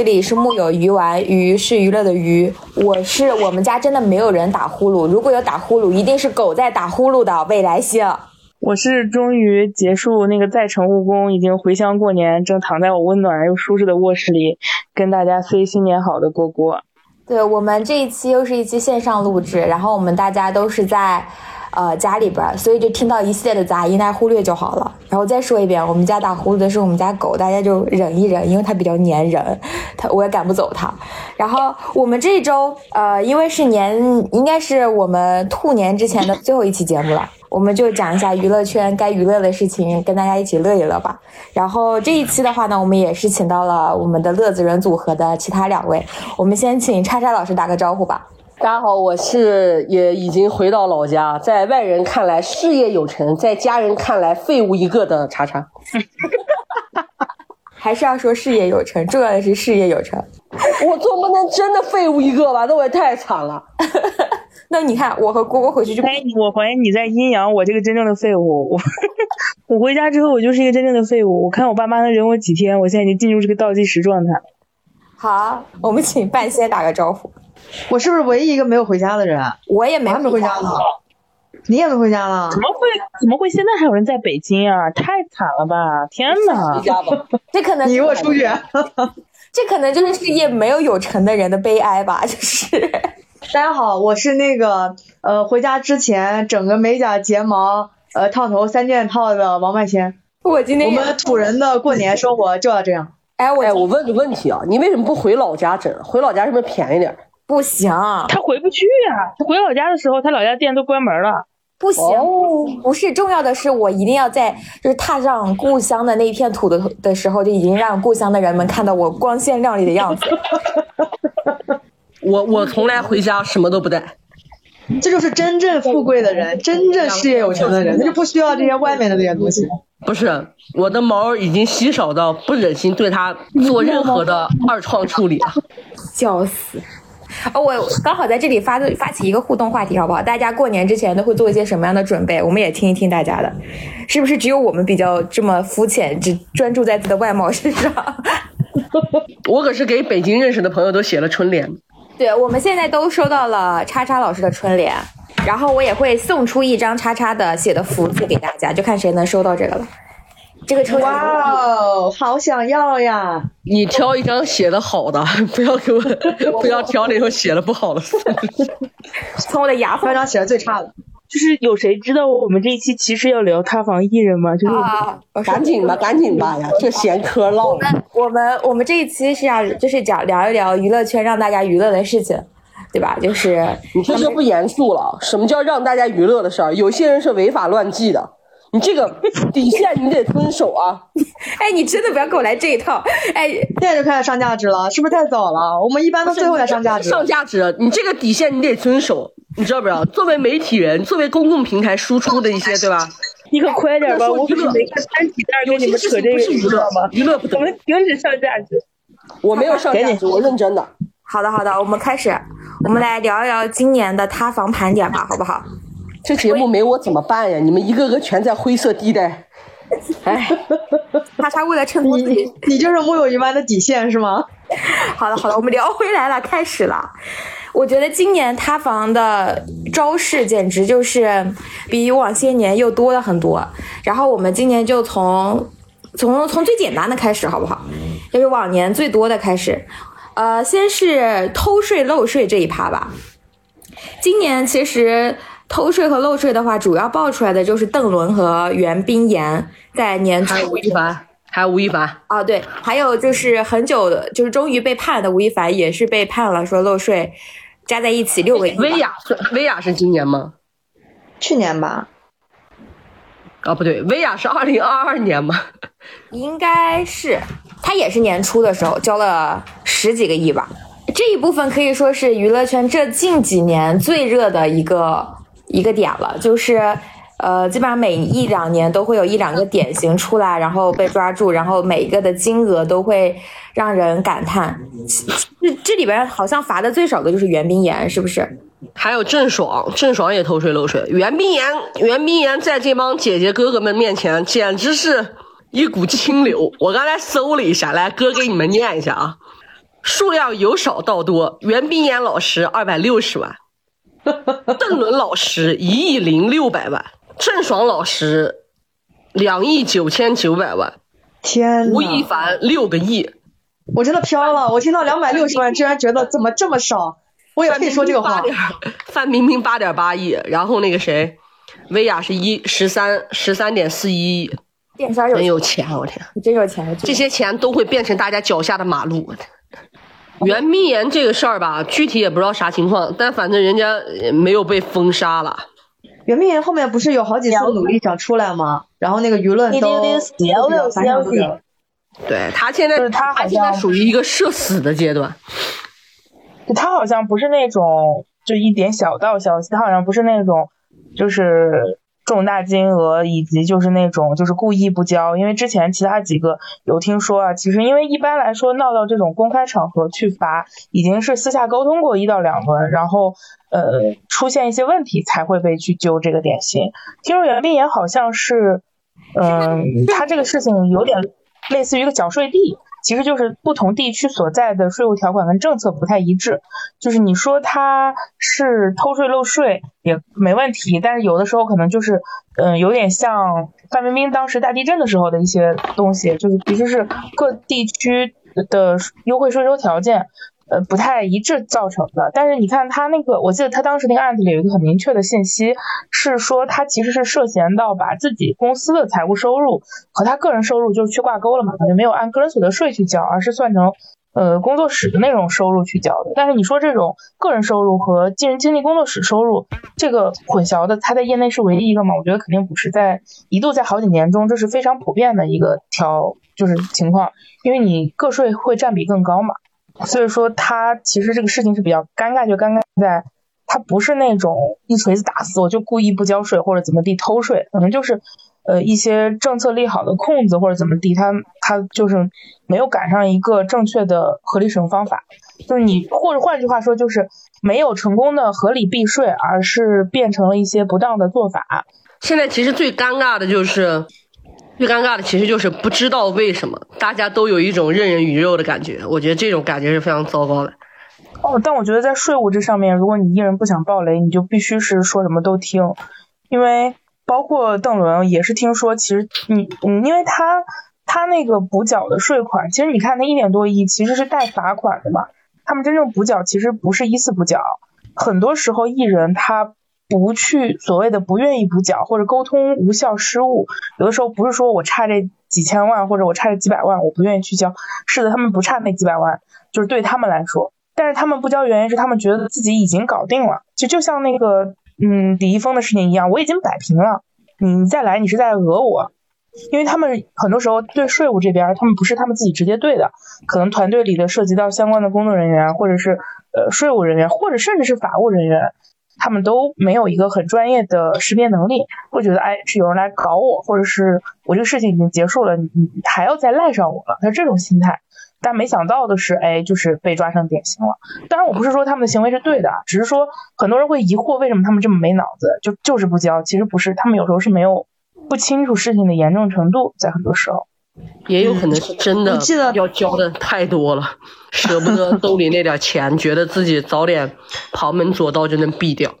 好，这里是木有鱼丸，鱼是娱乐的鱼，我是我们家真的没有人打呼噜，如果有打呼噜，一定是狗在打呼噜的未来星。我是终于结束那个在城务工，已经回乡过年，正躺在我温暖又舒适的卧室里，跟大家 say 新年好的蝈蝈。对我们这一期又是一期线上录制，然后我们大家都是在。呃，家里边，所以就听到一系列的杂音，大家忽略就好了。然后再说一遍，我们家打呼噜的是我们家狗，大家就忍一忍，因为它比较粘人，它我也赶不走它。然后我们这周，呃，因为是年，应该是我们兔年之前的最后一期节目了，我们就讲一下娱乐圈该娱乐的事情，跟大家一起乐一乐吧。然后这一期的话呢，我们也是请到了我们的乐子人组合的其他两位，我们先请叉叉老师打个招呼吧。大家好，我是也已经回到老家，在外人看来事业有成，在家人看来废物一个的查查。还是要说事业有成，重要的是事业有成。我总不能真的废物一个吧？那我也太惨了。那你看，我和郭郭回去就怀疑我怀疑你在阴阳我这个真正的废物。我我回家之后，我就是一个真正的废物。我看我爸妈能忍我几天，我现在已经进入这个倒计时状态。好，我们请半仙打个招呼。我是不是唯一一个没有回家的人？我也没回家呢。你也没回家了？怎么会？怎么会？现在还有人在北京啊？太惨了吧！天哪！这可能你给我出去。这可能就是事业没有有成的人的悲哀吧？就是。大家好，我是那个呃，回家之前整个美甲、睫毛、呃，烫头三件套的王半仙。我今天我们土人的过年生活就要这样。哎，我哎，我问个问题啊，你为什么不回老家整？回老家是不是便宜点？不行，他回不去啊。他回老家的时候，他老家店都关门了。不行，不是重要的是，我一定要在就是踏上故乡的那一片土的的时候，就已经让故乡的人们看到我光鲜亮丽的样子。我我从来回家什么都不带，这就是真正富贵的人，真正事业有成的人，他就不需要这些外面的这些东西。不是，我的毛已经稀少到不忍心对它做任何的二创处理了，笑死。哦，我刚好在这里发发起一个互动话题，好不好？大家过年之前都会做一些什么样的准备？我们也听一听大家的，是不是只有我们比较这么肤浅，只专注在自己的外貌身上？我可是给北京认识的朋友都写了春联。对，我们现在都收到了叉叉老师的春联，然后我也会送出一张叉叉的写的福字给大家，就看谁能收到这个了。这个车哇哦，好想要呀！你挑一张写的好的，不要给我，不要挑那种写的不好的。从我的牙缝上写的最差的。就是有谁知道我们这一期其实要聊塌房艺人吗？就是赶紧吧，赶紧吧呀！这闲嗑唠。我们我们我们这一期是要就是讲聊一聊娱乐圈让大家娱乐的事情，对吧？就是你这就不严肃了。什么叫让大家娱乐的事儿？有些人是违法乱纪的。你这个底线你得遵守啊！哎，你真的不要给我来这一套！哎，现在就开始上价值了，是不是太早了？我们一般都最后才上价值。上价值，你这个底线你得遵守，你知道不知道？作为媒体人，作为公共平台输出的一些，对吧？你可快点吧！我可是没看三体在跟你们扯这个，娱乐吗？娱乐不得。我们停止上价值。我没有上价值，我认真的。好的，好的，我们开始，我们来聊一聊今年的塌房盘点吧，好不好？这节目没我怎么办呀？你们一个个全在灰色地带。哎，他他为了衬托自己，你就是木有一般的底线是吗？好了好了，我们聊回来了，开始了。我觉得今年塌房的招式简直就是比往些年又多了很多。然后我们今年就从从从最简单的开始，好不好？就是往年最多的开始。呃，先是偷税漏税这一趴吧。今年其实。偷税和漏税的话，主要爆出来的就是邓伦和袁冰妍在年初。还有吴亦凡，还有吴亦凡啊，对，还有就是很久的，就是终于被判的吴亦凡也是被判了，说漏税，加在一起六个亿。薇娅是薇娅是今年吗？去年吧。啊，不对，薇娅是二零二二年吗？应该是，她也是年初的时候交了十几个亿吧。这一部分可以说是娱乐圈这近几年最热的一个。一个点了，就是，呃，基本上每一两年都会有一两个典型出来，然后被抓住，然后每一个的金额都会让人感叹。这这里边好像罚的最少的就是袁冰妍，是不是？还有郑爽，郑爽也偷税漏税。袁冰妍，袁冰妍在这帮姐姐哥哥们面前简直是一股清流。我刚才搜了一下，来哥给你们念一下啊。数量由少到多，袁冰妍老师二百六十万，邓伦老师一亿零六百万，郑爽老师两亿九千九百万，天吴亦，凡六个亿。我真的飘了！我听到两百六十万，居然觉得怎么这么少？我也可以说这个话范。冰冰八点范冰冰八亿，然后那个谁，薇娅是一十三十三点四一亿，电商有真有钱，我天！真有钱，这些钱都会变成大家脚下的马路。袁冰妍这个事儿吧，具体也不知道啥情况，但反正人家呃没有被封杀了。袁冰妍后面不是有好几次努力想出来吗？然后那个舆论都一丢丢都比较反响不了。对他现在，就是他现在属于一个社死的阶段。他好像不是那种就一点小道消息，他好像不是那种就是重大金额以及就是那种就是故意不交，因为之前其他几个有听说啊，其实因为一般来说闹到这种公开场合去罚，已经是私下沟通过一到两轮，然后呃出现一些问题才会被去揪这个点心。听说袁冰妍好像是，嗯、他这个事情有点类似于一个缴税地。其实就是不同地区所在的税务条款跟政策不太一致，就是你说他是偷税漏税也没问题，但是有的时候可能就是，嗯、有点像范冰冰当时大地震的时候的一些东西，就是其实是各地区的优惠税收条件。呃，不太一致造成的，但是你看他那个，我记得他当时那个案子里有一个很明确的信息，是说他其实是涉嫌到把自己公司的财务收入和他个人收入就是去挂钩了嘛，就没有按个人所得税去交，而是算成呃工作室的那种收入去交的。但是你说这种个人收入和进人经历工作室收入这个混淆的，他在业内是唯一一个吗？我觉得肯定不是，在一度在好几年中这是非常普遍的一个条就是情况，因为你个税会占比更高嘛。所以说他其实这个事情是比较尴尬，就尴尬在他不是那种一锤子打死我就故意不交税或者怎么地偷税，可能就是呃一些政策利好的空子或者怎么地，他他就是没有赶上一个正确的合理使用方法，就是你或者换句话说就是没有成功的合理避税，而是变成了一些不当的做法。现在其实最尴尬的就是，最尴尬的其实就是不知道为什么大家都有一种任人鱼肉的感觉，我觉得这种感觉是非常糟糕的。哦，但我觉得在税务这上面，如果你一人不想爆雷，你就必须是说什么都听，因为包括邓伦也是听说，其实你你，因为他他那个补缴的税款，其实你看那一点多亿其实是带罚款的嘛，他们真正补缴其实不是一次补缴，很多时候艺人他不去所谓的不愿意补缴或者沟通无效失误，有的时候不是说我差这几千万或者我差这几百万我不愿意去交，是的，他们不差那几百万，就是对他们来说。但是他们不交原因是他们觉得自己已经搞定了，就就像那个嗯李易峰的事情一样，我已经摆平了，你再来你是在讹我，因为他们很多时候对税务这边他们不是他们自己直接对的，可能团队里的涉及到相关的工作人员或者是呃税务人员或者甚至是法务人员，他们都没有一个很专业的识别能力，会觉得哎是有人来搞我，或者是我这个事情已经结束了，你你还要再赖上我了，他这种心态。但没想到的是，哎，就是被抓成典型了。当然，我不是说他们的行为是对的，只是说很多人会疑惑为什么他们这么没脑子，就就是不交。其实不是，他们有时候是没有不清楚事情的严重程度，在很多时候。也有可能是真的要交的太多了，舍不得兜里那点钱，觉得自己早点旁门左道就能避掉。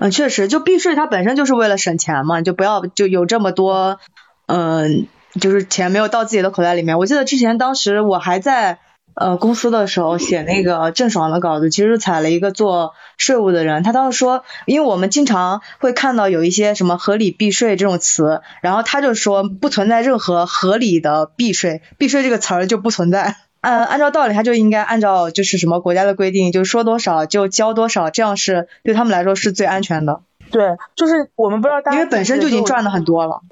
嗯，确实，就避税它本身就是为了省钱嘛，就不要就有这么多，嗯、就是钱没有到自己的口袋里面。我记得之前当时我还在呃公司的时候写那个郑爽的稿子，其实采了一个做税务的人，他当时说，因为我们经常会看到有一些什么合理避税这种词，然后他就说不存在任何合理的避税，避税这个词儿就不存在。按按照道理，他就应该按照就是什么国家的规定，就说多少就交多少，这样是对他们来说是最安全的，对，就是我们不知道大家因为本身就已经赚的很多了。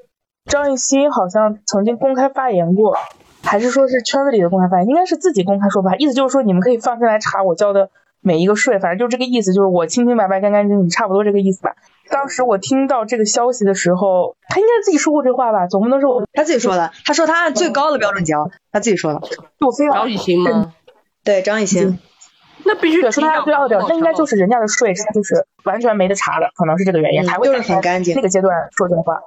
张艺兴好像曾经公开发言过，还是说是圈子里的公开发言，应该是自己公开说吧。意思就是说，你们可以放心来查我交的每一个税，反正就这个意思，就是我清清白白、干干净净，差不多这个意思吧。当时我听到这个消息的时候，他应该自己说过这话吧，总不能是我他自己说的，他说他按最高的标准交，他自己说的。我非要张艺兴吗？对，张艺兴，那必须得说他最高的，那应该就是人家的税，他就是完全没得查的，可能是这个原因，才会就是很干净那个阶段说这话。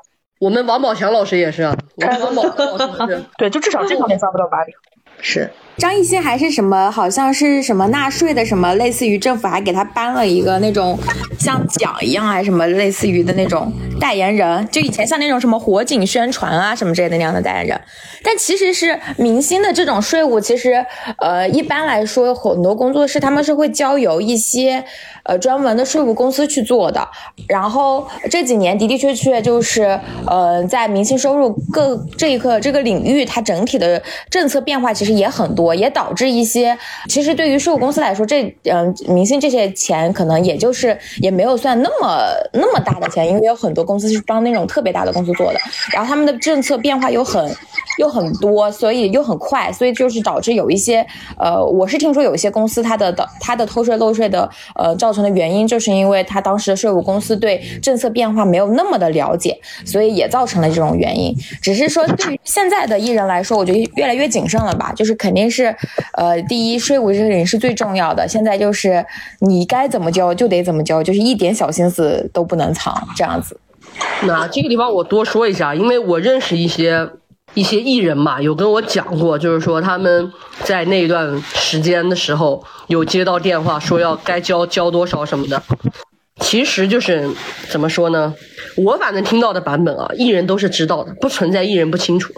我们王宝强老师也是啊，我们王宝强老师是 对，就至少这方面抓不到把柄。是。张艺兴还是什么，好像是什么纳税的什么，类似于政府还给他颁了一个那种像奖一样，还是什么类似于的那种代言人，就以前像那种什么火警宣传啊什么之类的那样的代言人。但其实是明星的这种税务，其实呃一般来说很多工作室他们是会交由一些。呃，专门的税务公司去做的。然后这几年的的确确就是，呃，在明星收入各这一个这个领域，它整体的政策变化其实也很多，我也导致一些，其实对于税务公司来说，这嗯，明星这些钱可能也就是也没有算那么那么大的钱，因为有很多公司是帮那种特别大的公司做的，然后他们的政策变化又很又很多，所以又很快，所以就是导致有一些，呃，我是听说有一些公司它的的它的偷税漏税的，呃，造成的原因就是因为他当时的税务公司对政策变化没有那么的了解，所以也造成了这种原因。只是说对于现在的艺人来说，我觉得越来越谨慎了吧。就是肯定是，是呃，第一税务这个人是最重要的。现在就是你该怎么交就得怎么交，就是一点小心思都不能藏这样子。那这个地方我多说一下，因为我认识一些。一些艺人嘛，有跟我讲过，就是说他们在那一段时间的时候有接到电话，说要该交交多少什么的。其实就是怎么说呢？我反正听到的版本啊，艺人都是知道的，不存在艺人不清楚。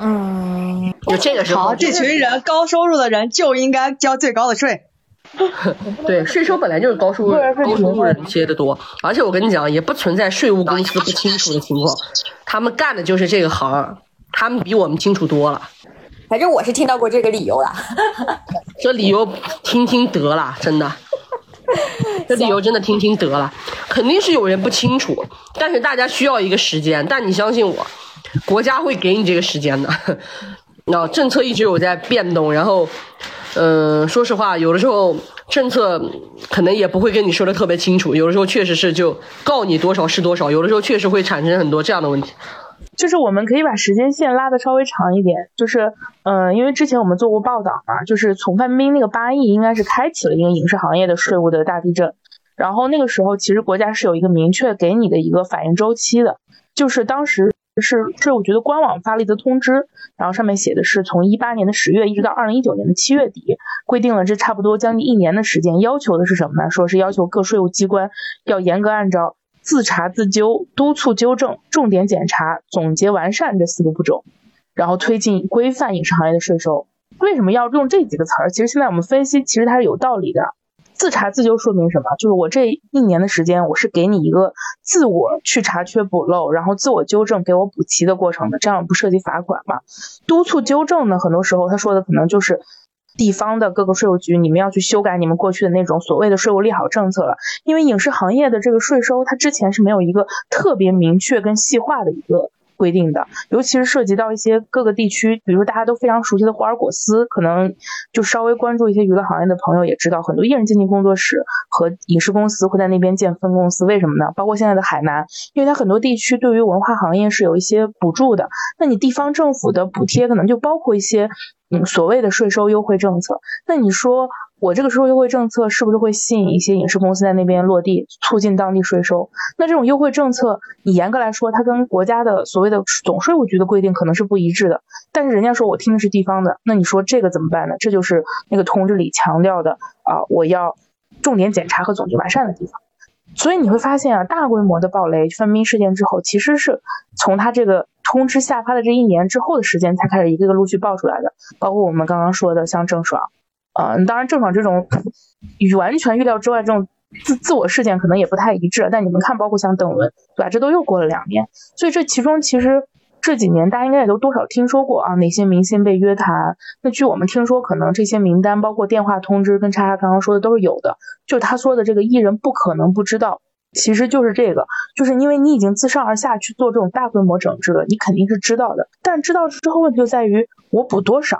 嗯，就这个时候，好，这群人高收入的人就应该交最高的税。对，税收本来就是高收入高收入人接的多，而且我跟你讲，也不存在税务公司不清楚的情况，他们干的就是这个行。他们比我们清楚多了，反正我是听到过这个理由了。这理由听听得了，真的。这理由真的听听得了，肯定是有人不清楚，但是大家需要一个时间。但你相信我，国家会给你这个时间的。那政策一直有在变动，然后，嗯，说实话，有的时候政策可能也不会跟你说的特别清楚，有的时候确实是就告你多少是多少，有的时候确实会产生很多这样的问题。就是我们可以把时间线拉的稍微长一点，就是，嗯，因为之前我们做过报道嘛，就是从范冰冰那个八亿，应该是开启了一个影视行业的税务的大地震。然后那个时候，其实国家是有一个明确给你的一个反应周期的，就是当时是税务局的官网发了一则通知，然后上面写的是从一八年的十月一直到二零一九年的七月底，规定了这差不多将近一年的时间，要求的是什么呢？说是要求各税务机关要严格按照。自查自纠、督促纠正、重点检查、总结完善这四个步骤，然后推进规范影视行业的税收。为什么要用这几个词儿？其实现在我们分析，其实它是有道理的。自查自纠说明什么？就是我这一年的时间，我是给你一个自我去查缺补漏，然后自我纠正、给我补齐的过程的，这样不涉及罚款嘛？督促纠正呢？很多时候他说的可能就是。地方的各个税务局，你们要去修改你们过去的那种所谓的税务利好政策了，因为影视行业的这个税收，它之前是没有一个特别明确跟细化的一个规定的，尤其是涉及到一些各个地区，比如大家都非常熟悉的霍尔果斯，可能就稍微关注一些娱乐行业的朋友也知道，很多艺人经纪工作室和影视公司会在那边建分公司，为什么呢？包括现在的海南，因为它很多地区对于文化行业是有一些补助的，那你地方政府的补贴可能就包括一些。嗯，所谓的税收优惠政策，那你说我这个税收优惠政策是不是会吸引一些影视公司在那边落地，促进当地税收？那这种优惠政策，你严格来说，它跟国家的所谓的总税务局的规定可能是不一致的。但是人家说我听的是地方的，那你说这个怎么办呢？这就是那个通知里强调的啊，我要重点检查和总结完善的地方。所以你会发现啊，大规模的暴雷范冰冰事件之后，其实是从他这个。通知下发的这一年之后的时间才开始一个个陆续爆出来的，包括我们刚刚说的像郑爽，呃，当然郑爽这种与完全预料之外这种自自我事件可能也不太一致，但你们看，包括像邓伦，对吧？这都又过了两年，所以这其中其实这几年大家应该也都多少听说过啊，哪些明星被约谈？那据我们听说，可能这些名单包括电话通知，跟叉叉刚刚说的都是有的，就他说的这个艺人不可能不知道。其实就是这个，就是因为你已经自上而下去做这种大规模整治了，你肯定是知道的。但知道之后，问题就在于我补多少，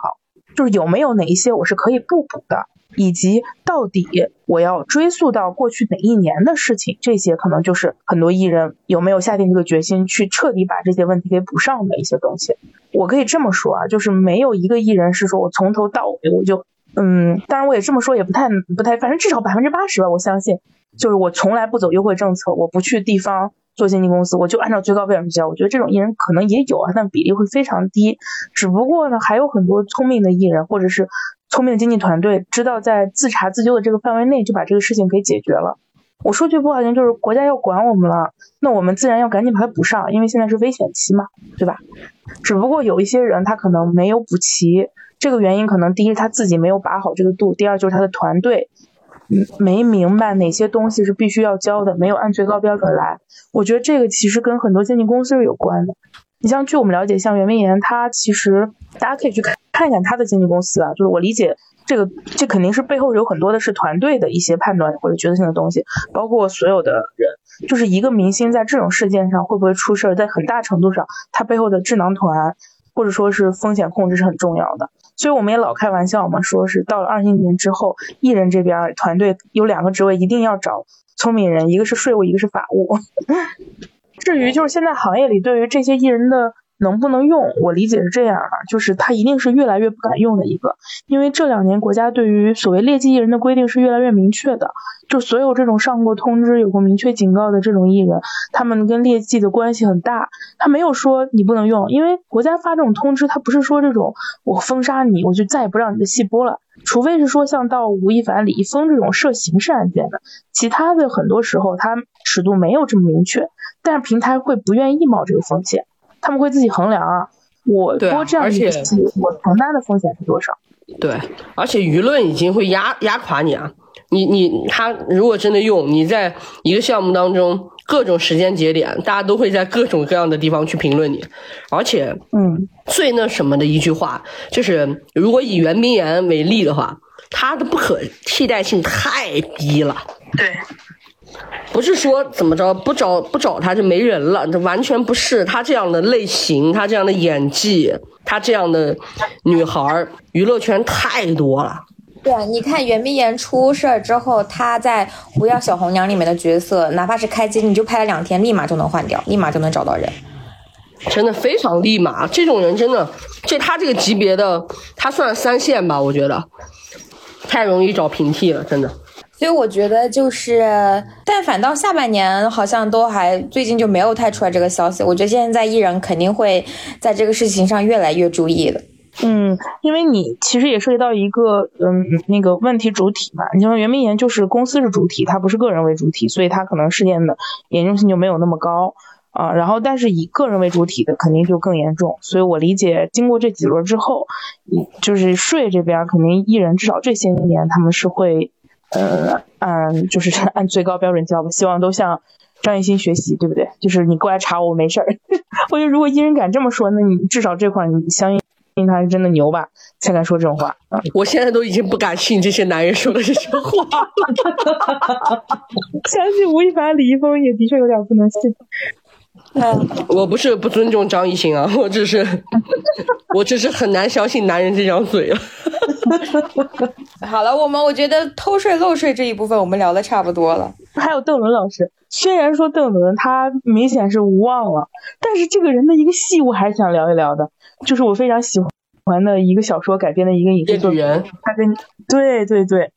就是有没有哪一些我是可以不补的，以及到底我要追溯到过去哪一年的事情，这些可能就是很多艺人有没有下定这个决心去彻底把这些问题给补上的一些东西。我可以这么说啊，就是没有一个艺人是说我从头到尾我就，嗯，当然我也这么说也不太不太，反正至少百分之八十吧，我相信。就是我从来不走优惠政策，我不去地方做经纪公司，我就按照最高标准去交。我觉得这种艺人可能也有啊，但比例会非常低。只不过呢，还有很多聪明的艺人或者是聪明的经纪团队，知道在自查自纠的这个范围内就把这个事情给解决了。我说句不好听，就是国家要管我们了，那我们自然要赶紧把它补上，因为现在是危险期嘛，对吧？只不过有一些人他可能没有补齐，这个原因可能第一他自己没有把好这个度，第二就是他的团队。没明白哪些东西是必须要交的，没有按最高标准来。我觉得这个其实跟很多经纪公司是有关的。你像据我们了解，像袁明言，他其实大家可以去看看一看她的经纪公司啊。就是我理解，这个这肯定是背后有很多的是团队的一些判断或者决策性的东西，包括所有的人。就是一个明星在这种事件上会不会出事，在很大程度上，他背后的智囊团或者说是风险控制是很重要的。所以我们也老开玩笑嘛，说是到了二一年之后，艺人这边团队有两个职位一定要找聪明人，一个是税务，一个是法务。至于就是现在行业里对于这些艺人的。能不能用？我理解是这样啊，就是他一定是越来越不敢用的一个，因为这两年国家对于所谓劣迹艺人的规定是越来越明确的，就所有这种上过通知、有过明确警告的这种艺人，他们跟劣迹的关系很大。他没有说你不能用，因为国家发这种通知，他不是说这种我封杀你，我就再也不让你的戏播了，除非是说像到吴亦凡、李易峰这种涉刑事案件的，其他的很多时候他尺度没有这么明确，但是平台会不愿意冒这个风险。他们会自己衡量啊，我播这样的戏，我承担的风险是多少？对，而且舆论已经会压压垮你啊！你你他如果真的用，你在一个项目当中各种时间节点，大家都会在各种各样的地方去评论你，而且，嗯，最那什么的一句话就是，如果以袁冰妍为例的话，他的不可替代性太低了。对。不是说怎么着不找不找他就没人了，这完全不是他这样的类型，他这样的演技，他这样的女孩，娱乐圈太多了。对啊，你看袁冰妍出事儿之后，她在《狐妖小红娘》里面的角色，哪怕是开机，你就拍了两天，立马就能换掉，立马就能找到人，真的非常立马。这种人真的，就他这个级别的，他算三线吧，我觉得太容易找平替了，真的。所以我觉得就是，但反倒下半年好像都还最近就没有太出来这个消息。我觉得现在艺人肯定会在这个事情上越来越注意的。嗯，因为你其实也涉及到一个嗯那个问题主体嘛。你像袁冰妍就是公司是主体，他不是个人为主体，所以他可能事件的严重性就没有那么高啊。然后但是以个人为主体的肯定就更严重。所以我理解经过这几轮之后，就是税这边肯定艺人至少这些年他们是会。呃，按 就是按最高标准交吧，希望都向张艺兴学习，对不对？就是你过来查我没事儿。我觉得如果艺人敢这么说，那你至少这块你相信他是真的牛吧，才敢说这种话。我现在都已经不敢信这些男人说的这些话。相信吴亦凡、李易峰也的确有点不能信。我不是不尊重张艺兴啊，我只是，我只是很难相信男人这张嘴了。好了，我们我觉得偷税漏税这一部分我们聊的差不多了。还有邓伦老师，虽然说邓伦他明显是无望了，但是这个人的一个戏我还是想聊一聊的，就是我非常喜欢的一个小说改编的一个影视作品。他跟对对对，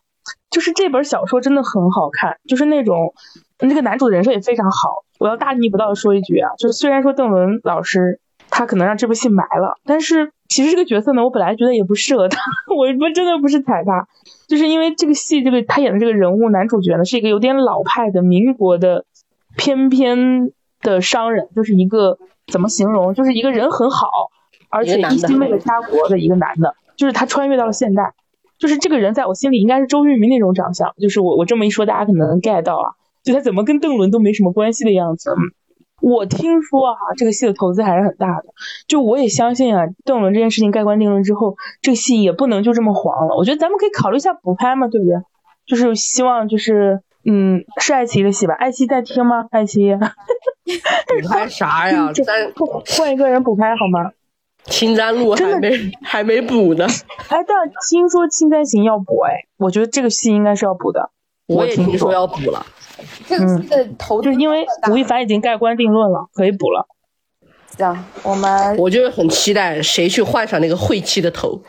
就是这本小说真的很好看，就是那种那个男主的人设也非常好。我要大逆不道的说一句啊，就是虽然说邓伦老师他可能让这部戏埋了，但是其实这个角色呢，我本来觉得也不适合他，我我真的不是踩他，就是因为这个戏这个他演的这个人物男主角呢，是一个有点老派的民国的翩翩的商人，就是一个怎么形容，就是一个人很好，而且一心为了家国的一个男的，就是他穿越到了现代，就是这个人在我心里应该是周渝民那种长相，就是我我这么一说，大家可能能 get 到啊。就他怎么跟邓伦都没什么关系的样子。我听说啊，这个戏的投资还是很大的。就我也相信啊，邓伦这件事情盖棺定论之后，这个戏也不能就这么黄了。我觉得咱们可以考虑一下补拍嘛，对不对？就是希望就是嗯，是爱奇艺的戏吧？爱奇艺在听吗？爱奇艺 补拍啥呀？咱换一个人补拍好吗？青簪录还没 还没补呢。哎，但听说青簪行要补哎，我觉得这个戏应该是要补的。我也听说要补了。这个戏的头就是因为吴亦凡已经盖棺定论了，可以补了。行，我们我就是很期待谁去换上那个晦气的头。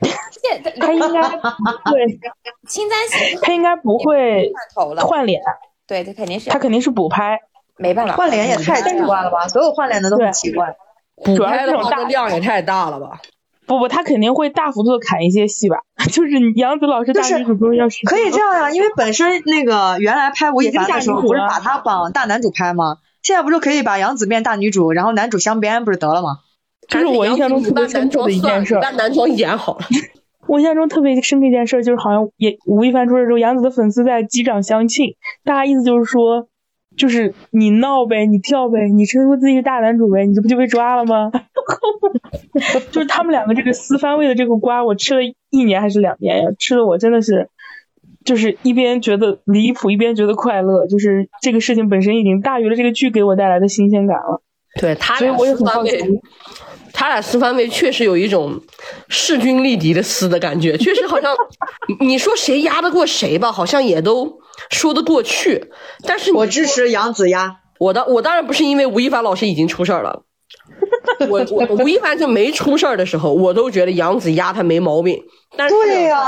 他应该对青簪行，他应该不会 换头了，换脸。对他肯定是他肯定是补拍。没办法，换脸也太奇怪了吧？所有换脸的都很奇怪。补主要是拍的话，这种大量也太大了吧？不不，他肯定会大幅度的砍一些戏吧？就是杨紫老师大女主不是要是可以这样呀，因为本身那个原来拍吴亦凡的时候，不是把他绑大男主拍吗？现在不就可以把杨紫变大女主，然后男主相边，不是得了吗？这是我印象中特别深刻的一件事你。把男装演好了，我印象中特别深刻一件事，就是好像也吴亦凡出事之后，杨紫的粉丝在机场相庆，大家意思就是说，就是你闹呗，你跳呗，你称呼自己是大男主呗，你这不就被抓了吗？就是他们两个这个私番位的这个瓜，我吃了一年还是两年呀？吃的我真的是，就是一边觉得离谱，一边觉得快乐，就是这个事情本身已经大于了这个剧给我带来的新鲜感了。对他俩所以我也私番很好奇位，他俩私番位确实有一种势均力敌的撕的感觉，确实好像你你说谁压得过谁吧，好像也都说得过去。但是我支持杨紫呀。我当我当然不是因为吴亦凡老师已经出事儿了，我我吴亦凡就没出事儿的时候，我都觉得杨紫压他没毛病。但是对呀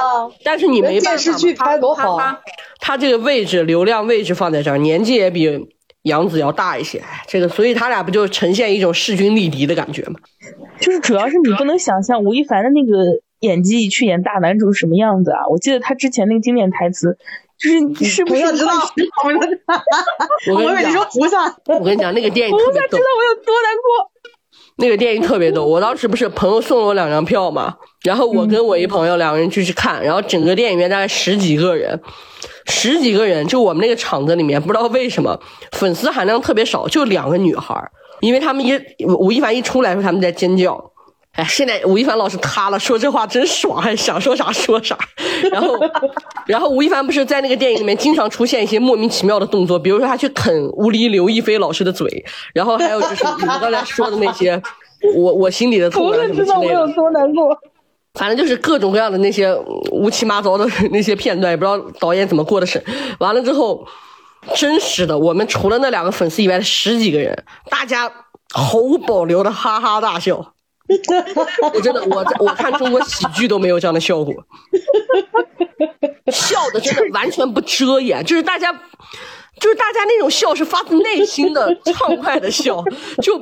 但是你没办法，电视剧拍多好他他他这个位置流量位置放在这儿，年纪也比杨紫要大一些，哎这个所以他俩不就呈现一种势均力敌的感觉吗？就是主要是你不能想象吴亦凡的那个演技去演大男主是什么样子啊！我记得他之前那个经典台词，就是你是不是知道，我跟你说，菩萨，我跟你讲，那个电影菩萨知道，我有多难过。那个电影特别逗。我当时不是朋友送了我两张票嘛，然后我跟我一朋友两个人就去看，然后整个电影院大概十几个人，十几个人，就我们那个场子里面，不知道为什么粉丝含量特别少，就两个女孩，因为他们一吴亦凡一出来的时候，他们在尖叫。哎，现在吴亦凡老师塌了，说这话真爽，还想说啥说啥。然后，然后吴亦凡不是在那个电影里面经常出现一些莫名其妙的动作，比如说他去啃乌离刘亦菲老师的嘴，然后还有就是你们刚才说的那些，我我心里的痛啊什么之类的。多难过。反正就是各种各样的那些乌七八糟的那些片段，也不知道导演怎么过的审。完了之后，真实的，我们除了那两个粉丝以外的十几个人，大家毫无保留的哈哈大笑。我真的，我我看中国喜剧都没有这样的效果，笑的真的完全不遮掩，就是大家。就是大家那种笑是发自内心的畅快的笑，就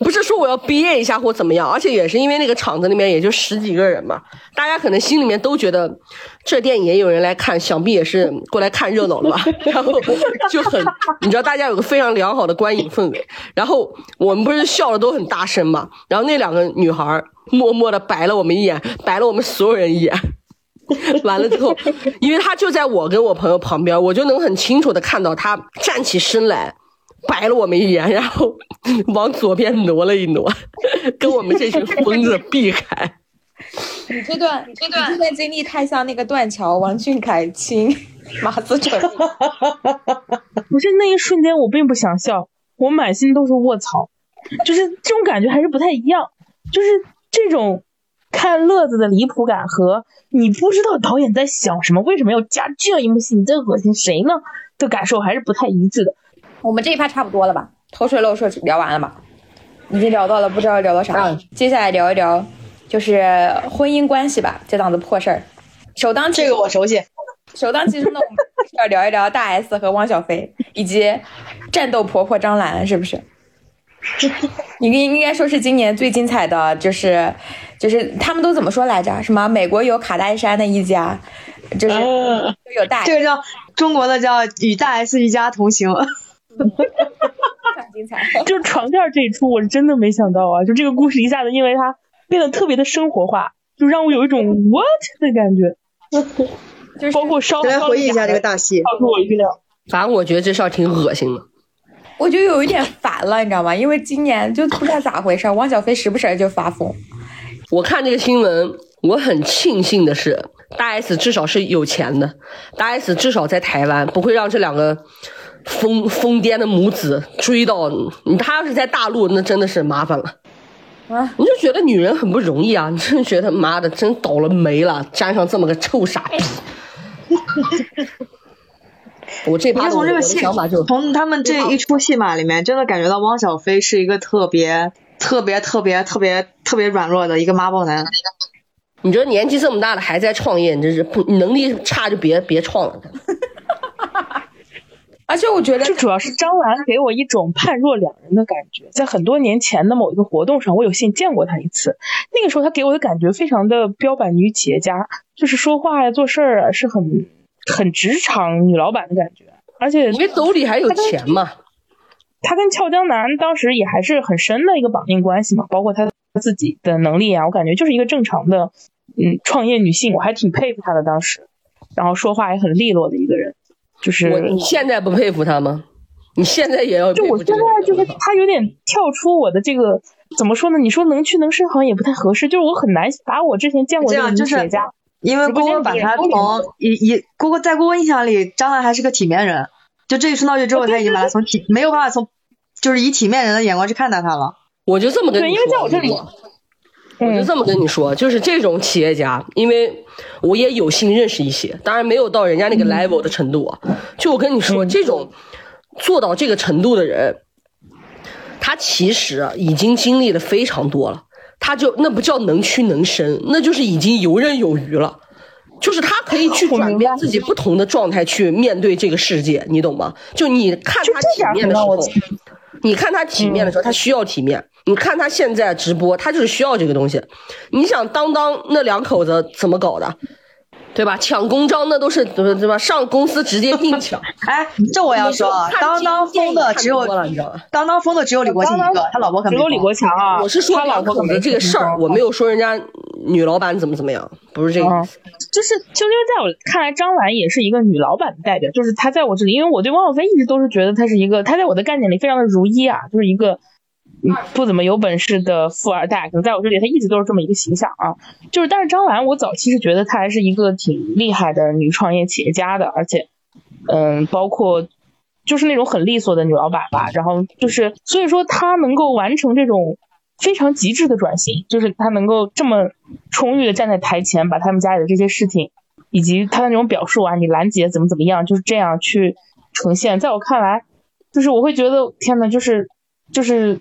不是说我要憋一下或怎么样，而且也是因为那个场子里面也就十几个人嘛，大家可能心里面都觉得这电影也有人来看，想必也是 过来看热闹了吧，然后就很，你知道大家有个非常良好的观影氛围，然后我们不是笑的都很大声嘛，然后那两个女孩默默的白了我们一眼，白了我们所有人一眼。完了之后，因为他就在我跟我朋友旁边，我就能很清楚的看到他站起身来，白了我们一眼，然后往左边挪了一挪，跟我们这群疯子避开。你这段你这段这段经历太像那个断桥王俊凯亲马思 纯，不是那一瞬间，我并不想笑，我满心都是卧槽，就是这种感觉还是不太一样，就是这种看乐子的离谱感和你不知道导演在想什么，为什么要加这样一幕戏，你在恶心谁呢的感受还是不太一致的。我们这一趴差不多了吧？偷税漏税聊完了吧？已经聊到了不知道聊到啥，接下来聊一聊就是婚姻关系吧，这档子破事儿。首当其这个我熟悉。首当其冲的，我们要聊一聊大 S 和汪小菲，以及战斗婆婆张兰，是不是？应该应该说是今年最精彩的，就是就是他们都怎么说来着？什么美国有卡戴珊的一家，就是嗯有大这个叫中国的叫与大 S 一家同行。非常精彩。就是床垫这一出，我是真的没想到啊！就这个故事一下子因为它变得特别的生活化，就让我有一种 what 的感觉。就是包括烧来回忆一下这个大戏。超出我预料。反正我觉得这事儿挺恶心的。我就有一点烦了，你知道吗？因为今年就不知道咋回事，汪小菲时不时就发疯。我看这个新闻，我很庆幸的是，大 S 至少是有钱的，大 S 至少在台湾不会让这两个疯疯癫的母子追到你。他要是在大陆，那真的是麻烦了。啊，你就觉得女人很不容易啊！你真觉得妈的，真倒了霉了，沾上这么个臭傻逼。我这我趴我的就从这个戏想法就，从他们这一出戏码里面，真的感觉到汪小菲是一个特别特别特别特别特别软弱的一个妈宝男。你觉得年纪这么大了还在创业，你这是能力差就别别创了。而且我觉得就主要是张兰给我一种判若两人的感觉，在很多年前的某一个活动上，我有幸见过她一次。那个时候，她给我的感觉非常的标板女企业家，就是说话呀、做事儿啊，是很很职场女老板的感觉。而且因为兜里还有钱嘛。她跟俏江南当时也还是很深的一个绑定关系嘛，包括她自己的能力啊，我感觉就是一个正常的嗯创业女性，我还挺佩服她的当时。然后说话也很利落的一个人，就是我你现在不佩服他吗？你现在也要就我现在就是他有点跳出我的这个怎么说呢？你说能屈能伸好像也不太合适，就是我很难把我之前见过的女这样就是企业家，因为直播郭郭把他从一一郭郭在郭郭印象里，张兰还是个体面人，就这一出闹剧之后，他已经把他从体没有办法从就是以体面人的眼光去看待他了。我就这么跟对，你说，因为在我这里，嗯，我就这么跟你说，就是这种企业家，因为我也有幸认识一些，当然没有到人家那个 level 的程度啊。就我跟你说，嗯这种做到这个程度的人，他其实啊已经经历的非常多了，他就那不叫能屈能伸，那就是已经游刃有余了。就是他可以去转变自己不同的状态去面对这个世界，你懂吗？就你看他体面的时候你看他体面的时候，他需要体面。你看他现在直播，他就是需要这个东西。你想当当那两口子怎么搞的，对吧？抢公章那都是对吧？上公司直接硬抢。哎，这我要说当当疯的只有当当疯的只有李国庆一当个，他老婆可没只有李国强啊，我是说他老婆可没这个事儿，我没有说人家女老板怎么怎么样，不是这个意嗯思。，就是就因为在我看来，张兰也是一个女老板的代表，就是她在我这里，因为我对汪小菲一直都是觉得她是一个，她在我的概念里非常的如一啊，就是一个嗯不怎么有本事的富二代，可能在我这里他一直都是这么一个形象啊。就是但是张兰，我早期是觉得她还是一个挺厉害的女创业企业家的，而且嗯，包括就是那种很利索的女老板吧，然后就是所以说她能够完成这种。非常极致的转型，就是她能够这么充裕的站在台前，把他们家里的这些事情，以及她的那种表述啊，你兰姐怎么怎么样，就是这样去呈现。在我看来，就是我会觉得天呐，就是就是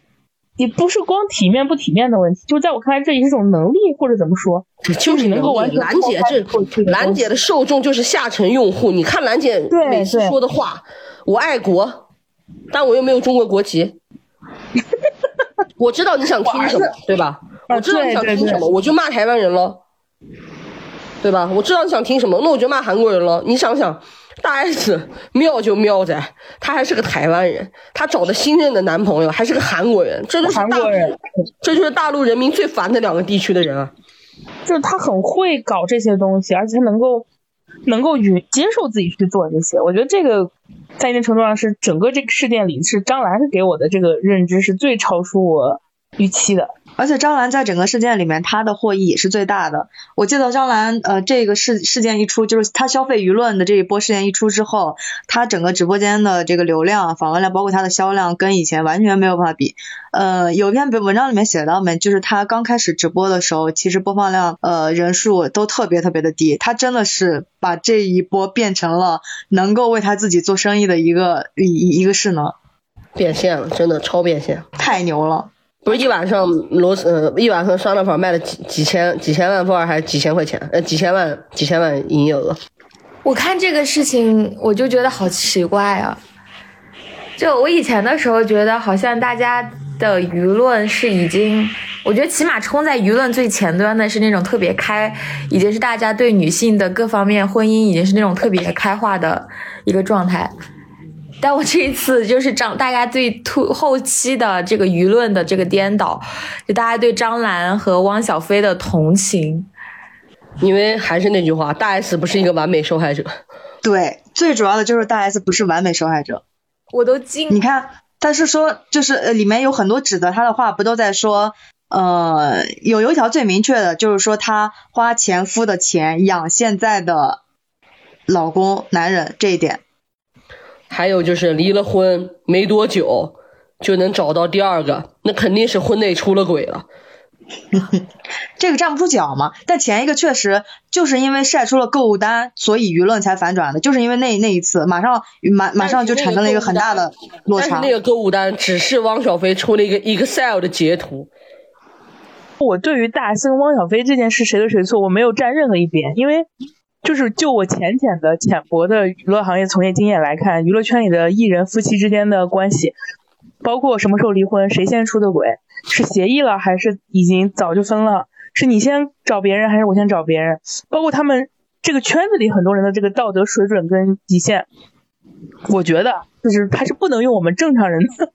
也不是光体面不体面的问题，就在我看来，这也是一种能力或者怎么说，这就是你能够完全兰姐这兰姐的受众就是下沉用户。你看兰姐每次说的话，我爱国，但我又没有中国国籍。我知道你想听什么，对吧？啊我知道你想对对对听什么，我就骂台湾人了，对吧？我知道你想听什么，那我就骂韩国人了。你想想，大 S 妙就妙在，她还是个台湾人，她找的新任的男朋友还是个韩国人，这就是大韩国人，这就是大陆人民最烦的两个地区的人啊。就是他很会搞这些东西，而且他能够能够允接受自己去做这些。我觉得这个在一定程度上是整个这个事件里是张兰是给我的这个认知是最超出我预期的。而且张兰在整个事件里面，她的获益也是最大的。我记得张兰，呃，这个事事件一出，就是她消费舆论的这一波事件一出之后，她整个直播间的这个流量、访问量，包括她的销量，跟以前完全没有办法比。呃，有一篇文章里面写到没，就是她刚开始直播的时候，其实播放量、呃人数都特别特别的低。她真的是把这一波变成了能够为她自己做生意的一个一一一个势能，变现了，真的超变现。太牛了。不是一晚上螺丝呃一晚上酸辣粉卖了几几千几千万份还是几千块钱呃几千万几千万营业额，我看这个事情，我就觉得好奇怪啊！就我以前的时候，觉得好像大家的舆论是已经，我觉得起码冲在舆论最前端的是那种特别开，已经是大家对女性的各方面婚姻已经是那种特别开化的一个状态。但我这一次就是张大家对突后期的这个舆论的这个颠倒，就大家对张兰和汪小菲的同情，因为还是那句话，大 S 不是一个完美受害者。对，最主要的就是大 S 不是完美受害者。我都惊你看，他是说，就是呃，里面有很多指责他的话，不都在说，呃，有有一条最明确的，就是说他花前夫的钱养现在的老公男人这一点。还有就是离了婚没多久就能找到第二个，那肯定是婚内出了轨了。这个站不住脚嘛。但前一个确实就是因为晒出了购物单，所以舆论才反转的，就是因为那那一次，马上马马上就产生了一个很大的落差但是那。个购物单只是汪小菲出了一个 Excel 的截图，我对于大 S 跟汪小菲这件事谁对谁错，我没有站任何一边，因为就是就我浅浅的、浅薄的娱乐行业从业经验来看，娱乐圈里的艺人夫妻之间的关系，包括什么时候离婚、谁先出的轨，是协议了还是已经早就分了，是你先找别人还是我先找别人，包括他们这个圈子里很多人的这个道德水准跟底线，我觉得就是他是不能用我们正常人的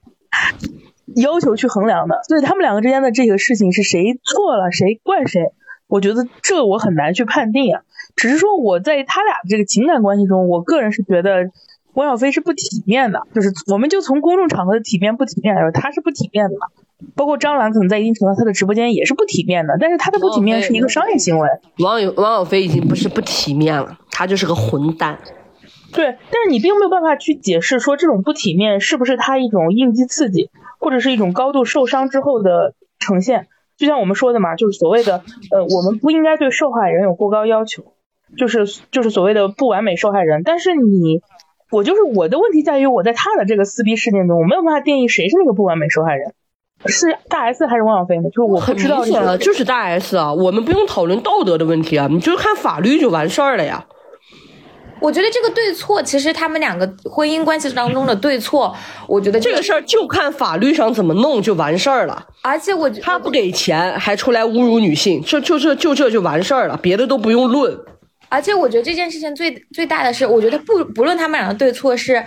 要求去衡量的。所以他们两个之间的这个事情是谁错了，谁怪谁，我觉得这我很难去判定啊。只是说我在他俩这个情感关系中，我个人是觉得汪小菲是不体面的，就是我们就从公众场合的体面不体面来说，他是不体面的。包括张兰可能在一定程度上他的直播间也是不体面的，但是他的不体面是一个商业行为。王有汪小菲已经不是不体面了，他就是个混蛋。对，但是你并没有办法去解释说这种不体面是不是他一种应激刺激，或者是一种高度受伤之后的呈现。就像我们说的嘛，就是所谓的呃，我们不应该对受害人有过高要求，就是就是所谓的不完美受害人。但是你，我就是我的问题在于，我在他的这个撕逼事件中，我没有办法定义谁是那个不完美受害人，是大 S 还是汪小菲呢？就是我不知道很明显了，就是大 S 啊，我们不用讨论道德的问题啊，你就看法律就完事儿了呀。我觉得这个对错，其实他们两个婚姻关系当中的对错，我觉得这个事儿就看法律上怎么弄就完事儿了。而且我觉他不给钱还出来侮辱女性，这就这就这就完事儿了，别的都不用论。而且我觉得这件事情最最大的是，我觉得不不论他们俩的对错是。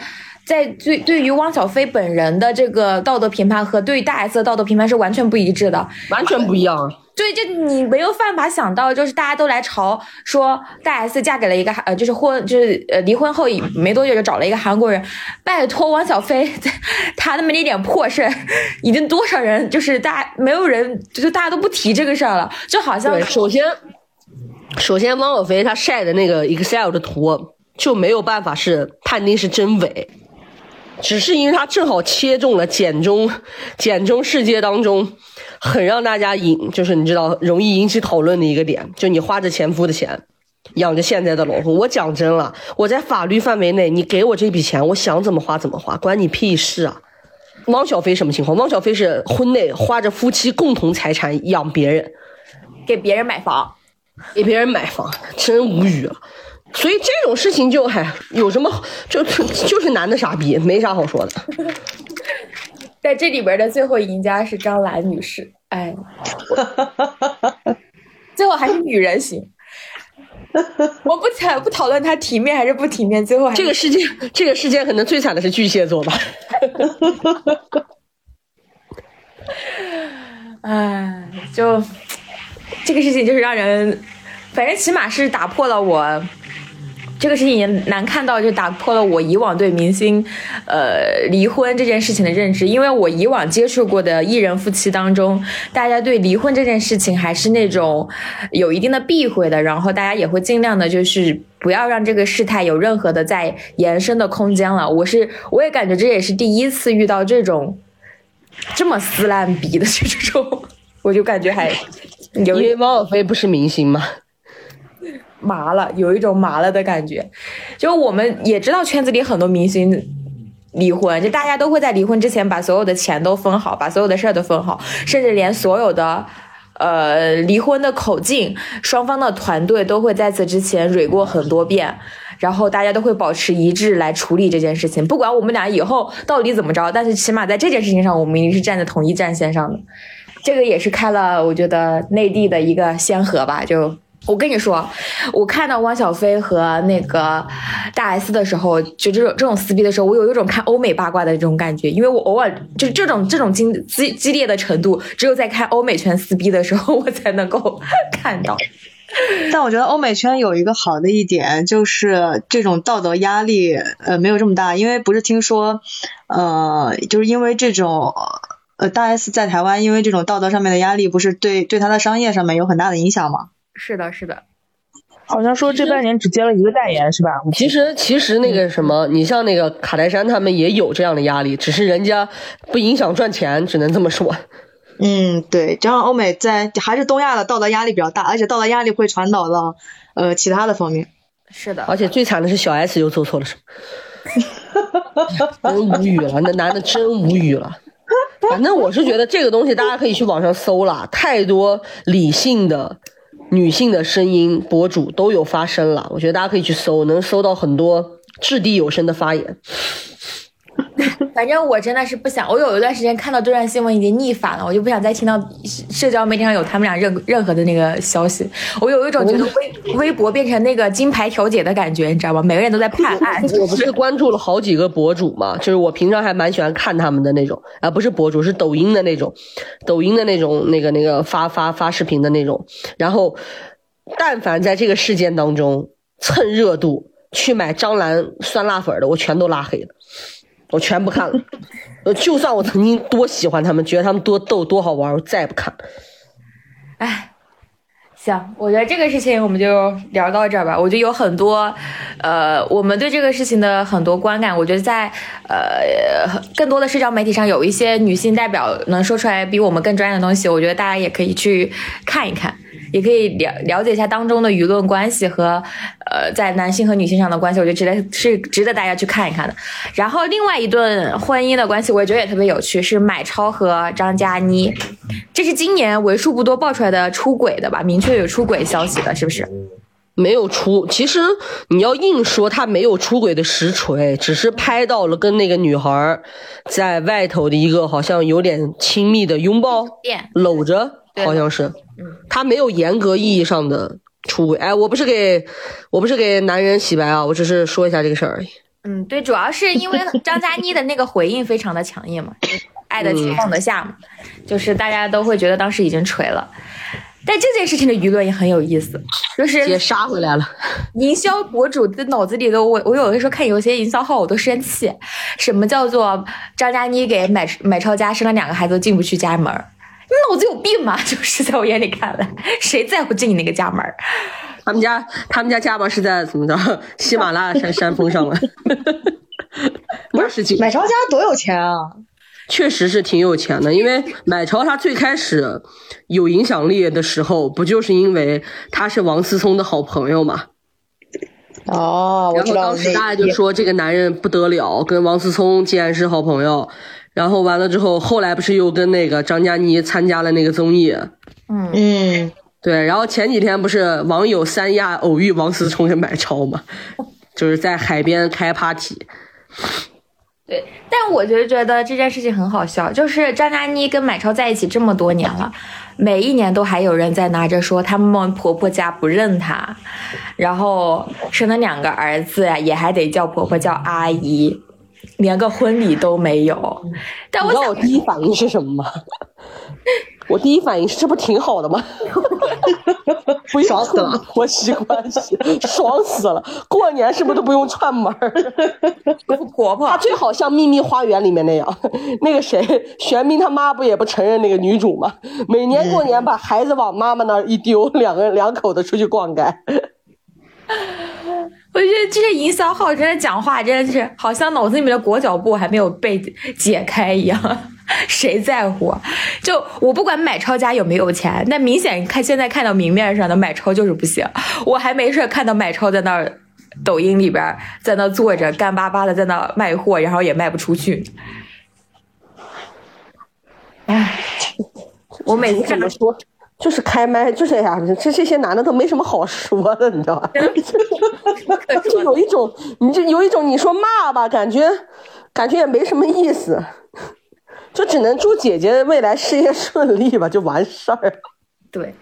在对对于汪小菲本人的这个道德评判和对于大 S 的道德评判是完全不一致的，完全不一样。对，就你没有办法想到，就是大家都来嘲说大 S 嫁给了一个呃，就是婚就是呃离婚后没多久就找了一个韩国人，拜托汪小菲，他那么一点破事，已经多少人就是大家没有人就是大家都不提这个事儿了，就好像首先首先汪小菲他晒的那个 Excel 的图就没有办法是判定是真伪。只是因为他正好切中了简中简中世界当中很让大家引，就是你知道容易引起讨论的一个点，就你花着前夫的钱养着现在的老公。我讲真了，我在法律范围内，你给我这笔钱，我想怎么花怎么花，关你屁事啊！汪小菲什么情况？汪小菲是婚内花着夫妻共同财产养别人，给别人买房，给别人买房，真无语了。所以这种事情就还有什么就就是男的傻逼，没啥好说的。在这里边的最后赢家是张兰女士，哎，最后还是女人行。我不讨不讨论她体面还是不体面，最后还这个世界这个世界可能最惨的是巨蟹座吧。哎，就这个事情就是让人，反正起码是打破了我。这个事情也难看到，就打破了我以往对明星，呃，离婚这件事情的认知。因为我以往接触过的艺人夫妻当中，大家对离婚这件事情还是那种有一定的避讳的，然后大家也会尽量的，就是不要让这个事态有任何的再延伸的空间了。我是，我也感觉这也是第一次遇到这种这么撕烂逼的这种，我就感觉还有。因为汪小菲不是明星嘛。麻了，有一种麻了的感觉。就我们也知道圈子里很多明星离婚，就大家都会在离婚之前把所有的钱都分好，把所有的事儿都分好，甚至连所有的呃离婚的口径，双方的团队都会在此之前蕊过很多遍，然后大家都会保持一致来处理这件事情。不管我们俩以后到底怎么着，但是起码在这件事情上，我们一定是站在同一战线上的。这个也是开了我觉得内地的一个先河吧，就。我跟你说，我看到汪小菲和那个大 S 的时候，就这种这种撕逼的时候，我有一种看欧美八卦的这种感觉，因为我偶尔就这种这种激激激烈的程度，只有在看欧美圈撕逼的时候，我才能够看到。但我觉得欧美圈有一个好的一点，就是这种道德压力呃没有这么大，因为不是听说呃就是因为这种呃大 S 在台湾，因为这种道德上面的压力，不是对对他的商业上面有很大的影响吗？是的，是的，好像说这半年只接了一个代言，是吧？其实，其实那个什么，你像那个卡戴珊他们也有这样的压力，只是人家不影响赚钱，只能这么说。嗯，对，加上欧美在还是东亚的道德压力比较大，而且道德压力会传导到呃其他的方面。是的，而且最惨的是小 S 又做错了什么，真无语了，那男的真无语了。反正我是觉得这个东西大家可以去网上搜了，太多理性的。女性的声音博主都有发声了，我觉得大家可以去搜，能搜到很多掷地有声的发言。反正我真的是不想，我有一段时间看到这段新闻已经逆反了，我就不想再听到社交媒体上有他们俩任任何的那个消息。我有一种觉得微微博变成那个金牌调解的感觉，你知道吗？每个人都在判案。我不是关注了好几个博主嘛，就是我平常还蛮喜欢看他们的那种，啊，不是博主，是抖音的那种，抖音的那种那个那个发发发视频的那种。然后，但凡在这个事件当中蹭热度去买张兰酸辣粉的，我全都拉黑了。我全不看了，呃，就算我曾经多喜欢他们，觉得他们多逗多好玩，我再也不看。哎，行，我觉得这个事情我们就聊到这儿吧。我觉得有很多，呃，我们对这个事情的很多观感，我觉得在呃更多的社交媒体上有一些女性代表能说出来比我们更专业的东西，我觉得大家也可以去看一看。也可以了了解一下当中的舆论关系和，呃，在男性和女性上的关系，我觉得值得是值得大家去看一看的。然后另外一段婚姻的关系，我也觉得也特别有趣，是买超和张嘉倪，这是今年为数不多爆出来的出轨的吧？明确有出轨消息的，是不是？没有出，其实你要硬说他没有出轨的实锤，只是拍到了跟那个女孩在外头的一个好像有点亲密的拥抱，搂着，好像是。他没有严格意义上的出轨，哎，我不是给我不是给男人洗白啊，我只是说一下这个事儿而已。嗯，对，主要是因为张嘉倪的那个回应非常的强硬嘛，爱得起放得下嘛，就是大家都会觉得当时已经锤了。但这件事情的舆论也很有意思，就是也杀回来了。营销博主的脑子里都我我有的时候看有些营销号我都生气，什么叫做张嘉倪给买买超家生了两个孩子都进不去家门？你脑子有病吗？就是在我眼里看来，谁在乎进你那个家门？他们家他们家家门是在怎么着？喜马拉雅山山峰上了。不是买超家多有钱啊！确实是挺有钱的，因为买超他最开始有影响力的时候，不就是因为他是王思聪的好朋友嘛？哦，然后当时大家就说这个男人不得了，跟王思聪竟然是好朋友。然后完了之后，后来不是又跟那个张嘉倪参加了那个综艺？嗯嗯，对。然后前几天不是网友三亚偶遇王思聪跟买超嘛，就是在海边开 party。对，但我就觉得这件事情很好笑，就是张嘉倪跟买超在一起这么多年了，每一年都还有人在拿着说他们婆婆家不认她，然后生了两个儿子呀，也还得叫婆婆叫阿姨。连个婚礼都没有，但我知道我第一反应是什么吗？我第一反应是这不挺好的吗？爽死了，婆媳关系爽死了。过年是不是都不用串门儿？婆婆，她最好像《秘密花园》里面那样，那个谁，玄彬他妈不也不承认那个女主吗？每年过年把孩子往妈妈那儿一丢，两个人两口子出去逛街。我觉得这些营销号真的讲话真的是好像脑子里面的裹脚布还没有被解开一样，谁在乎？就我不管买超家有没有钱，但明显看现在看到明面上的买超就是不行。我还没事看到买超在那儿抖音里边在那坐着干巴巴的在那卖货，然后也卖不出去。唉，我每次看到说。就是开麦，就是呀，这这些男的都没什么好说的，你知道吧？就有一种，你就有一种，你说骂吧，感觉感觉也没什么意思，就只能祝姐姐未来事业顺利吧，就完事儿。对，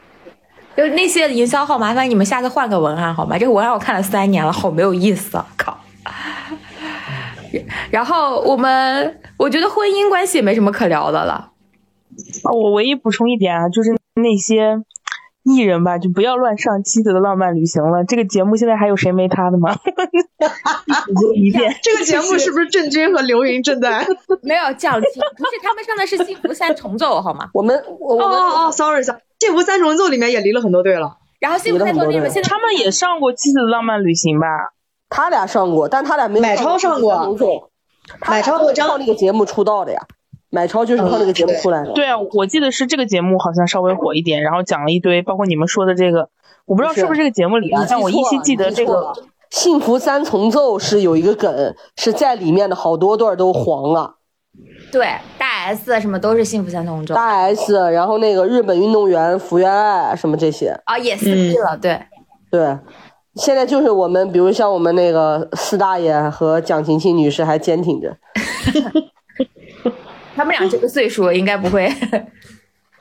就那些营销号，麻烦你们下次换个文案好吗？这个文案我看了三年了，好没有意思啊！靠。然后我们，我觉得婚姻关系也没什么可聊的了。啊，我唯一补充一点啊，就是。那些艺人吧，就不要乱上《妻子的浪漫旅行》了。这个节目现在还有谁没他的吗？一遍。这个节目是不是郑钧和刘芸正在？没有降级，不是他们上的是《幸福三重奏》好吗？我们哦哦哦，sorry，sorry，《幸福三重奏》里面也离了很多队了。然后《幸福三重奏》里面现在他们也上过《妻子的浪漫旅行》吧？他俩上过，但他俩没买超上过。买超和张那个节目出道的呀。买超就是靠这个节目出来的。对啊，我记得是这个节目好像稍微火一点，然后讲了一堆，包括你们说的这个，我不知道是不是这个节目里啊，但我依稀记得这个《幸福三重奏》是有一个梗，是在里面的好多段都黄了。对，大 S 什么都是幸福三重奏大 S，然后那个日本运动员福原爱什么这些，啊，也四季了，对。对，现在就是我们，比如像我们那个四大爷和蒋勤勤女士还坚挺着，他们俩这个岁数应该不会。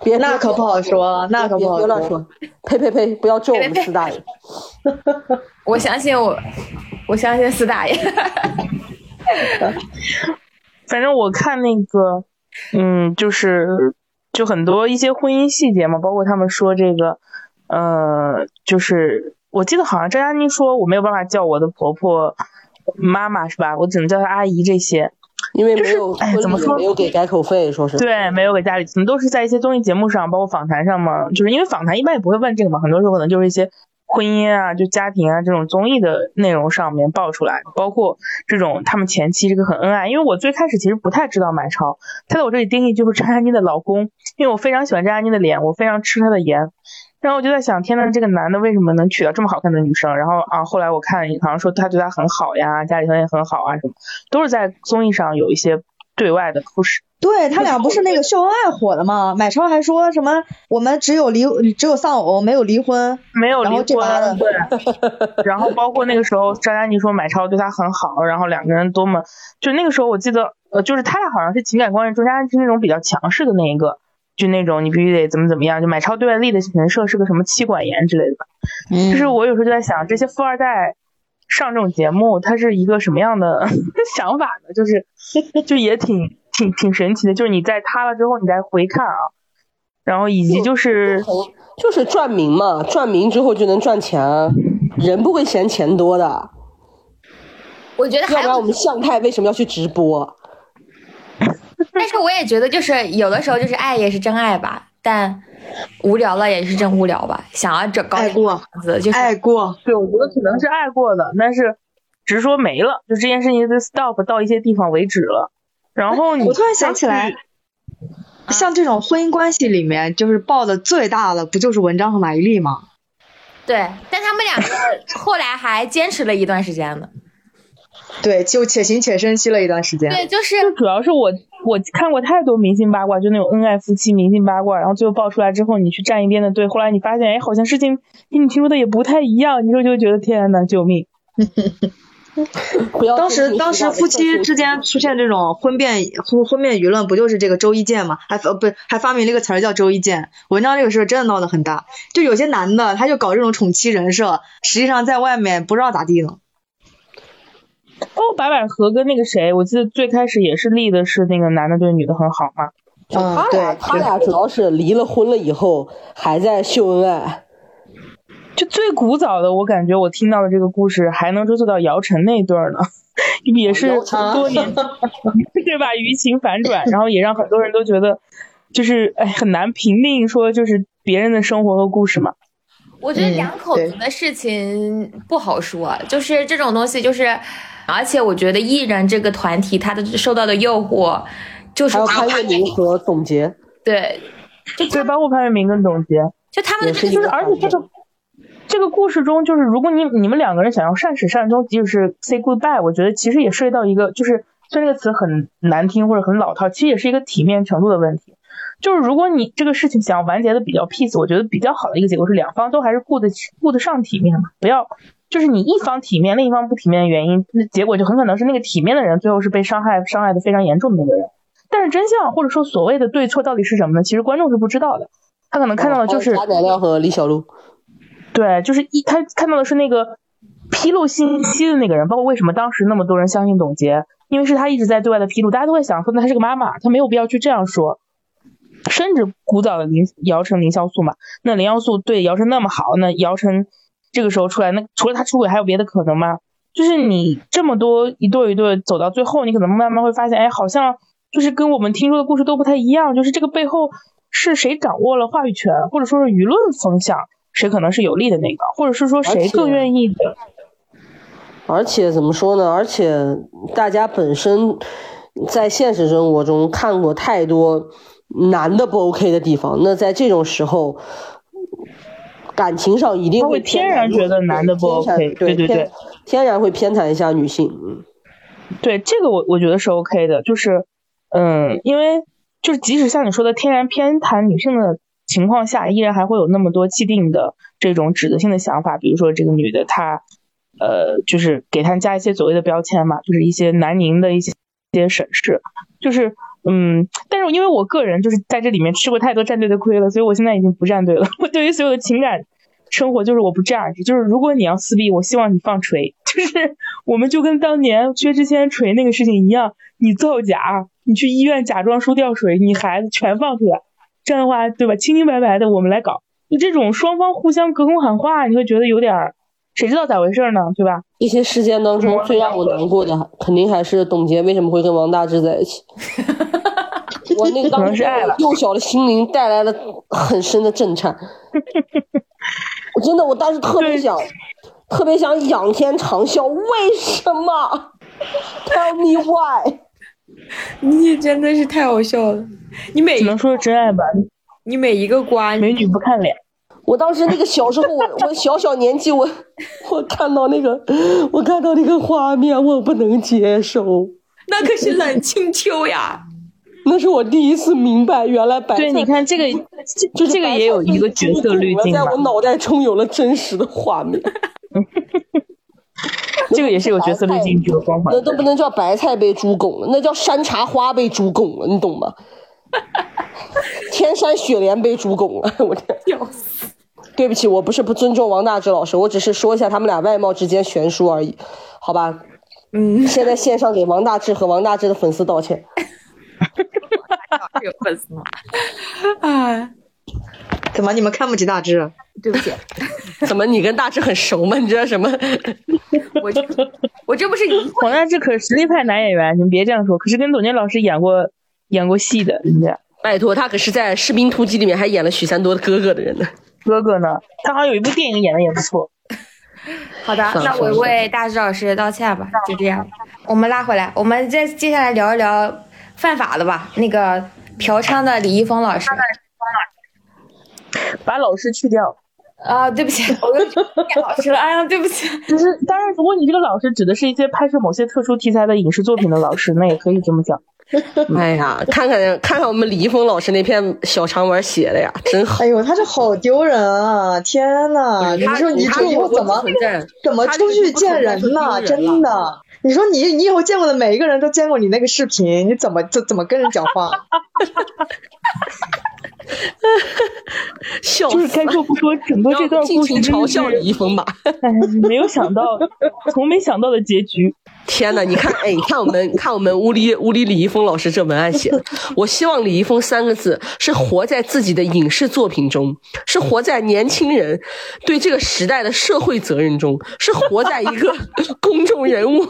别那可不好说，那可别不好别乱说，呸呸呸，不要咒我们四大爷。我相信我，我相信四大爷。反正我看那个，嗯，就是就很多一些婚姻细节嘛，包括他们说这个，呃，就是我记得好像张嘉倪说我没有办法叫我的婆婆妈妈是吧？我只能叫她阿姨这些。因为没有 哎怎么说没有给改口费，说是对，没有给家里，可能都是在一些综艺节目上，包括访谈上嘛，就是因为访谈一般也不会问这个嘛，很多时候可能就是一些婚姻啊、就家庭啊这种综艺的内容上面爆出来，包括这种他们前期这个很恩爱，因为我最开始其实不太知道买超，他在我这里定义就是张嘉倪的老公，因为我非常喜欢张嘉倪的脸，我非常吃她的颜。然后我就在想，天呐，这个男的为什么能娶到这么好看的女生？然后啊，后来我看好像说他对她很好呀，家里条件很好啊，什么都是在综艺上有一些对外的 push。对他俩不是那个秀恩爱火的吗？买超还说什么我们只有离只有丧偶没有离婚，没有离婚，对。然后包括那个时候张嘉倪说买超对他很好，然后两个人多么，就那个时候我记得，呃，就是他俩好像是情感关系中，间是那种比较强势的那一个，就那种你必须得怎么怎么样，就买超对外力的人设是个什么妻管严之类的吧。嗯就是我有时候就在想，这些富二代上这种节目，他是一个什么样的 想法呢？就是就也挺挺挺神奇的，就是你在塌了之后，你再回看啊，然后以及就是就是赚名嘛，赚名之后就能赚钱啊，人不会嫌钱多的，我觉得还要不然我们向太为什么要去直播？但是我也觉得，就是有的时候就是爱也是真爱吧，但无聊了也是真无聊吧。想要整高爱过样子，就是爱过，对，我觉得可能是爱过的，但是只是说没了，就这件事情就 stop 到一些地方为止了。然后你我突然想起来，像这种婚姻关系里面，就是爆的最大的不就是文章和马伊琍吗？对，但他们两个后来还坚持了一段时间呢。对，就且行且珍惜了一段时间。对，就是就主要是我我看过太多明星八卦，就那种恩爱夫妻明星八卦，然后最后爆出来之后，你去站一边的队，后来你发现，哎，好像事情跟你听说的也不太一样，你说就觉得天呐，救命！当时当时夫妻之间出现这种婚变婚婚变舆论，不就是这个周一见嘛？还呃不还发明了一个词儿叫周一见。文章这个事儿真的闹得很大，就有些男的他就搞这种宠妻人设，实际上在外面不知道咋地呢。哦，白百合跟那个谁，我记得最开始也是立的是那个男的对女的很好嘛。就他嗯俩，对他俩主要是离了婚了以后还在秀恩爱，就最古早的，我感觉我听到的这个故事还能追溯到姚晨那对儿呢，也是多年，对吧？舆情反转，然后也让很多人都觉得，就是哎很难评定说就是别人的生活和故事嘛。我觉得嗯两口子的事情不好说，就是这种东西，就是而且我觉得艺人这个团体他的受到的诱惑，就是潘粤明和董洁，对，就对，包括潘粤明跟董洁，就他们的这个就是而且这个这个故事中，就是如果你你们两个人想要善始善终，即使是 say goodbye，我觉得其实也涉及到一个，就是虽然这个词很难听或者很老套，其实也是一个体面程度的问题。就是如果你这个事情想要完结的比较 peace，我觉得比较好的一个结果是两方都还是顾得起顾得上体面嘛，不要就是你一方体面，另一方不体面的原因，那结果就很可能是那个体面的人最后是被伤害伤害的非常严重的那个人。但是真相或者说所谓的对错到底是什么呢？其实观众是不知道的，他可能看到的就是贾乃亮和李小璐，对，就是一他看到的是那个披露信息的那个人，包括为什么当时那么多人相信董洁，因为是他一直在对外的披露，大家都会想说，那她是个妈妈，她没有必要去这样说。甚至古早的林姚晨、林潇肃嘛，那林潇肃对姚晨那么好，那姚晨这个时候出来，那除了他出轨还有别的可能吗？就是你这么多一对一对走到最后，你可能慢慢会发现，哎，好像就是跟我们听说的故事都不太一样，就是这个背后是谁掌握了话语权，或者说是舆论风向，谁可能是有利的那个，或者是说谁更愿意的。而且怎么说呢？而且大家本身在现实生活中看过太多男的不 OK 的地方，那在这种时候，感情上一定他会天然觉得男的不 OK，对对对对天然会偏袒一下女性。嗯，对这个我我觉得是 OK 的，就是嗯，因为就是即使像你说的天然偏袒女性的情况下，依然还会有那么多既定的这种指责性的想法，比如说这个女的她，呃，就是给她加一些所谓的标签嘛，就是一些南宁的一些一些审视，就是嗯，但是因为我个人就是在这里面吃过太多战队的亏了，所以我现在已经不站队了。我对于所有的情感生活就是我不这样，就是如果你要撕逼，我希望你放锤，就是我们就跟当年薛之谦锤那个事情一样，你造假，你去医院假装输吊水，你孩子全放出来，这样的话，对吧？清清白白的我们来搞，就这种双方互相隔空喊话，你会觉得有点儿，谁知道咋回事呢？对吧？一些事件当中最让我难过的，肯定还是董洁为什么会跟王大治在一起。我那个当时幼小的心灵带来了很深的震颤。我真的，我当时特别想，特别想仰天长啸，为什么？Tell me why？你真的是太好笑了，你每只能说是真爱吧，你每一个瓜，美女不看脸。我当时那个小时候，我我小小年纪，我我看到那个，我看到那个画面，我不能接受。那可是冷清秋呀。那是我第一次明白，原来白菜对，你看这个，就这个也有一个角色滤镜吧在我脑袋中有了真实的画面。这个也是有角色滤镜这个光环那。都不能叫白菜被猪拱了，那叫山茶花被猪拱了，你懂吗？天山雪莲被猪拱了，我天！笑死！对不起，我不是不尊重王大治老师，我只是说一下他们俩外貌之间悬殊而已，好吧？嗯，现在线上给王大治和王大治的粉丝道歉。有粉丝吗？啊，怎么你们看不起大志？对不起，怎么你跟大志很熟吗？你知道什么？我这我这不是王大志可是实力派男演员，你们别这样说。可是跟董洁老师演过演过戏的，人家拜托，他可是在《士兵突击》里面还演了许三多的哥哥的人呢。哥哥呢，他好像有一部电影演的也不错。好的，那我为大志老师道歉吧，就这样。我们拉回来，我们再接下来聊一聊犯法的吧。那个嫖娼的李易峰老师 把老师去掉，啊，对不起，我又念老师了，哎呀，对不起。就是当然，如果你这个老师指的是一些拍摄某些特殊题材的影视作品的老师，那也可以这么讲。哎呀，看看看看我们李易峰老师那篇小长文写的呀，真好。哎呦，他这好丢人啊！天呐，你说你以后怎么？怎么出去见人呢？真的，你说你你以后见过的每一个人都见过你那个视频，你怎么怎怎么跟人讲话？笑就是该说不说，整个这段故事嘲笑李易，峰吧。哎，没有想到，从没想到的结局。天呐，你看，哎，你看我们，看我们屋里屋里李易峰老师这文案写的，我希望李易峰三个字是活在自己的影视作品中，是活在年轻人对这个时代的社会责任中，是活在一个 公众人物。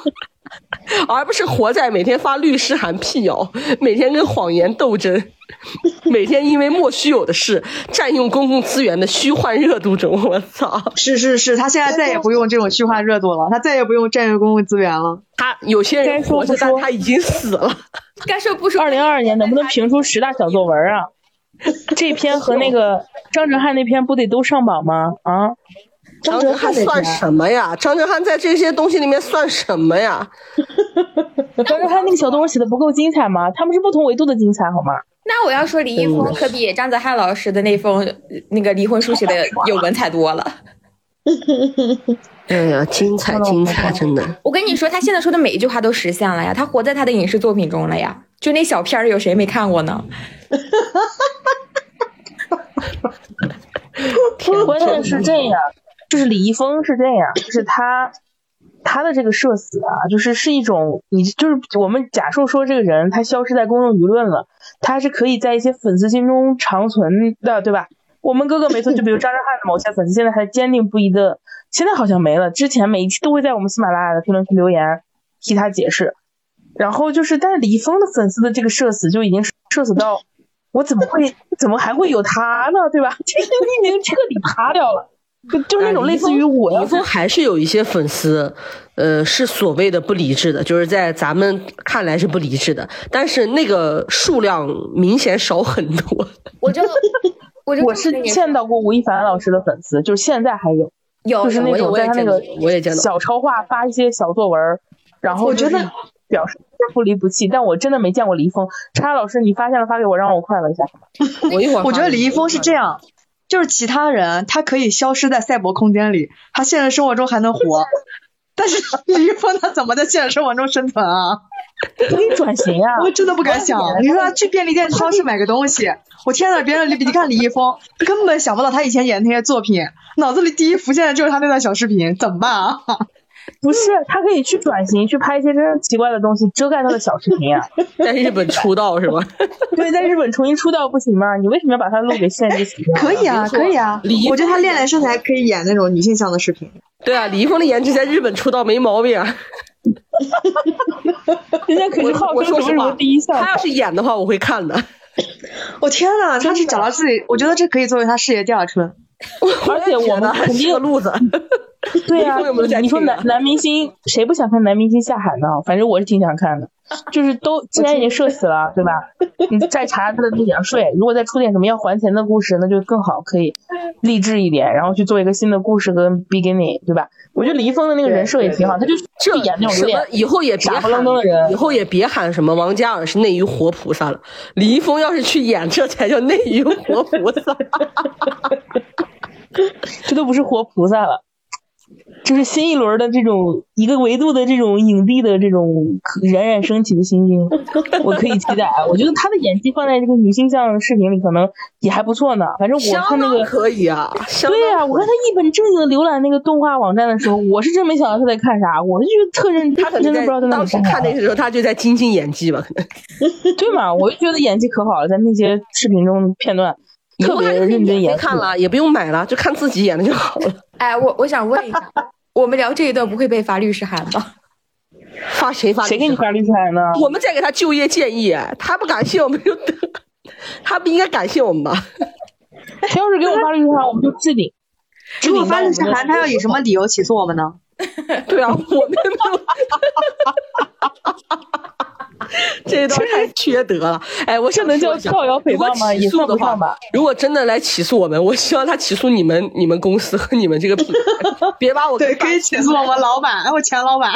而不是活在每天发律师函辟谣，每天跟谎言斗争，每天因为莫须有的事占用公共资源的虚幻热度中。我操！是是是，他现在再也不用这种虚幻热度了，他再也不用占用公共资源了。他有些人活着，但他已经死了。该说不说，二零二二年能不能评出十大小作文啊？这篇和那个张哲瀚那篇不得都上榜吗？啊，张哲瀚算什么呀？张哲瀚在这些东西里面算什么呀？张哲瀚那个小作文写的不够精彩吗？他们是不同维度的精彩，好吗？那我要说李易峰可比张泽瀚老师的那封那个离婚书写的有文采多了。哎呀，精彩 精彩，真的！我跟你说，他现在说的每一句话都实现了呀，他活在他的影视作品中了呀。就那小片儿，有谁没看过呢？关键是这样，就是李易峰是这样，就是他他的这个社死啊，就是是一种你就是我们假设说这个人他消失在公众舆论了，他是可以在一些粉丝心中长存的，对吧？我们哥哥没错，就比如张哲瀚的某些粉丝现在还坚定不移的，现在好像没了，之前每一期都会在我们喜马拉雅的评论区留言替他解释。然后就是，但是李易峰的粉丝的这个社死就已经社死到，我怎么会怎么还会有他呢？对吧？就是你已经彻底塌掉了，就就是那种类似于我要是李易峰还是有一些粉丝，呃，是所谓的不理智的，就是在咱们看来是不理智的，但是那个数量明显少很多。我就我就我是见到过吴亦凡老师的粉丝，就是现在还有，有就是那种我也在他那个我也见到小超话发一些小作文，然后我觉得就是表示不离不弃，但我真的没见过李易峰。叉老师，你发现了发给我，让我快乐一下。我一会儿我觉得李易峰是这样，就是其他人他可以消失在赛博空间里，他现实生活中还能活，但是李易峰他怎么在现实生活中生存啊？可以转型啊！我真的不敢想。你说他去便利店、超市买个东西，我天呐，别人你看李易峰根本想不到他以前演的那些作品，脑子里第一浮现的就是他那段小视频，怎么办啊？不是，他可以去转型，去拍一些真正奇怪的东西，遮盖他的小视频啊。在日本出道是吗？对，在日本重新出道不行吗？你为什么要把他路给限制死掉？可以啊，可以啊李易，峰我觉得他练练身材可以演那种女性向的视频。对啊，李易峰的颜值在日本出道没毛病啊。人家可是我号称什么什么，第一项他要是演的话，我会看的。我天呐，他是找到自己，我觉得这可以作为他事业第二春。而且我们肯定是个路子。对呀、李易峰有没有在你说男男明星谁不想看男明星下海呢？反正我是挺想看的，就是都既然已经社死了，对吧？你再查他的那点税，如果再出点什么要还钱的故事，那就更好，可以励志一点，然后去做一个新的故事跟 beginning，对吧？我觉得李易峰的那个人设也挺好，他就这就演那种有什么点以后也别傻不喊愣登的人以后也别喊什么王嘉尔是内娱活菩萨了。李易峰要是去演，这才叫内娱活菩萨。这都不是活菩萨了，这是新一轮的这种一个维度的这种影帝的这种冉冉升起的新星，我可以期待。啊我觉得他的演技放在这个女性向视频里可能也还不错呢。反正我看那个，可以啊，对呀、我看他一本正经的浏览那个动画网站的时候，我是真没想到他在看啥，我就觉得特认真，他可能真的不知道在那当时看那个时候，他就在精进演技吧，可能。对嘛？我就觉得演技可好了，在那些视频中片段特别认真别演。看了，也不用买了，就看自己演的就好了。哎，我我想问一下，我们聊这一段不会被发律师函吧？发谁发？谁给你发律师函呢？我们在给他就业建议，哎他不感谢我们就，他不应该感谢我们吧？他要是给我发律师函，我们就置顶。如果发律师函，他要以什么理由起诉我们呢？对啊，我们没有，这一段太缺德了。哎，我这能叫造谣诽谤吗？也算的话不上吧。如果真的来起诉我们，我希望他起诉你们、你们公司和你们这个品牌，别把我对，跟可以起诉我们老板，我前老板。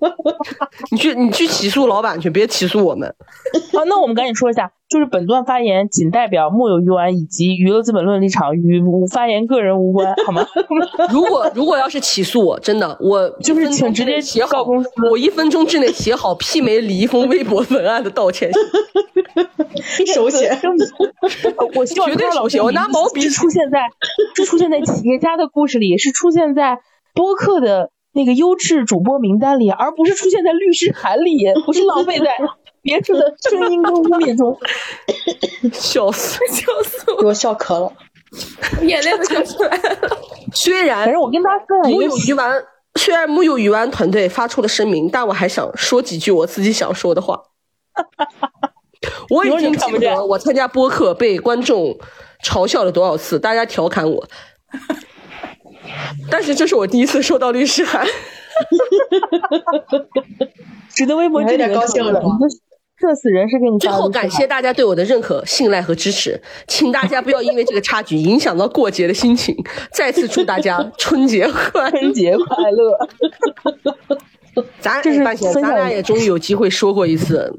你去你去起诉老板去，别起诉我们。好，那我们赶紧说一下，就是本段发言仅代表木有鱼丸以及娱乐资本论立场，与发言个人无关，好吗？如果如果要是起诉我，真的我就是请直接写好告公司我一分钟之内写好媲美李易峰微博文案的道歉信。手写。我希望绝对他老手写我拿毛笔出现在是出现在企业家的故事里，是出现在播客的那个优质主播名单里，而不是出现在律师函里，不是浪费在别处的声音跟污蔑中。笑死！笑死我，给我笑咳了。眼泪都笑出来了。虽然反正我跟大家分享一木个有鱼丸，虽然木有鱼丸团队发出了声明，但我还想说几句我自己想说的话。我已经记不得我参加播客被观众嘲笑了多少次，大家调侃我，但是这是我第一次收到律师函。值得微博这点高兴了讨论社死人是给你最后感谢大家对我的认可、信赖和支持，请大家不要因为这个插曲影响到过节的心情。再次祝大家春节快乐！春节快乐！咱这是咱俩也终于有机会说过一次，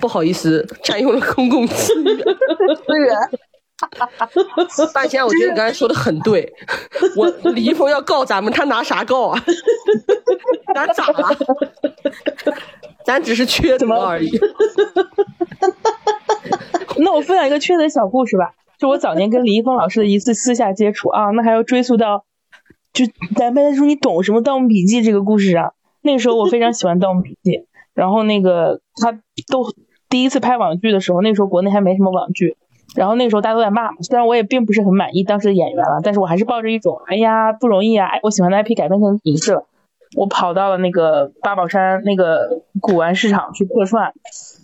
不好意思，占用了公共资源。资源半仙，我觉得你刚才说的很对，我李易峰要告咱们，他拿啥告啊？咱咋了？咱只是缺德而已。那我分享一个缺德小故事吧，就我早年跟李易峰老师的一次私下接触啊，那还要追溯到，就咱们说你懂什么《盗墓笔记》这个故事啊。那个时候我非常喜欢《盗墓笔记》，然后那个他都第一次拍网剧的时候，那时候国内还没什么网剧，然后那个时候大家都在骂嘛，虽然我也并不是很满意当时的演员了，但是我还是抱着一种哎呀不容易啊，我喜欢的 IP 改编成影视了。我跑到了那个八宝山那个古玩市场去客串，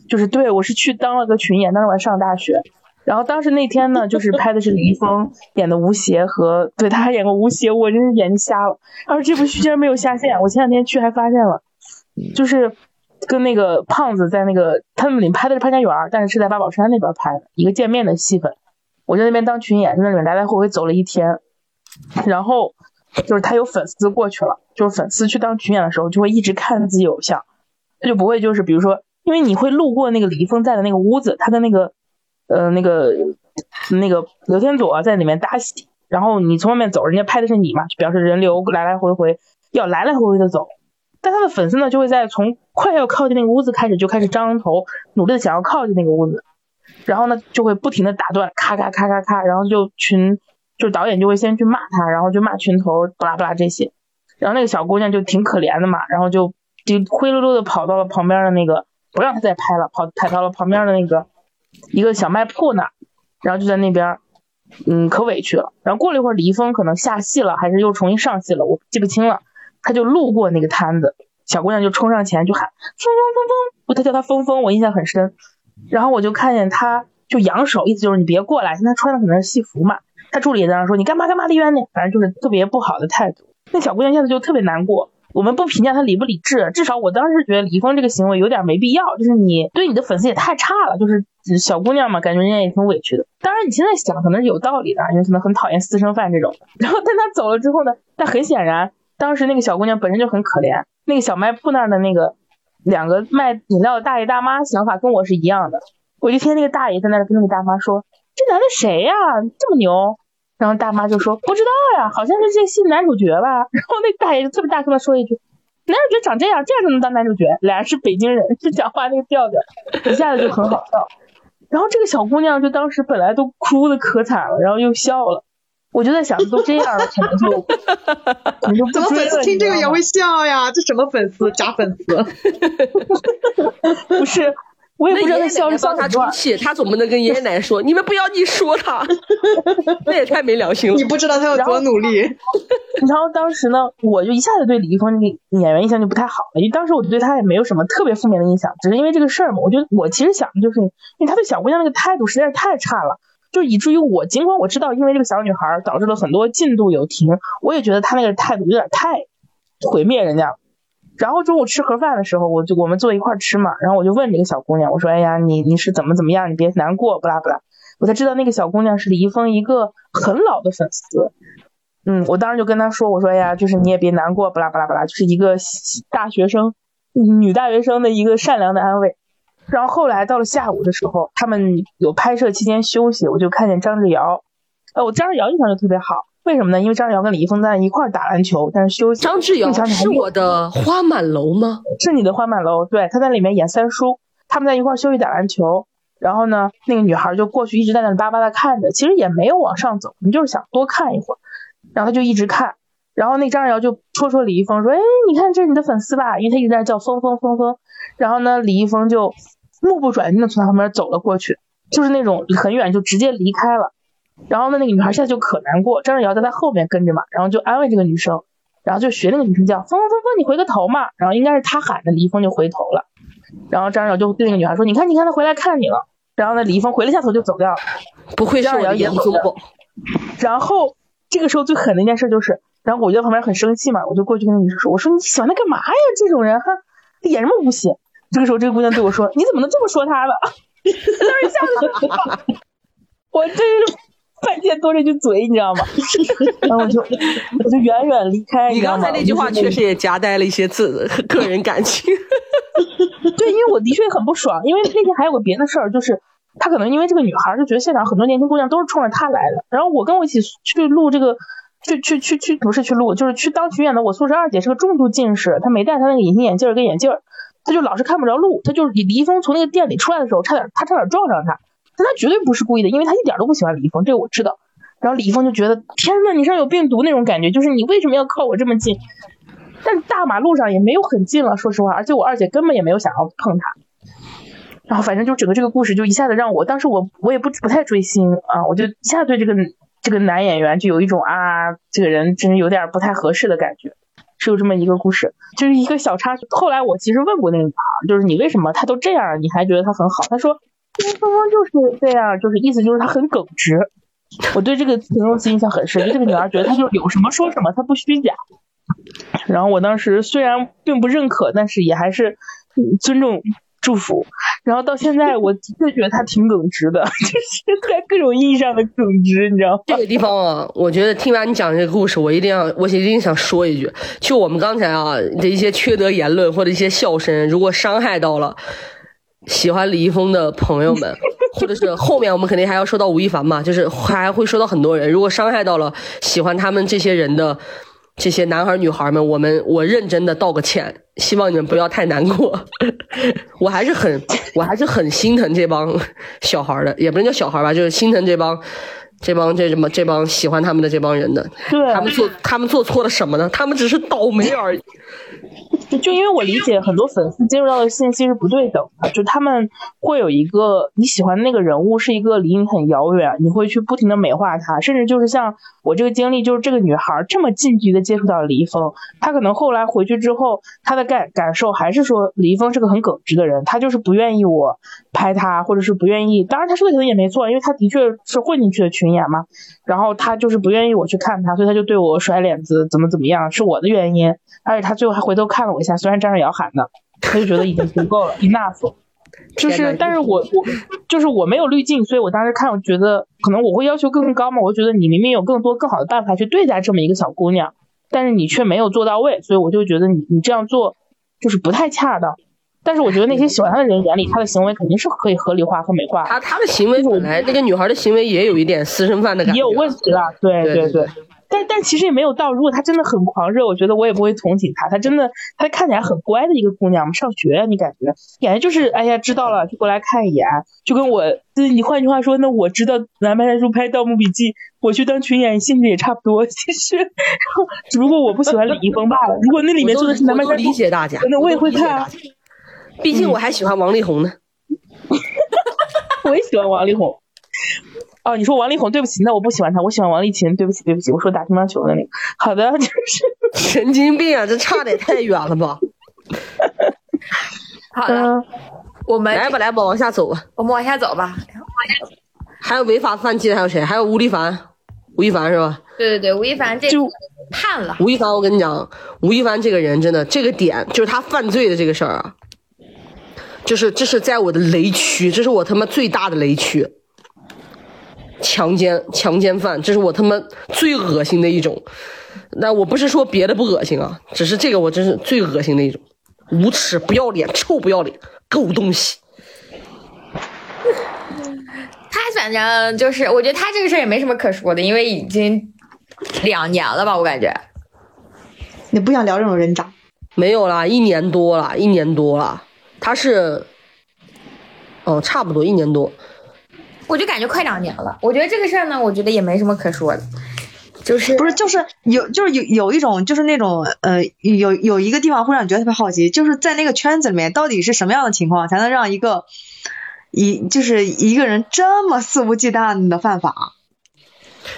就是对我是去当了个群演，当时我还上大学。然后当时那天呢，就是拍的是李易峰演的吴邪和，对他还演过吴邪，我真是眼睛瞎了。然后这部剧竟然没有下线，我前两天去还发现了，就是跟那个胖子在那个他们里拍的是潘家园，但是是在八宝山那边拍的一个见面的戏份。我在那边当群演，在那里面来来回回走了一天，然后就是他有粉丝过去了，就是粉丝去当群演的时候就会一直看自己偶像，他就不会就是比如说，因为你会路过那个李易峰在的那个屋子，他的那个呃那个那个刘天佐在里面搭戏，然后你从外面走，人家拍的是你嘛，就表示人流来来回回要来来回回的走。但他的粉丝呢，就会在从快要靠近那个屋子开始，就开始张头，努力的想要靠近那个屋子，然后呢，就会不停的打断，咔咔咔咔咔，然后就群，就导演就会先去骂他，然后就骂群头，巴拉巴拉这些，然后那个小姑娘就挺可怜的嘛，然后就就灰溜溜的跑到了旁边的那个，不让他再拍了，跑跑到了旁边的那个一个小卖铺那儿，然后就在那边，嗯，可委屈了。然后过了一会儿，李易峰可能下戏了，还是又重新上戏了，我记不清了。他就路过那个摊子，小姑娘就冲上前就喊峰峰峰峰，他叫他峰峰，我印象很深。然后我就看见他就扬手，意思就是你别过来。现在穿的可能是戏服嘛，他助理也在那说你干嘛干嘛离远点，反正就是特别不好的态度。那小姑娘现在就特别难过。我们不评价他理不理智，至少我当时觉得李易峰这个行为有点没必要，就是你对你的粉丝也太差了。就是小姑娘嘛，感觉人家也挺委屈的。当然你现在想可能是有道理的，因为可能很讨厌私生饭这种。然后但他走了之后呢，但很显然。当时那个小姑娘本身就很可怜，那个小卖铺那儿的那个两个卖饮料的大爷大妈想法跟我是一样的。我就听那个大爷在那跟那个大妈说：“这男的谁呀？这么牛？”然后大妈就说：“不知道呀，好像是这戏男主角吧。”然后那大爷就特别大声的说一句：“男主角长这样，这样就能当男主角？”俩人是北京人，就讲话那个调调，一下子就很好笑。然后这个小姑娘就当时本来都哭的可惨了，然后又笑了。我就在想，都这样了，可能就可能就怎么粉丝听这个也会笑呀？这什么粉丝？假粉丝？不是，我也不知道他笑是帮他出气，他总不能跟爷爷奶奶说：“你们不要你说他。”那也太没良心了。你不知道他有多努力。然后当时呢，我就一下子对李易峰那个演员印象就不太好了，因为当时我对他也没有什么特别负面的印象，只是因为这个事儿嘛。我觉得我其实想的就是，因为他对小姑娘那个态度实在是太差了。就以至于我，尽管我知道，因为这个小女孩导致了很多进度有停，我也觉得她那个态度有点太毁灭人家。然后中午吃盒饭的时候，我就我们坐一块吃嘛，然后我就问这个小姑娘，我说：“哎呀，你你是怎么怎么样？你别难过，不啦不啦。”我才知道那个小姑娘是李易峰一个很老的粉丝。嗯，我当时就跟她说：“我说哎呀，就是你也别难过，不啦不啦不啦，就是一个大学生，女大学生的一个善良的安慰。”然后后来到了下午的时候，他们有拍摄期间休息，我就看见张志尧，呃，我张志尧印象就特别好，为什么呢？因为张志尧跟李易峰在一块打篮球，但是休息。张志尧是我的花满楼吗？是你的花满楼，对，他在里面演三叔，他们在一块休息打篮球，然后呢，那个女孩就过去一直在那巴巴的看着，其实也没有往上走，你就是想多看一会儿，然后他就一直看，然后那张志尧就戳戳李易峰说，哎，你看这是你的粉丝吧？因为他一直在叫峰峰峰峰，然后呢，李易峰就。目不转睛的从他旁边走了过去，就是那种很远就直接离开了。然后呢，那个女孩现在就可难过，张志尧在她后面跟着嘛，然后就安慰这个女生，然后就学那个女生叫峰峰峰峰，你回个头嘛。然后应该是他喊的，李易峰就回头了。然后张志尧就对那个女孩说：“你看，你看，他回来看你了。”然后呢，李易峰回了一下头就走掉了。不会是我的眼珠子。然后这个时候最狠的一件事就是，然后我就在旁边很生气嘛，我就过去跟那女生说：“我说你喜欢他干嘛呀？这种人哈，他演什么武戏？”这个时候，这个姑娘对我说：“你怎么能这么说他呢？”当时一下子，我真是犯贱多这句嘴，你知道吗？然后我就我就远远离开。你刚才那句话确实也夹带了一些自 个人感情。对，因为我的确很不爽，因为那天还有个别的事儿，就是他可能因为这个女孩就觉得现场很多年轻姑娘都是冲着他来的。然后我跟我一起去录这个，去去去去，不是去录，就是去当群演的。我宿舍二姐是个重度近视，她没戴她那个隐形眼镜跟眼镜。他就老是看不着路，他就是李易峰从那个店里出来的时候，差点他差点撞上他，但他绝对不是故意的，因为他一点都不喜欢李易峰，这个我知道。然后李易峰就觉得天呐，你身上有病毒那种感觉，就是你为什么要靠我这么近？但大马路上也没有很近了，说实话，而且我二姐根本也没有想要碰他。然后反正就整个这个故事就一下子让我当时我我也不不太追星啊，我就一下对这个这个男演员就有一种啊这个人真是有点不太合适的感觉。是有这么一个故事，就是一个小插曲。后来我其实问过那个女孩，就是你为什么她都这样，你还觉得她很好？她说，因为峰峰就是这样，就是意思就是她很耿直。我对这个形容词印象很深，这个女孩觉得她就有什么说什么，她不虚假。然后我当时虽然并不认可，但是也还是尊重祝福。然后到现在，我的确觉得他挺耿直的，就是在各种意义上的耿直，你知道吗？这个地方啊，我觉得听完你讲这个故事，我一定要，我一定想说一句，就我们刚才啊的一些缺德言论或者一些笑声，如果伤害到了喜欢李易峰的朋友们，或者是后面我们肯定还要说到吴亦凡嘛，就是还会说到很多人，如果伤害到了喜欢他们这些人的。这些男孩女孩们，我们我认真的道个歉，希望你们不要太难过。我还是很我还是很心疼这帮小孩的，也不能叫小孩吧，就是心疼这帮这帮这什么这帮喜欢他们的这帮人的。对他们做他们做错了什么呢？他们只是倒霉而已。就因为我理解很多粉丝接触到的信息是不对等的，就他们会有一个你喜欢的那个人物是一个离你很遥远，你会去不停的美化他，甚至就是像我这个经历，就是这个女孩这么近距离的接触到李易峰，她可能后来回去之后，她的感感受还是说李易峰是个很耿直的人，他就是不愿意我拍他，或者是不愿意，当然他说的可能也没错，因为他的确是混进去的群演嘛，然后他就是不愿意我去看他，所以他就对我甩脸子，怎么怎么样，是我的原因，而且他最后还回头看了我。一下，虽然站着也要喊的，他就觉得已经足够了，enough。就是，但是我我就是我没有滤镜，所以我当时看，我觉得可能我会要求更高嘛。我觉得你明明有更多更好的办法去对待这么一个小姑娘，但是你却没有做到位，所以我就觉得你你这样做就是不太恰当。但是我觉得那些喜欢他的人眼里，他的行为肯定是可以合理化和美化。他他的行为本来那个女孩的行为也有一点私生饭的感觉，也有问题了。对对对。但但其实也没有到，如果他真的很狂热，我觉得我也不会同情他。他真的，他看起来很乖的一个姑娘，上学你感觉，感觉就是哎呀，知道了就过来看一眼，就跟我，你换句话说，那我知道南派大叔拍《盗墓笔记》，我去当群演，性质也差不多。其实，只不过我不喜欢李易峰罢了。如果那里面做的是南派大叔，理解大家，那我也会看。毕竟我还喜欢王力宏呢。我也喜欢王力宏。哦，你说王力宏，对不起，那我不喜欢他，我喜欢王力勤，对不起，对不起，我说打乒乓球的那个。好的，就是 神经病啊，这差的也太远了吧。好的，我们来吧，来吧，往下走吧。我们往下走吧。还有违法犯纪的还有谁？还有吴亦凡，吴亦凡是吧？对对对，吴亦凡这就判了。吴亦凡，我跟你讲，吴亦凡这个人真的，这个点就是他犯罪的这个事儿啊，就是这是在我的雷区，这是我他妈最大的雷区。强奸强奸犯，这是我他妈最恶心的一种。那我不是说别的不恶心啊，只是这个我真是最恶心的一种，无耻不要脸，臭不要脸，狗东西。他反正就是，我觉得他这个事儿也没什么可说的，因为已经两年了吧，我感觉。你不想聊这种人渣？没有啦，一年多了，一年多了。他是，哦，差不多一年多。我就感觉快两年了，我觉得这个事儿呢，我觉得也没什么可说的，就是不是就是有就是有有一种就是那种呃有有一个地方会让你觉得特别好奇，就是在那个圈子里面到底是什么样的情况才能让一个一就是一个人这么肆无忌惮的犯法？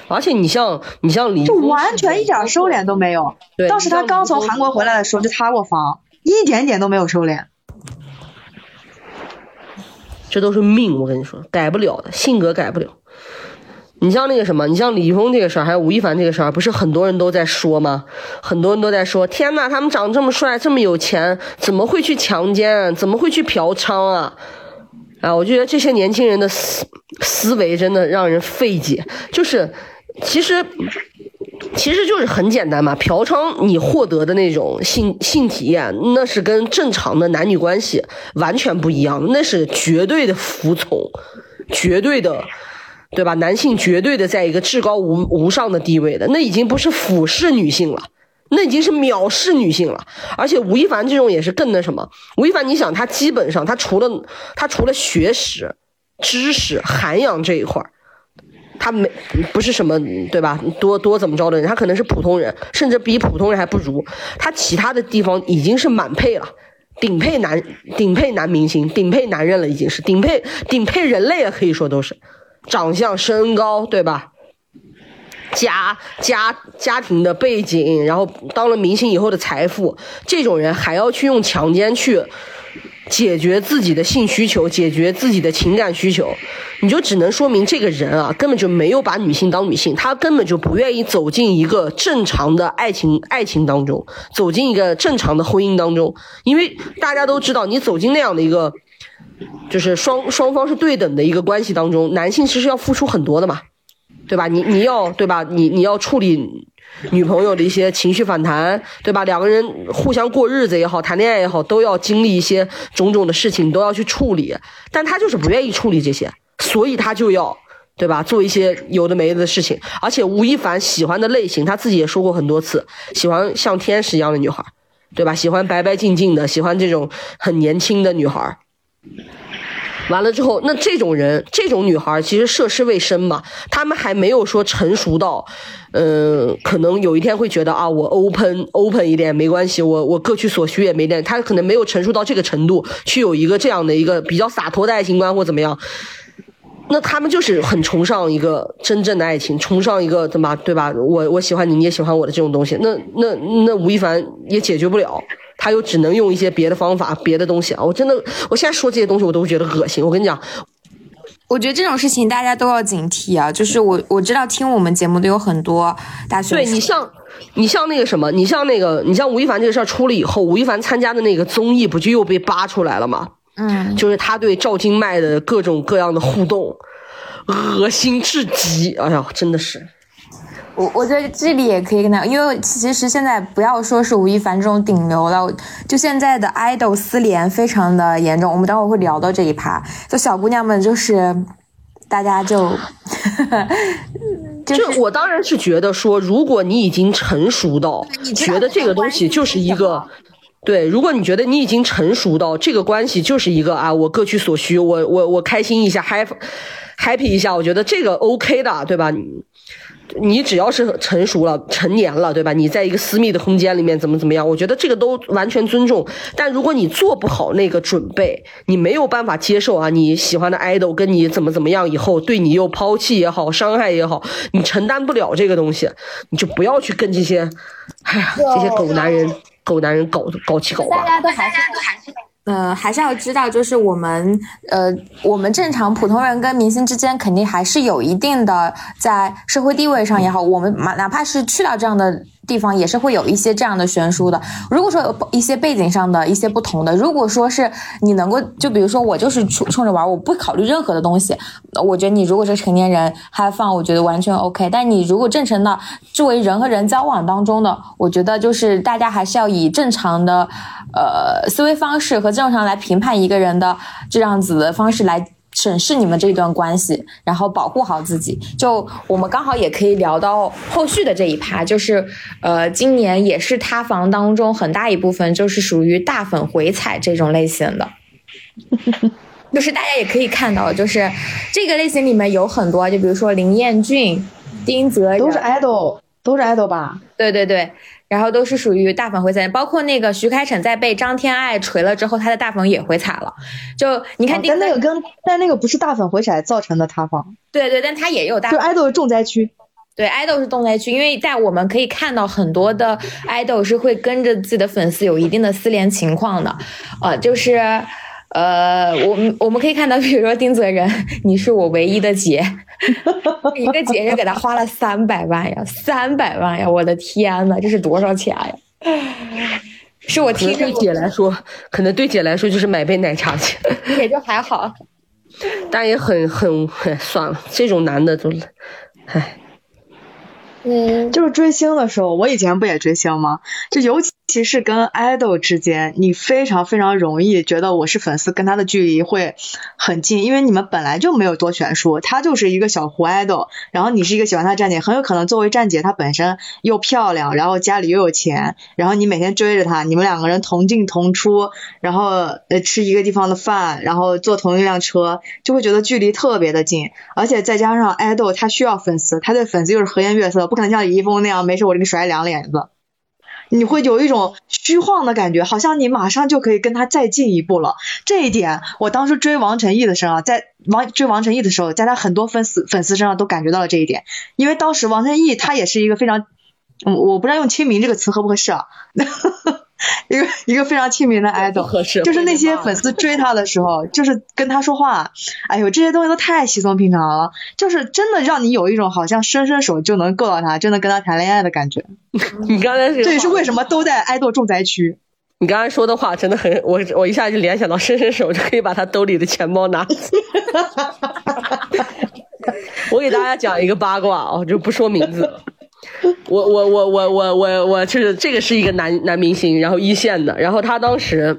而且你像你像李，就完全一点收敛都没有。当时他刚从韩国回来的时候就塌过房，一点点都没有收敛。这都是命，我跟你说，改不了的，性格改不了。你像那个什么，你像李易峰这个事儿，还有吴亦凡这个事儿，不是很多人都在说吗？很多人都在说，天呐，他们长这么帅，这么有钱，怎么会去强奸？怎么会去嫖娼啊？啊，我就觉得这些年轻人的思思维真的让人费解。就是，其实。其实就是很简单嘛，嫖娼你获得的那种性性体验，那是跟正常的男女关系完全不一样，那是绝对的服从，绝对的，对吧？男性绝对的在一个至高无无上的地位的，那已经不是俯视女性了，那已经是藐视女性了。而且吴亦凡这种也是更那什么，吴亦凡，你想他基本上他除了他除了学识、知识、涵养这一块儿。他没不是什么对吧？多多怎么着的人，他可能是普通人，甚至比普通人还不如。他其他的地方已经是满配了，顶配男顶配男明星，顶配男人了，已经是顶配顶配人类了，可以说都是。长相、身高，对吧？家家家庭的背景，然后当了明星以后的财富，这种人还要去用强奸去。解决自己的性需求，解决自己的情感需求，你就只能说明这个人啊，根本就没有把女性当女性，他根本就不愿意走进一个正常的爱情爱情当中，走进一个正常的婚姻当中。因为大家都知道，你走进那样的一个就是双双方是对等的一个关系当中，男性其实要付出很多的嘛，对吧？你你要对吧？你你要处理女朋友的一些情绪反弹，对吧？两个人互相过日子也好，谈恋爱也好，都要经历一些种种的事情，都要去处理。但他就是不愿意处理这些，所以他就要对吧？做一些有的没的的事情。而且吴亦凡喜欢的类型，他自己也说过很多次，喜欢像天使一样的女孩，对吧？喜欢白白净净的，喜欢这种很年轻的女孩。完了之后，那这种人，这种女孩其实涉世未深嘛，他们还没有说成熟到，嗯，可能有一天会觉得啊，我 open open 一点没关系，我我各取所需也没点，他可能没有成熟到这个程度，去有一个这样的一个比较洒脱的爱情观或怎么样。那他们就是很崇尚一个真正的爱情，崇尚一个怎么对吧？我我喜欢你，你也喜欢我的这种东西。那那那吴亦凡也解决不了。他又只能用一些别的方法、别的东西啊！我真的，我现在说这些东西我都觉得恶心。我跟你讲，我觉得这种事情大家都要警惕啊！就是我我知道听我们节目的有很多大学对你像你像那个什么，你像那个你像吴亦凡这个事儿出了以后，吴亦凡参加的那个综艺不就又被扒出来了吗？嗯，就是他对赵今麦的各种各样的互动，恶心至极！哎呀，真的是。我我觉得这里也可以跟他，因为其实现在不要说是吴亦凡这种顶流了，就现在的 idol 撕联非常的严重。我们待会儿会聊到这一趴，就小姑娘们就是大家就，就我当然是觉得说，如果你已经成熟到觉得这个东西就是一个，对，如果你觉得你已经成熟到这个关系就是一个啊，我各取所需，我我我开心一下，happy happy 一下，我觉得这个 OK 的，对吧？你只要是成熟了、成年了，对吧？你在一个私密的空间里面怎么怎么样？我觉得这个都完全尊重。但如果你做不好那个准备，你没有办法接受啊，你喜欢的 idol 跟你怎么怎么样以后，对你又抛弃也好、伤害也好，你承担不了这个东西，你就不要去跟这些，哎呀，这些狗男人、狗男人搞搞起搞大家都还是都还是。呃，还是要知道，就是我们，呃，我们正常普通人跟明星之间，肯定还是有一定的在社会地位上也好，我们哪怕是去到这样的。地方也是会有一些这样的悬殊的。如果说有一些背景上的一些不同的，如果说是你能够，就比如说我就是冲冲着玩，我不考虑任何的东西，我觉得你如果是成年人还放，我觉得完全 OK。但你如果正常的作为人和人交往当中的，我觉得就是大家还是要以正常的呃思维方式和正常来评判一个人的这样子的方式来。审视你们这段关系，然后保护好自己。就我们刚好也可以聊到后续的这一趴，就是呃，今年也是塌房当中很大一部分就是属于大粉回踩这种类型的，就是大家也可以看到，就是这个类型里面有很多，就比如说林彦俊、丁泽，都是 idol，都是 idol 吧？对对对。然后都是属于大粉回踩，包括那个徐开骋在被张天爱锤了之后，他的大粉也回踩了。就你看，但那个跟但那个不是大粉回踩造成的塌房。对对，但他也有大。就爱豆是重灾区。对，爱豆是重灾区，因为在我们可以看到很多的爱豆是会跟着自己的粉丝有一定的私联情况的，呃，就是。呃，我们我们可以看到，比如说丁泽仁，你是我唯一的姐，一个姐姐给他花了三百万呀，三百万呀，我的天呐，这是多少钱呀？是我听对姐来说，可能对姐来说就是买杯奶茶钱，也就还好，但也很很算了，这种男的都，唉。嗯，就是追星的时候，我以前不也追星吗？就尤其其实跟 idol 之间，你非常非常容易觉得我是粉丝，跟他的距离会很近，因为你们本来就没有多悬殊，他就是一个小胡 idol，然后你是一个喜欢他站姐，很有可能作为站姐，她本身又漂亮，然后家里又有钱，然后你每天追着他，你们两个人同进同出，然后呃吃一个地方的饭，然后坐同一辆车，就会觉得距离特别的近，而且再加上 idol 他需要粉丝，他对粉丝又是和颜悦色。不可能像李易峰那样，没事我给你甩两脸子，你会有一种虚晃的感觉，好像你马上就可以跟他再进一步了。这一点，我当时追王晨艺的时候，在王追王晨艺的时候，在他很多粉丝粉丝身上都感觉到了这一点，因为当时王晨艺他也是一个非常，我不知道用亲民这个词合不合适啊。一个一个非常亲民的 idol，就是那些粉丝追他的时候，就是跟他说话，哎呦，这些东西都太稀松平常了，就是真的让你有一种好像伸伸手就能够到他，真的跟他谈恋爱的感觉。你刚才这也是为什么都在 idol 重灾区。你刚才说的话真的很，我我一下就联想到伸伸手就可以把他兜里的钱包拿走。我给大家讲一个八卦啊，就不说名字了。我我我我我我我就是这个是一个男男明星，然后一线的，然后他当时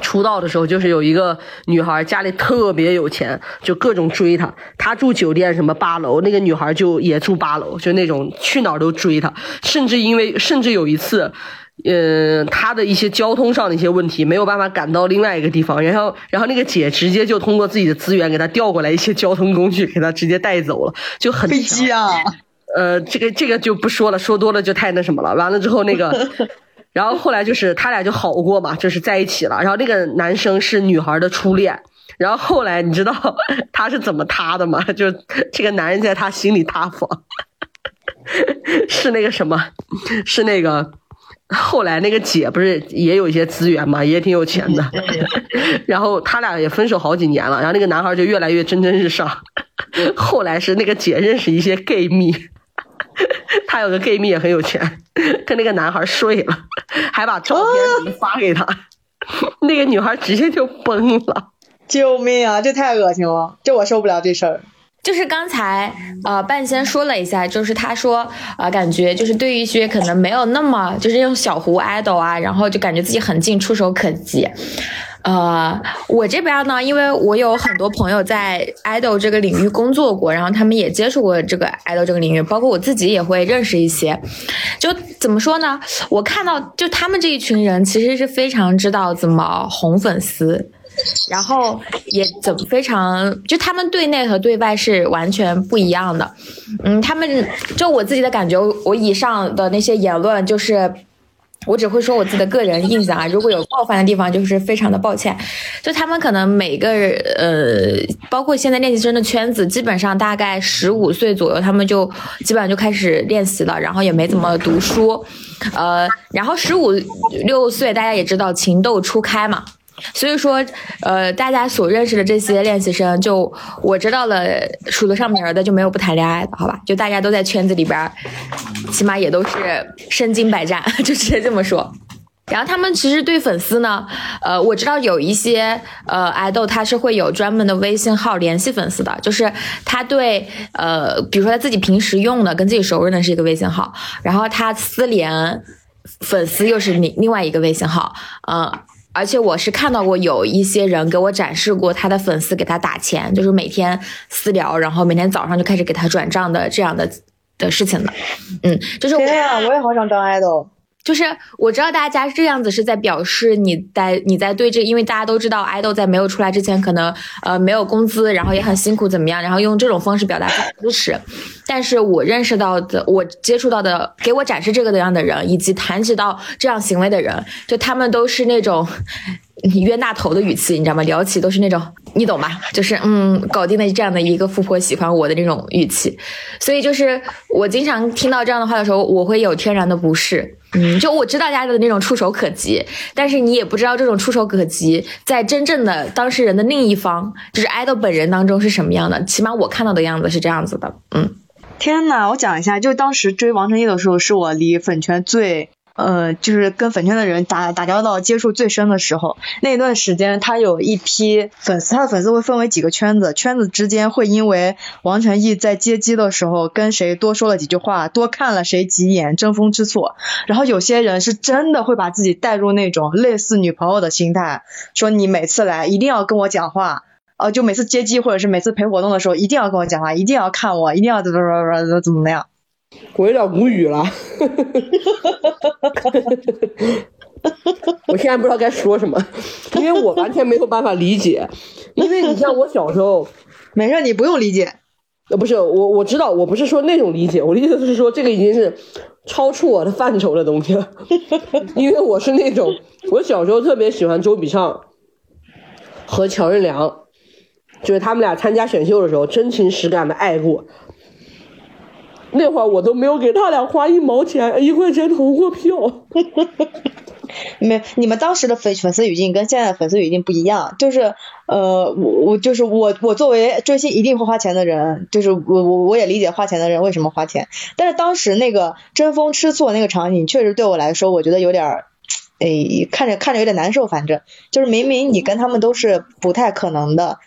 出道的时候，就是有一个女孩家里特别有钱，就各种追他。他住酒店什么八楼，那个女孩就也住八楼，就那种去哪儿都追他，甚至因为甚至有一次。呃，他的一些交通上的一些问题没有办法赶到另外一个地方，然后，然后那个姐直接就通过自己的资源给他调过来一些交通工具，给他直接带走了，就很飞机啊。呃，这个这个就不说了，说多了就太那什么了。完了之后那个，然后后来就是他俩就好过嘛，就是在一起了。然后那个男生是女孩的初恋，然后后来你知道他是怎么塌的吗？就这个男人在他心里塌房，是那个什么，是那个。后来那个姐不是也有一些资源嘛，也挺有钱的，然后他俩也分手好几年了，然后那个男孩就越来越蒸蒸日上。后来是那个姐认识一些 gay 蜜，他有个 gay 蜜也很有钱，跟那个男孩睡了，还把照片发给他，那个女孩直接就崩了。救命啊！这太恶心了，这我受不了这事儿。就是刚才呃半仙说了一下，就是他说呃感觉就是对于一些可能没有那么就是用小胡 idol 啊，然后就感觉自己很近触手可及。呃，我这边呢，因为我有很多朋友在 idol 这个领域工作过，然后他们也接触过这个 idol 这个领域，包括我自己也会认识一些。就怎么说呢？我看到就他们这一群人其实是非常知道怎么哄粉丝。然后也怎么非常，就他们对内和对外是完全不一样的。嗯，他们就我自己的感觉，我以上的那些言论就是，我只会说我自己的个人印象啊。如果有冒犯的地方，就是非常的抱歉。就他们可能每个呃，包括现在练习生的圈子，基本上大概十五岁左右，他们就基本上就开始练习了，然后也没怎么读书，呃，然后十五六岁大家也知道情窦初开嘛。所以说，呃，大家所认识的这些练习生，就我知道了，数得上名的就没有不谈恋爱的，好吧？就大家都在圈子里边，起码也都是身经百战，就直接这么说。然后他们其实对粉丝呢，呃，我知道有一些呃爱豆他是会有专门的微信号联系粉丝的，就是他对呃，比如说他自己平时用的跟自己熟人的是一个微信号，然后他私联粉丝又是另另外一个微信号，嗯。而且我是看到过有一些人给我展示过他的粉丝给他打钱，就是每天私聊，然后每天早上就开始给他转账的这样的的事情的。嗯，就是天啊，我也好想当 idol。就是我知道大家这样子是在表示你在你在对这，因为大家都知道爱豆在没有出来之前可能呃没有工资，然后也很辛苦怎么样，然后用这种方式表达支持。但是我认识到的，我接触到的，给我展示这个的样的人，以及谈及到这样行为的人，就他们都是那种冤大头的语气，你知道吗？聊起都是那种你懂吧？就是嗯，搞定了这样的一个富婆喜欢我的那种语气。所以就是我经常听到这样的话的时候，我会有天然的不适。嗯，就我知道大家的那种触手可及，但是你也不知道这种触手可及在真正的当事人的另一方，就是爱豆本人当中是什么样的。起码我看到的样子是这样子的。嗯，天呐，我讲一下，就当时追王成一的时候，是我离粉圈最。呃，就是跟粉圈的人打打交道、接触最深的时候，那段时间他有一批粉丝，他的粉丝会分为几个圈子，圈子之间会因为王晨毅在接机的时候跟谁多说了几句话，多看了谁几眼，争风吃醋，然后有些人是真的会把自己带入那种类似女朋友的心态，说你每次来一定要跟我讲话，呃，就每次接机或者是每次陪活动的时候一定要跟我讲话，一定要看我，一定要怎么怎么怎么怎么样。我有点无语了，我现在不知道该说什么，因为我完全没有办法理解。因为你像我小时候，没事，你不用理解。呃，不是我，我知道，我不是说那种理解，我的意思是说，这个已经是超出我的范畴的东西了。因为我是那种，我小时候特别喜欢周笔畅和乔任梁，就是他们俩参加选秀的时候，真情实感的爱过。那会儿我都没有给他俩花一毛钱一块钱投过票，没，你们当时的粉粉丝语境跟现在的粉丝语境不一样，就是呃，我我就是我我作为追星一定会花钱的人，就是我我我也理解花钱的人为什么花钱，但是当时那个争风吃醋那个场景确实对我来说，我觉得有点哎，看着看着有点难受，反正就是明明你跟他们都是不太可能的，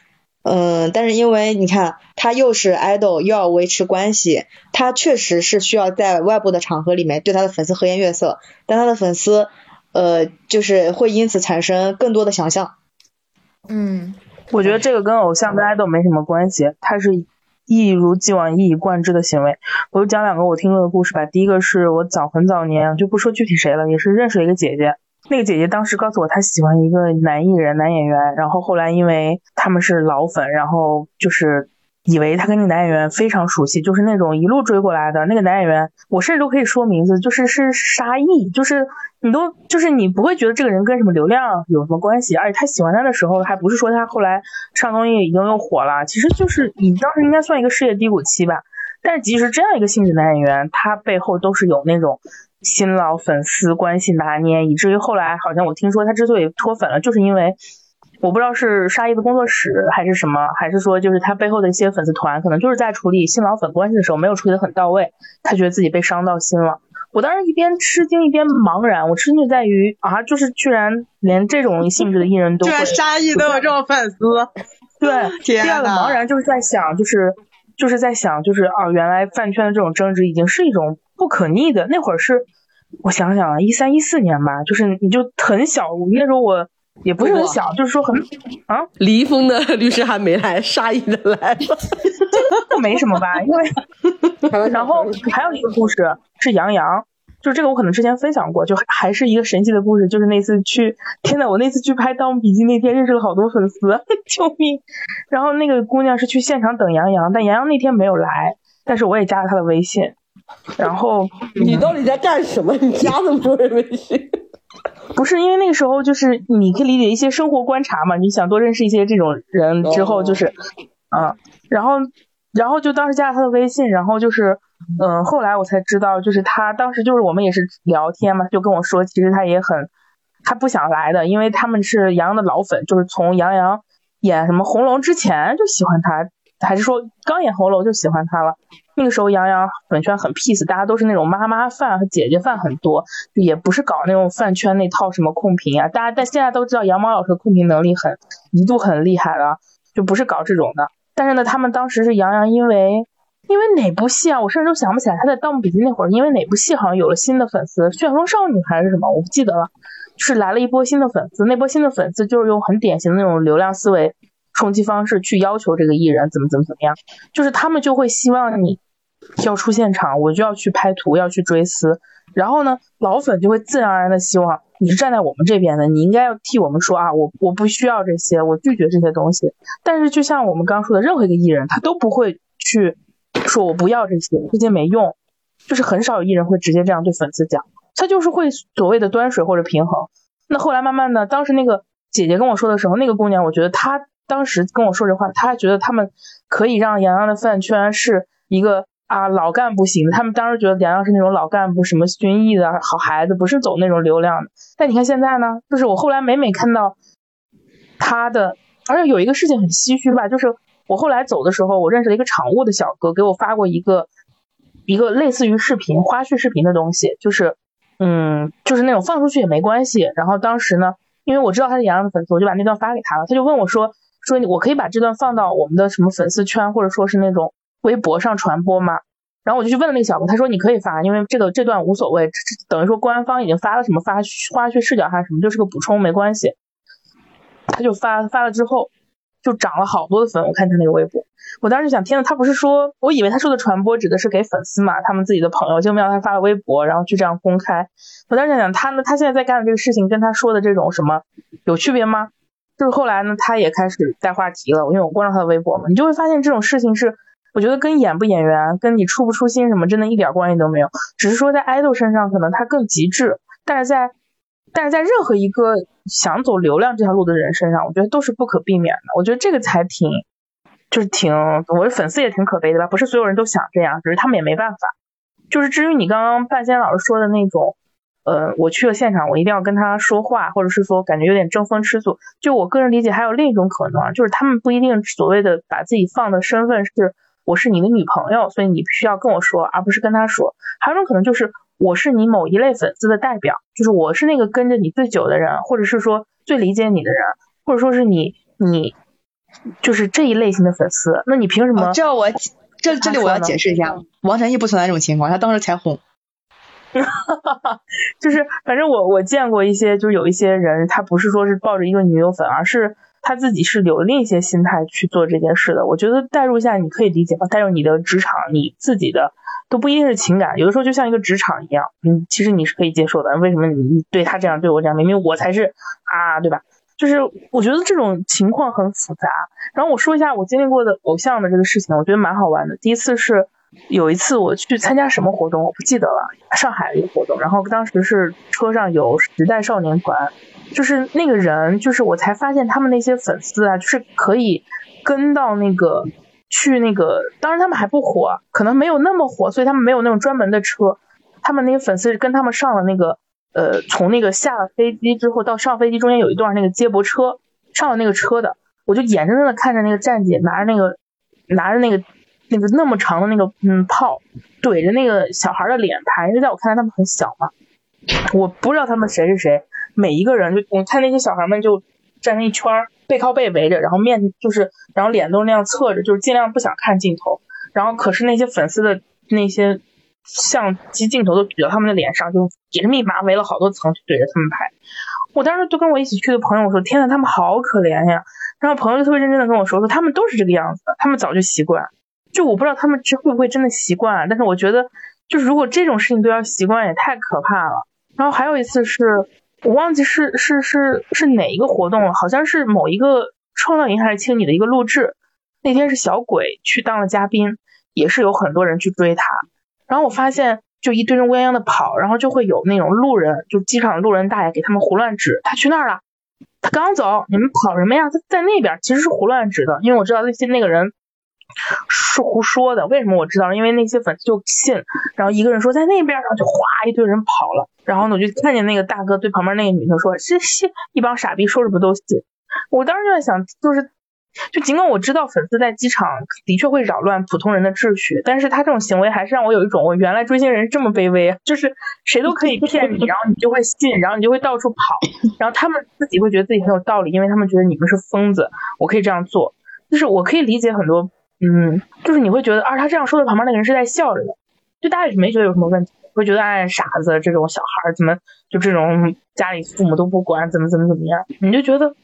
嗯，但是因为你看他又是 idol，又要维持关系，他确实是需要在外部的场合里面对他的粉丝和颜悦色，但他的粉丝呃就是会因此产生更多的想象。嗯，我觉得这个跟偶像跟 idol 没什么关系，他是一如既往一以贯之的行为。我就讲两个我听过的故事吧。第一个是我早很早年就不说具体谁了，也是认识了一个姐姐。那个姐姐当时告诉我她喜欢一个男艺人、男演员，然后后来因为他们是老粉，然后就是以为她跟那男演员非常熟悉，就是那种一路追过来的。那个男演员我甚至都可以说名字，就是是沙溢，就是你都就是你不会觉得这个人跟什么流量有什么关系，而且他喜欢他的时候还不是说他后来上综艺已经又火了，其实就是你当时应该算一个事业低谷期吧。但是即使这样一个性质男演员，他背后都是有那种。新老粉丝关系拿捏，以至于后来好像我听说他之所以脱粉了，就是因为我不知道是沙溢的工作室还是什么，还是说就是他背后的一些粉丝团，可能就是在处理新老粉关系的时候没有处理的很到位，他觉得自己被伤到心了。我当时一边吃惊一边茫然，我吃惊就在于啊，就是居然连这种性质的艺人都会，沙溢都有这种粉丝，对。第二个茫然就是在想，就是就是在想，就是啊，原来饭圈的这种争执已经是一种。不可逆的那会儿是，我想想啊，一三一四年吧，就是你就很小，那时候我也不是很小，就是说很啊。李易峰的律师还没来，沙溢的来了，没什么吧？因为然后还有一个故事是杨洋，就这个我可能之前分享过，就还是一个神奇的故事，就是那次去，天呐，我那次去拍《盗墓笔记》那天认识了好多粉丝，救命！然后那个姑娘是去现场等杨洋，但杨洋那天没有来，但是我也加了他的微信。然后 你到底在干什么？你加那么多人微信？不是因为那个时候就是你可以理解一些生活观察嘛，你想多认识一些这种人之后就是，嗯，然后然后就当时加了他的微信，然后就是嗯，后来我才知道，就是他当时就是我们也是聊天嘛，就跟我说，其实他也很他不想来的，因为他们是杨洋的老粉，就是从杨洋演什么红楼之前就喜欢他。还是说刚演红楼就喜欢他了？那个时候杨洋粉圈很 peace，大家都是那种妈妈范和姐姐范很多，也不是搞那种饭圈那套什么控评啊。大家但现在都知道杨毛老师控评能力很一度很厉害了，就不是搞这种的。但是呢，他们当时是杨洋因为因为哪部戏啊？我甚至都想不起来他在《盗墓笔记》那会儿因为哪部戏好像有了新的粉丝，旋风少女还是什么，我不记得了。是来了一波新的粉丝，那波新的粉丝就是用很典型的那种流量思维。冲击方式去要求这个艺人怎么怎么怎么样，就是他们就会希望你要出现场，我就要去拍图，要去追思。然后呢，老粉就会自然而然的希望你是站在我们这边的，你应该要替我们说啊，我我不需要这些，我拒绝这些东西。但是就像我们刚说的，任何一个艺人他都不会去说我不要这些，这些没用。就是很少有艺人会直接这样对粉丝讲，他就是会所谓的端水或者平衡。那后来慢慢的，当时那个姐姐跟我说的时候，那个姑娘，我觉得她。当时跟我说这话，她还觉得他们可以让杨洋的饭圈是一个啊老干部型的。他们当时觉得杨洋是那种老干部，什么军艺的好孩子，不是走那种流量的。但你看现在呢，就是我后来每每看到他的，而且有一个事情很唏嘘吧，就是我后来走的时候，我认识了一个场务的小哥，给我发过一个一个类似于视频花絮视频的东西，就是嗯，就是那种放出去也没关系。然后当时呢，因为我知道他是杨洋的粉丝，我就把那段发给他了。他就问我说。说我可以把这段放到我们的什么粉丝圈，或者说是那种微博上传播吗？然后我就去问了那个小哥，他说你可以发，因为这个这段无所谓，等于说官方已经发了什么发花絮视角还是什么，就是个补充，没关系。他就发发了之后，就涨了好多的粉。我看他那个微博，我当时想，天呐，他不是说，我以为他说的传播指的是给粉丝嘛，他们自己的朋友，就没有他发了微博，然后就这样公开。我当时想，他呢，他现在在干的这个事情，跟他说的这种什么有区别吗？就是后来呢，他也开始带话题了，因为我关注他的微博嘛，你就会发现这种事情是，我觉得跟演不演员，跟你出不出新什么，真的一点关系都没有，只是说在爱豆身上可能他更极致，但是在，但是在任何一个想走流量这条路的人身上，我觉得都是不可避免的。我觉得这个才挺，就是挺，我的粉丝也挺可悲的吧，不是所有人都想这样，只是他们也没办法。就是至于你刚刚半仙老师说的那种。呃，我去了现场，我一定要跟他说话，或者是说感觉有点争风吃醋。就我个人理解，还有另一种可能，就是他们不一定所谓的把自己放的身份是我是你的女朋友，所以你必须要跟我说，而不是跟他说。还有一种可能就是我是你某一类粉丝的代表，就是我是那个跟着你最久的人，或者是说最理解你的人，或者说是你你就是这一类型的粉丝，那你凭什么？哦这我这这里我要解释一下，王晨毅不存在这种情况，他当时才红。就是反正我我见过一些，就是有一些人，他不是说是抱着一个女友粉，而是他自己是有另一些心态去做这件事的。我觉得代入一下，你可以理解吧？代入你的职场，你自己的都不一定是情感，有的时候就像一个职场一样，嗯，其实你是可以接受的。为什么你你对他这样，对我这样？明明我才是啊，对吧？就是我觉得这种情况很复杂。然后我说一下我经历过的偶像的这个事情，我觉得蛮好玩的。第一次是有一次我去参加什么活动，我不记得了，上海的一个活动。然后当时是车上有时代少年团，就是那个人，就是我才发现他们那些粉丝啊，就是可以跟到那个去那个，当然他们还不火，可能没有那么火，所以他们没有那种专门的车。他们那些粉丝跟他们上了那个。呃，从那个下了飞机之后到上飞机中间有一段那个接驳车，上了那个车的，我就眼睁睁的看着那个站姐拿着那个拿着那个那个那么长的那个嗯炮怼着那个小孩的脸拍，因为在我看来他们很小嘛，我不知道他们谁是谁，每一个人就我看那些小孩们就站成一圈，背靠背围着，然后面就是然后脸都那样侧着，就是尽量不想看镜头，然后可是那些粉丝的那些。相机镜头都举到他们的脸上，就也是密麻围了好多层去怼着他们拍。我当时就跟我一起去的朋友我说：“天呐，他们好可怜呀！”然后朋友就特别认真的跟我说：“说他们都是这个样子的，他们早就习惯。就我不知道他们这会不会真的习惯，但是我觉得，就是如果这种事情都要习惯，也太可怕了。” 然后还有一次是我忘记是是是是哪一个活动了，好像是某一个创造营还是青你的一个录制。那天是小鬼去当了嘉宾，也是有很多人去追他。然后我发现，就一堆人乌泱泱的跑，然后就会有那种路人，就机场路人大爷给他们胡乱指，他去那儿了，他刚走，你们跑什么呀？他在那边，其实是胡乱指的，因为我知道那些那个人是胡说的。为什么我知道？因为那些粉丝就信，然后一个人说在那边，然后就哗一堆人跑了，然后呢我就看见那个大哥对旁边那个女的说，是是一帮傻逼说什么都信。我当时就在想，就是。就尽管我知道粉丝在机场的确会扰乱普通人的秩序，但是他这种行为还是让我有一种我原来追星人这么卑微，就是谁都可以骗你，然后你就会信，然后你就会到处跑，然后他们自己会觉得自己很有道理，因为他们觉得你们是疯子，我可以这样做，就是我可以理解很多，嗯，就是你会觉得啊，他这样说的旁边那个人是在笑着的，就大家也是没觉得有什么问题，会觉得哎傻子这种小孩怎么就这种家里父母都不管，怎么怎么怎么样，你就觉得，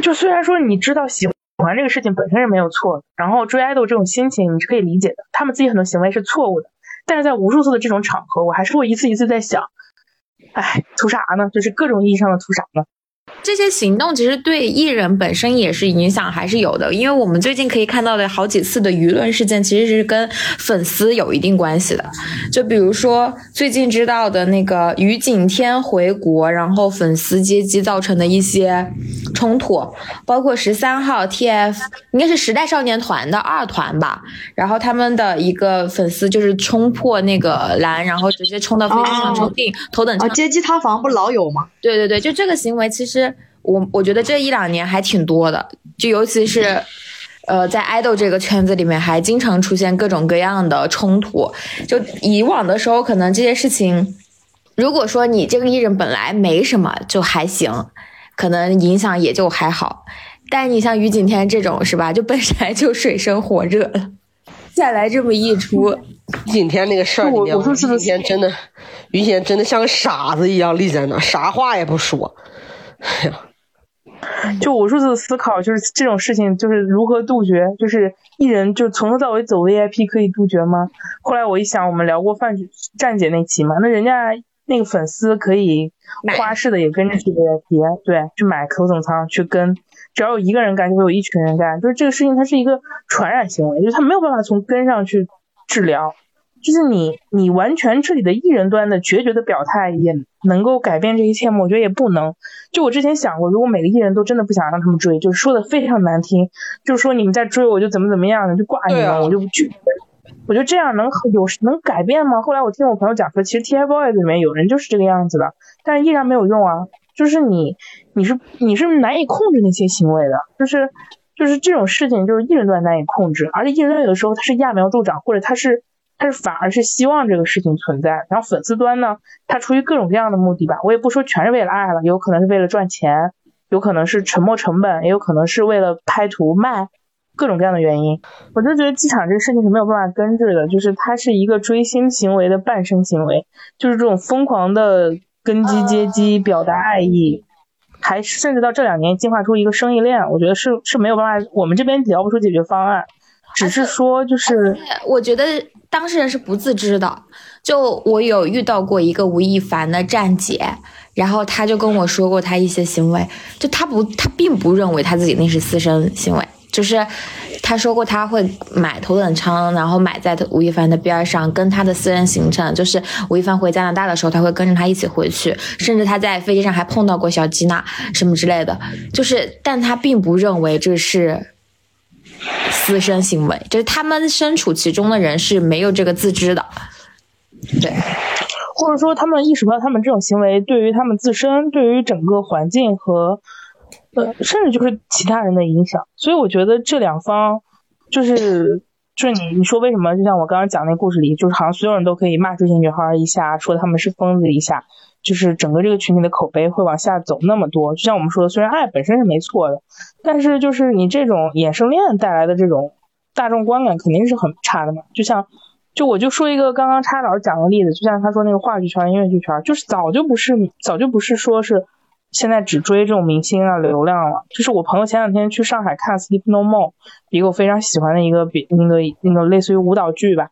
就虽然说你知道喜。欢这个事情本身是没有错的，然后追爱豆这种心情你是可以理解的，他们自己很多行为是错误的，但是在无数次的这种场合，我还是会一次一次在想，哎，图啥呢？就是各种意义上的图啥呢？这些行动其实对艺人本身也是影响还是有的，因为我们最近可以看到的好几次的舆论事件，其实是跟粉丝有一定关系的。就比如说最近知道的那个于景天回国，然后粉丝接机造成的一些冲突，包括十三号 TF 应该是时代少年团的二团吧，然后他们的一个粉丝就是冲破那个栏，然后直接冲到飞机上冲进头等舱接机塌房，不老有吗？对对对，就这个行为其实。我我觉得这一两年还挺多的，就尤其是，呃，在爱豆这个圈子里面，还经常出现各种各样的冲突。就以往的时候，可能这些事情，如果说你这个艺人本来没什么，就还行，可能影响也就还好。但你像于景天这种，是吧？就本来就水深火热了，再来这么一出，于景天那个事儿里面，于景天真的，于景天真的像个傻子一样立在那，啥话也不说。哎呀。就无数次思考，就是这种事情，就是如何杜绝，就是艺人就从头到尾走 VIP 可以杜绝吗？后来我一想，我们聊过范站姐那期嘛，那人家那个粉丝可以花式的也跟着去 VIP，对，去买头等舱去跟，只要有一个人干，就会有一群人干，就是这个事情它是一个传染行为，就是他没有办法从根上去治疗。就是你，你完全彻底的艺人端的决绝的表态，也能够改变这一切吗？我觉得也不能。就我之前想过，如果每个艺人都真的不想让他们追，就是说的非常难听，就是说你们在追我就怎么怎么样，就挂你们，我就不去。我觉得这样能有能改变吗？后来我听我朋友讲说，其实 TFBOYS 里面有人就是这个样子的，但是依然没有用啊。就是你，你是你是难以控制那些行为的，就是就是这种事情，就是艺人端难以控制，而且艺人端有的时候他是揠苗助长，或者他是。他是反而是希望这个事情存在。然后粉丝端呢，他出于各种各样的目的吧，我也不说全是为了爱了，有可能是为了赚钱，有可能是沉没成本，也有可能是为了拍图卖，各种各样的原因。我就觉得机场这个事情是没有办法根治的，就是它是一个追星行为的伴生行为，就是这种疯狂的根基接机表达爱意。还甚至到这两年进化出一个生意链，我觉得是是没有办法，我们这边聊不出解决方案，只是说就是，我觉得当事人是不自知的。就我有遇到过一个吴亦凡的站姐，然后他就跟我说过他一些行为，就他不，他并不认为他自己那是私生行为，就是他说过他会买头等舱，然后买在吴亦凡的边上，跟他的私人行程，就是吴亦凡回加拿大的时候，他会跟着他一起回去，甚至他在飞机上还碰到过小吉娜什么之类的，就是，但他并不认为这是。私生行为，就是他们身处其中的人是没有这个自知的。对，或者说他们意识不到他们这种行为对于他们自身、对于整个环境和呃，甚至就是其他人的影响。所以我觉得这两方就是就是你你说为什么？就像我刚刚讲那故事里，就是好像所有人都可以骂这些女孩一下，说他们是疯子一下，就是整个这个群体的口碑会往下走那么多。就像我们说的，虽然爱本身是没错的，但是就是你这种衍生链带来的这种大众观感肯定是很差的嘛。就像就我就说一个刚刚叉老师讲的例子，就像他说那个话剧圈、音乐剧圈，就是早就不是早就不是说是现在只追这种明星啊流量了。就是我朋友前两天去上海看《Sleep No More》，一个我非常喜欢的一个比那个那个类似于舞蹈剧吧。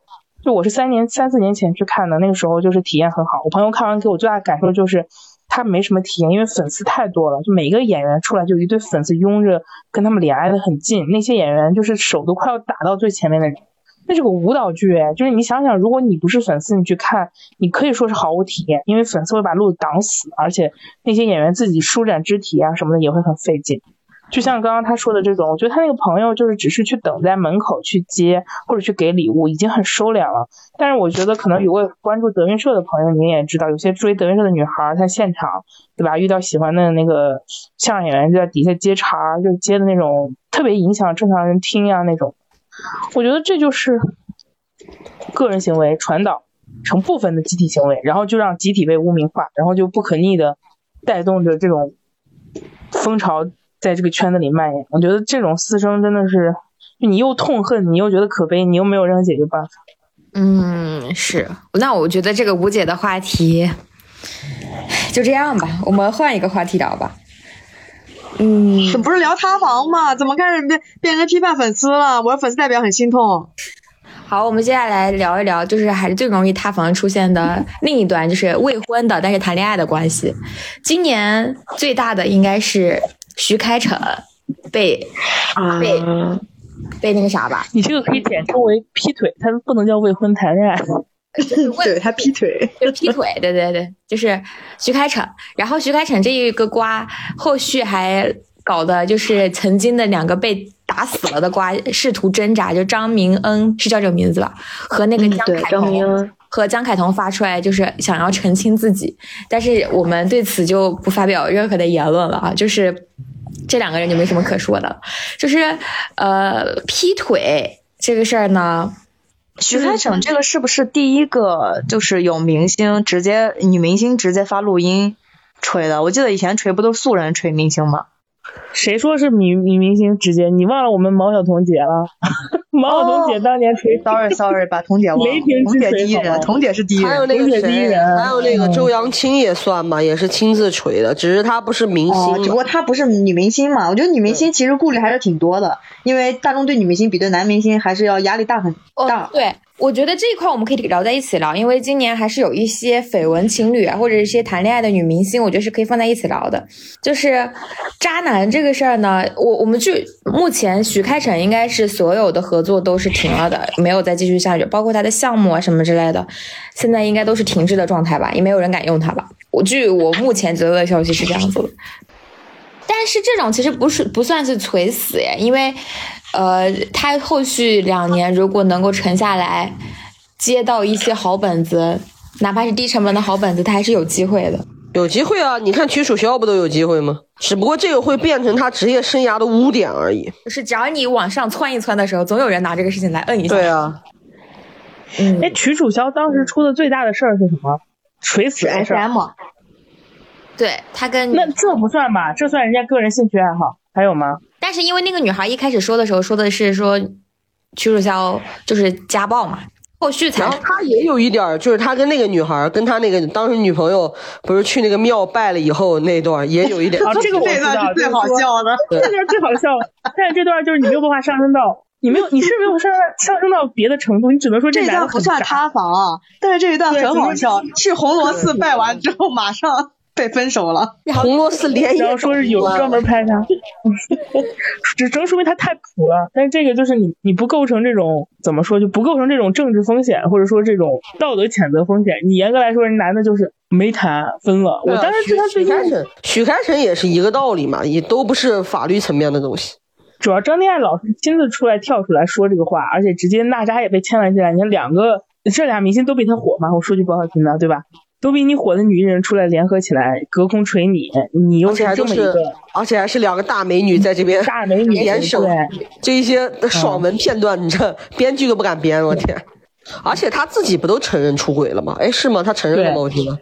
就我是三年三四年前去看的，那个时候就是体验很好。我朋友看完给我最大的感受就是他没什么体验，因为粉丝太多了，就每个演员出来就一堆粉丝拥着，跟他们脸挨得很近。那些演员就是手都快要打到最前面的人。那是个舞蹈剧哎，就是你想想，如果你不是粉丝，你去看，你可以说是毫无体验，因为粉丝会把路挡死，而且那些演员自己舒展肢体啊什么的也会很费劲。就像刚刚他说的这种，我觉得他那个朋友就是只是去等在门口去接或者去给礼物，已经很收敛了。但是我觉得可能有位关注德云社的朋友，你也知道，有些追德云社的女孩，她现场对吧，遇到喜欢的那个相声演员就在底下接茬，就接的那种特别影响正常人听呀那种。我觉得这就是个人行为传导成部分的集体行为，然后就让集体被污名化，然后就不可逆的带动着这种风潮在这个圈子里蔓延。我觉得这种私生真的是，你又痛恨，你又觉得可悲，你又没有任何解决办法。嗯，是。那我觉得这个无解的话题就这样吧，我们换一个话题聊吧。嗯，这不是聊塌房吗？怎么开始变变成批判粉丝了？我的粉丝代表很心痛。好，我们接下来聊一聊，就是还是最容易塌房出现的 另一端，就是未婚的但是谈恋爱的关系。今年最大的应该是徐开骋被被、被那个啥吧，你这个可以简称为劈腿，他不能叫未婚谈恋爱。对他劈腿，就劈腿，对对对，就是徐开骋。然后徐开骋这一个瓜，后续还搞的就是曾经的两个被打死了的瓜，试图挣扎，就张明恩是叫这个名字吧，和那个嗯对江凯彤。张明恩和江凯彤发出来，就是想要澄清自己，但是我们对此就不发表任何的言论了啊，就是这两个人就没什么可说的了，就是呃劈腿这个事儿呢，徐开骋这个是不是第一个就是有明星直接女明星直接发录音锤的？我记得以前锤不都是素人锤明星吗？谁说是女女明星直接？你忘了我们毛晓彤姐了？毛晓彤姐当年锤 Sorry Sorry，把彤姐忘了。彤之姐第一人，彤姐是第一人。还有那个谁，还有那个嗯周扬青也算吧，也是亲自锤的，只是她不是明星哦，只不过她不是女明星嘛，我觉得女明星其实顾虑还是挺多的，因为大众对女明星比对男明星还是要压力大很大。哦，对，我觉得这一块我们可以聊在一起聊，因为今年还是有一些绯闻情侣啊，或者一些谈恋爱的女明星，我觉得是可以放在一起聊的。就是渣男这个事儿呢，我我们去目前徐开骋应该是所有的合作都是停了的，没有再继续下去，包括他的项目啊什么之类的，现在应该都是停滞的状态吧，也没有人敢用它吧。我据我目前得到的消息是这样子的。但是这种其实不是不算是垂死耶，因为，呃，他后续两年如果能够沉下来，接到一些好本子，哪怕是低成本的好本子，他还是有机会的。有机会啊！你看曲楚萧不都有机会吗？只不过这个会变成他职业生涯的污点而已。就是只要你往上窜一窜的时候，总有人拿这个事情来摁一下。对啊，嗯哎，曲楚萧当时出的最大的事儿是什么？垂死的事儿。SM，对他跟那这不算吧？这算人家个人兴趣爱好。还有吗？但是因为那个女孩一开始说的时候说的是说曲楚萧就是家暴嘛，后续才然后他也有一点，就是他跟那个女孩，跟他那个当时女朋友，不是去那个庙拜了以后那段，也有一点。啊，这个我这知道，段是最好笑的。这段最好笑，但是这段就是你没有办法上升到，你没有，你是没有上上升到别的程度，你只能说这一男的很段不算。塌房啊，但是这一段很好笑。去红螺寺拜完之后，马上被分手了。红螺寺连夜然后说是有专门拍他，只能说明他太普了。但是这个就是你你不构成这种怎么说就不构成这种政治风险，或者说这种道德谴责风险。你严格来说，人男的就是没谈分了。我当时许对他最近许开始，许开晨也是一个道理嘛，也都不是法律层面的东西。主要张天爱老师亲自出来跳出来说这个话，而且直接娜扎也被牵连进来。你看两个这俩明星都比他火嘛，我说句不好听的，对吧？都比你火的女艺人出来联合起来隔空锤你，你又是这么一个，而且还是两个大美女在这边大美女联手对，这一些爽文片段，你这编剧都不敢编，我天！而且他自己不都承认出轨了吗？哎，是吗？他承认了吗？对我记得，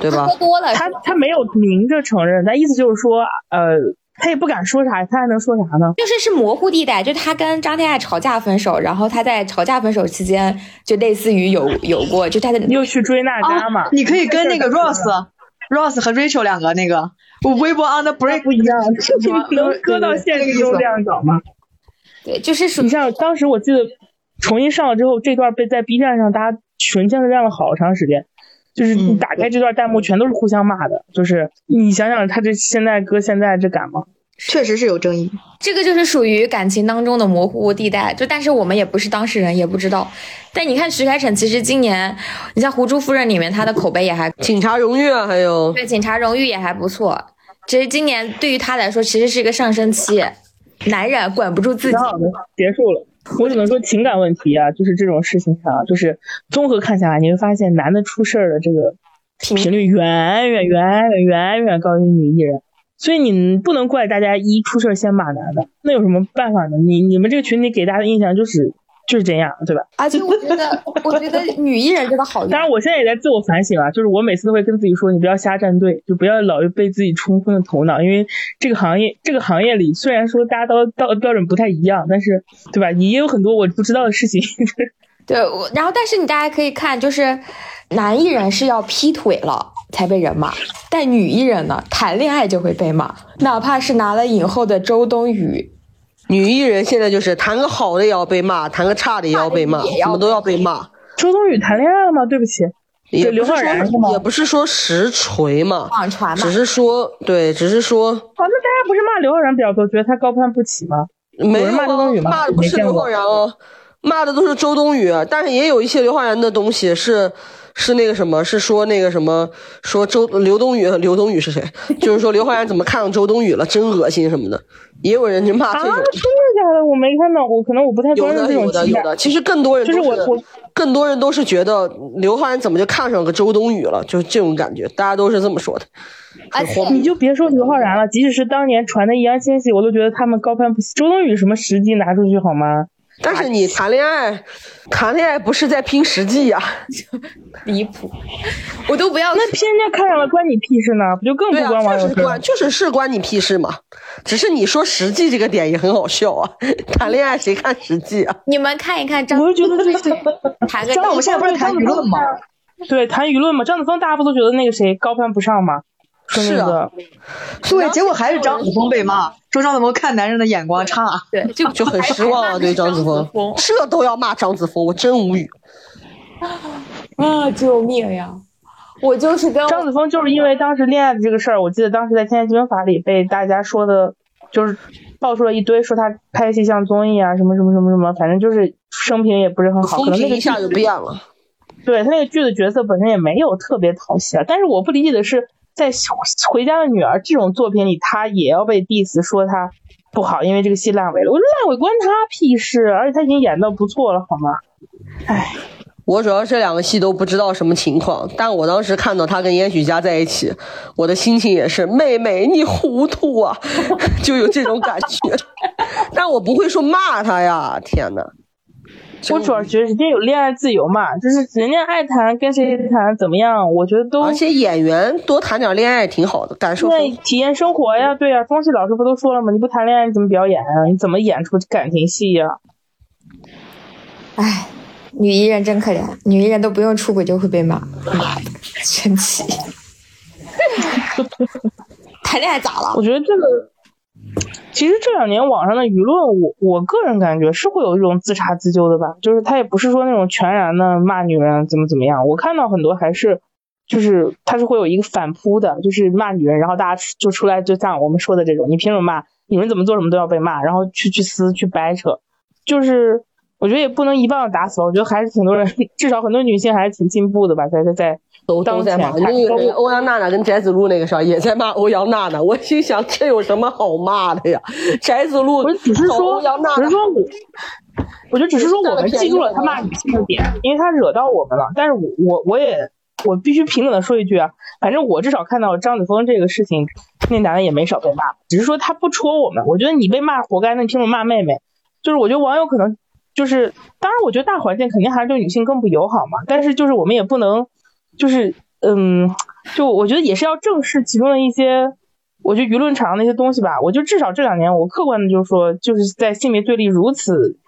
对吧喝？多了，他他没有明着承认，但意思就是说，呃，他也不敢说啥，他还能说啥呢？就是是模糊地带，就他跟张天爱吵架分手，然后他在吵架分手期间，就类似于有有过，就他的又去追娜扎嘛？啊你可以跟那个 Ross、Ross 和 Rachel 两个那个我微博 on the break 不一样，么能搁到现实中这样搞吗？对，就是属你像当时我记得重新上了之后，这段被在 B 站上大家纯天的亮了好长时间。就是你打开这段弹幕，全都是互相骂的。就是你想想，他这现在搁现在这敢吗？确实是有争议。这个就是属于感情当中的模糊地带，就但是我们也不是当事人，也不知道。但你看徐凯晨，其实今年你像《胡珠夫人》里面他的口碑也还警察荣誉啊，还有对，警察荣誉也还不错。其实今年对于他来说，其实是一个上升期，男人管不住自己结束了。我只能说情感问题啊，就是这种事情上啊，就是综合看下来，你会发现男的出事儿的这个频率远远远远远远高于女艺人，所以你不能怪大家一出事儿先骂男的，那有什么办法呢？你你们这个群体给大家的印象就是就是这样，对吧？而且我觉得，我觉得女艺人真的好当然，我现在也在自我反省啊，就是我每次都会跟自己说，你不要瞎站队，就不要老被自己冲昏了头脑，因为这个行业，这个行业里虽然说大家都道德标准不太一样，但是对吧？你也有很多我不知道的事情。对，我然后但是你大家可以看，就是男艺人是要劈腿了才被人骂，但女艺人呢，谈恋爱就会被骂，哪怕是拿了影后的周冬雨，女艺人现在就是谈个好的也要被骂，谈个差的也要被骂，什么都要被骂。周冬雨谈恋爱了吗？对不起，也刘昊不是然是吗说也不是说实锤嘛，网传嘛只。是说对，只是说哦，那大家不是骂刘昊然比较多，觉得他高攀不起吗？没骂周冬雨吗骂的不是刘昊然哦，骂的都是周冬雨，但是也有一些刘昊然的东西是是那个什么，是说那个什么，说周刘冬雨，刘冬雨是谁？就是说刘昊然怎么看上周冬雨了，真恶心什么的，也有人就骂啊，这种。真的假的？我没看到，我可能我不太有的关注这种情感。有的有的，其实更多人就是我我更多人都是觉得刘昊然怎么就看上个周冬雨了，就是这种感觉，大家都是这么说的。哎你就别说刘昊然了，即使是当年传的易烊千玺，我都觉得他们高攀不起。周冬雨什么实际拿出去好吗？但是你谈恋爱，谈恋爱不是在拼实际呀、离谱，我都不要那偏人家看上了，关你屁事呢？不就更不关网友事儿确实关，就是是关你屁事嘛。只是你说实际这个点也很好笑啊，谈恋爱谁看实际啊？你们看一看张，我就觉得这 谈个那我们现在不是谈舆论吗？对谈舆论嘛，张子枫大家不都觉得那个谁高攀不上吗？说是啊对，结果还是张子枫被骂，说张子枫看男人的眼光差。对，就就很失望啊，对张子枫，这都要骂张子枫，我真无语。啊，救命呀！我就是跟张子枫就是因为当时恋爱的这个事儿，我记得当时在《天下基本法》里被大家说的，就是爆出了一堆，说他拍戏像综艺啊，什么什么什么什么，反正就是生平也不是很好，可能那个一下就变了。对他那个剧的角色本身也没有特别讨喜啊。但是我不理解的是，在《回家的女儿》这种作品里，他也要被 diss 说他不好，因为这个戏烂尾了。我说烂尾关他屁事，而且他已经演的不错了，好吗？唉，我主要这两个戏都不知道什么情况，但我当时看到他跟严许佳在一起，我的心情也是妹妹你糊涂啊，就有这种感觉。但我不会说骂他呀，天呐，我主要觉得人家有恋爱自由嘛，就是人家爱谈跟谁谈怎么样，我觉得都而且演员多谈点恋爱挺好的，感受对体验生活呀，对呀，庄西老师不都说了吗？你不谈恋爱你怎么表演啊？你怎么演出感情戏呀？唉，女艺人真可怜，女艺人都不用出轨就会被骂，妈的，生气。谈恋爱咋了？我觉得这个，其实这两年网上的舆论，我我个人感觉是会有一种自查自纠的吧，就是他也不是说那种全然的骂女人怎么怎么样，我看到很多还是。就是他是会有一个反扑的，就是骂女人，然后大家就出来就像我们说的这种，你凭什么骂？女人怎么做什么都要被骂，然后去去撕去掰扯，就是我觉得也不能一棒子打死，我觉得还是挺多人，至少很多女性还是挺进步的吧，在在在都都在骂。当前看那个欧阳娜娜跟翟子路那个啥也在骂欧阳娜娜，我心想这有什么好骂的呀？翟子路我只是说，欧阳娜娜只是说我，我觉得只是说我们记住了他骂女性的点，因为他惹到我们了。但是我我我也我必须平等的说一句啊，反正我至少看到张子枫这个事情，那男的也没少被骂，只是说他不戳我们。我觉得你被骂活该，那你凭什么骂妹妹？就是我觉得网友可能就是，当然我觉得大环境肯定还是对女性更不友好嘛，但是就是我们也不能就是嗯，就我觉得也是要正视其中的一些。我觉得舆论场上那些东西吧，我就至少这两年，我客观的就是说，就是在性别对立如此，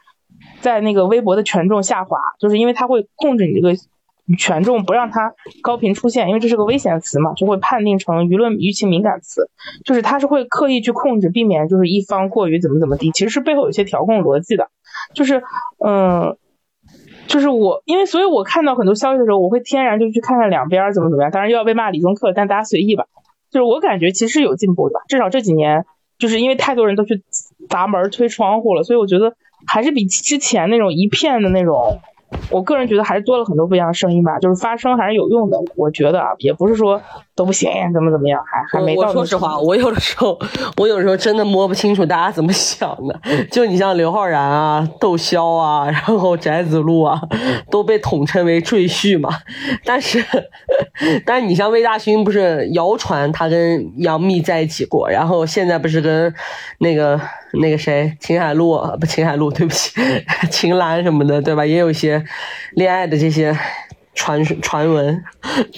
在那个微博的权重下滑，就是因为它会控制你这个权重，不让它高频出现，因为这是个危险词嘛，就会判定成舆论舆情敏感词，就是它是会刻意去控制，避免就是一方过于怎么怎么地，其实是背后有些调控逻辑的，就是嗯。就是我，因为所以，我看到很多消息的时候，我会天然就去看看两边怎么怎么样。当然又要被骂理中客，但大家随意吧。就是我感觉其实有进步的，至少这几年，就是因为太多人都去砸门推窗户了，所以我觉得还是比之前那种一片的那种，我个人觉得还是多了很多不一样的声音吧。就是发声还是有用的，我觉得啊，也不是说都不行，怎么怎么样，还还没到我说实话，我有的时候，我有的时候真的摸不清楚大家怎么想的。就你像刘昊然啊、窦骁啊，然后翟子路啊，都被统称为赘婿嘛。但是，但是你像魏大勋，不是谣传他跟杨幂在一起过，然后现在不是跟那个那个谁秦海璐不秦海璐，对不起，秦岚什么的，对吧？也有一些恋爱的这些。传传闻，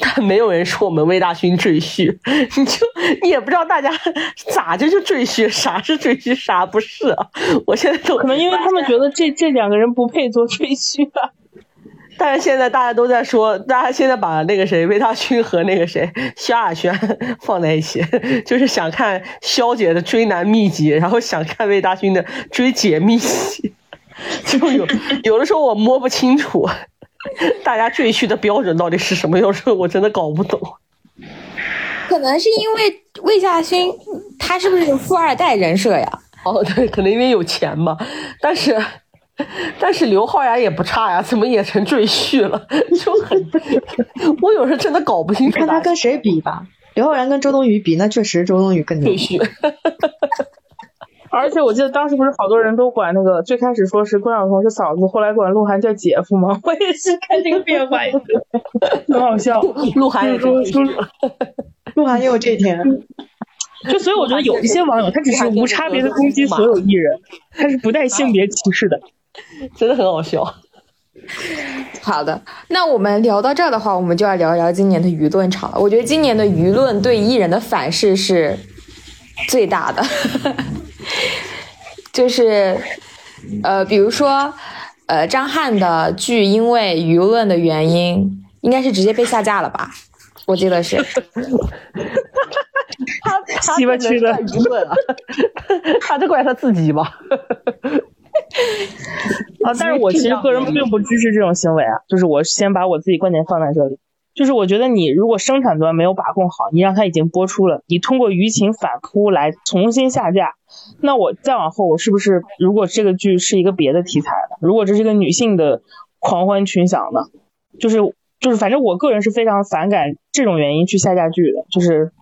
但没有人说我们魏大勋赘婿，你就你也不知道大家咋就就赘婿，啥是赘婿，啥不是啊？我现在都可能因为他们觉得这这两个人不配做赘婿吧。但是现在大家都在说，大家现在把那个谁魏大勋和那个谁萧亚轩 放在一起，就是想看萧姐的追男秘籍，然后想看魏大勋的追姐秘籍，就有有的时候我摸不清楚。大家赘婿的标准到底是什么？有时候我真的搞不懂。可能是因为魏大勋他是不是有富二代人设呀？哦，对，可能因为有钱嘛。但是，但是刘昊然也不差呀，怎么也成赘婿了？就很，我有时候真的搞不清楚。看他跟谁比吧。刘昊然跟周冬雨比，那确实周冬雨更赘婿。而且我记得当时不是好多人都管那个，最开始说是关晓彤是嫂子，后来管鹿晗叫姐夫吗？我也是看这个变化，很好笑。鹿晗也鹿晗也有这一天。就所以我觉得有一些网友他只是无差别的攻击所有艺人，他是不带性别歧视的，真的很好笑。好的，那我们聊到这儿的话，我们就要聊一聊今年的舆论场了。我觉得今年的舆论对艺人的反噬是最大的。就是，呃，比如说，呃，张翰的剧因为舆论的原因，应该是直接被下架了吧？我记得是。他他西瓜区的舆论啊，他就怪他自己吧。啊，但是我其实个人并不支持这种行为啊，就是我先把我自己观点放在这里。就是我觉得你如果生产端没有把控好，你让它已经播出了，你通过舆情反扑来重新下架，那我再往后我是不是如果这个剧是一个别的题材，如果这是一个女性的狂欢群享呢？就是就是反正我个人是非常反感这种原因去下架剧的，就是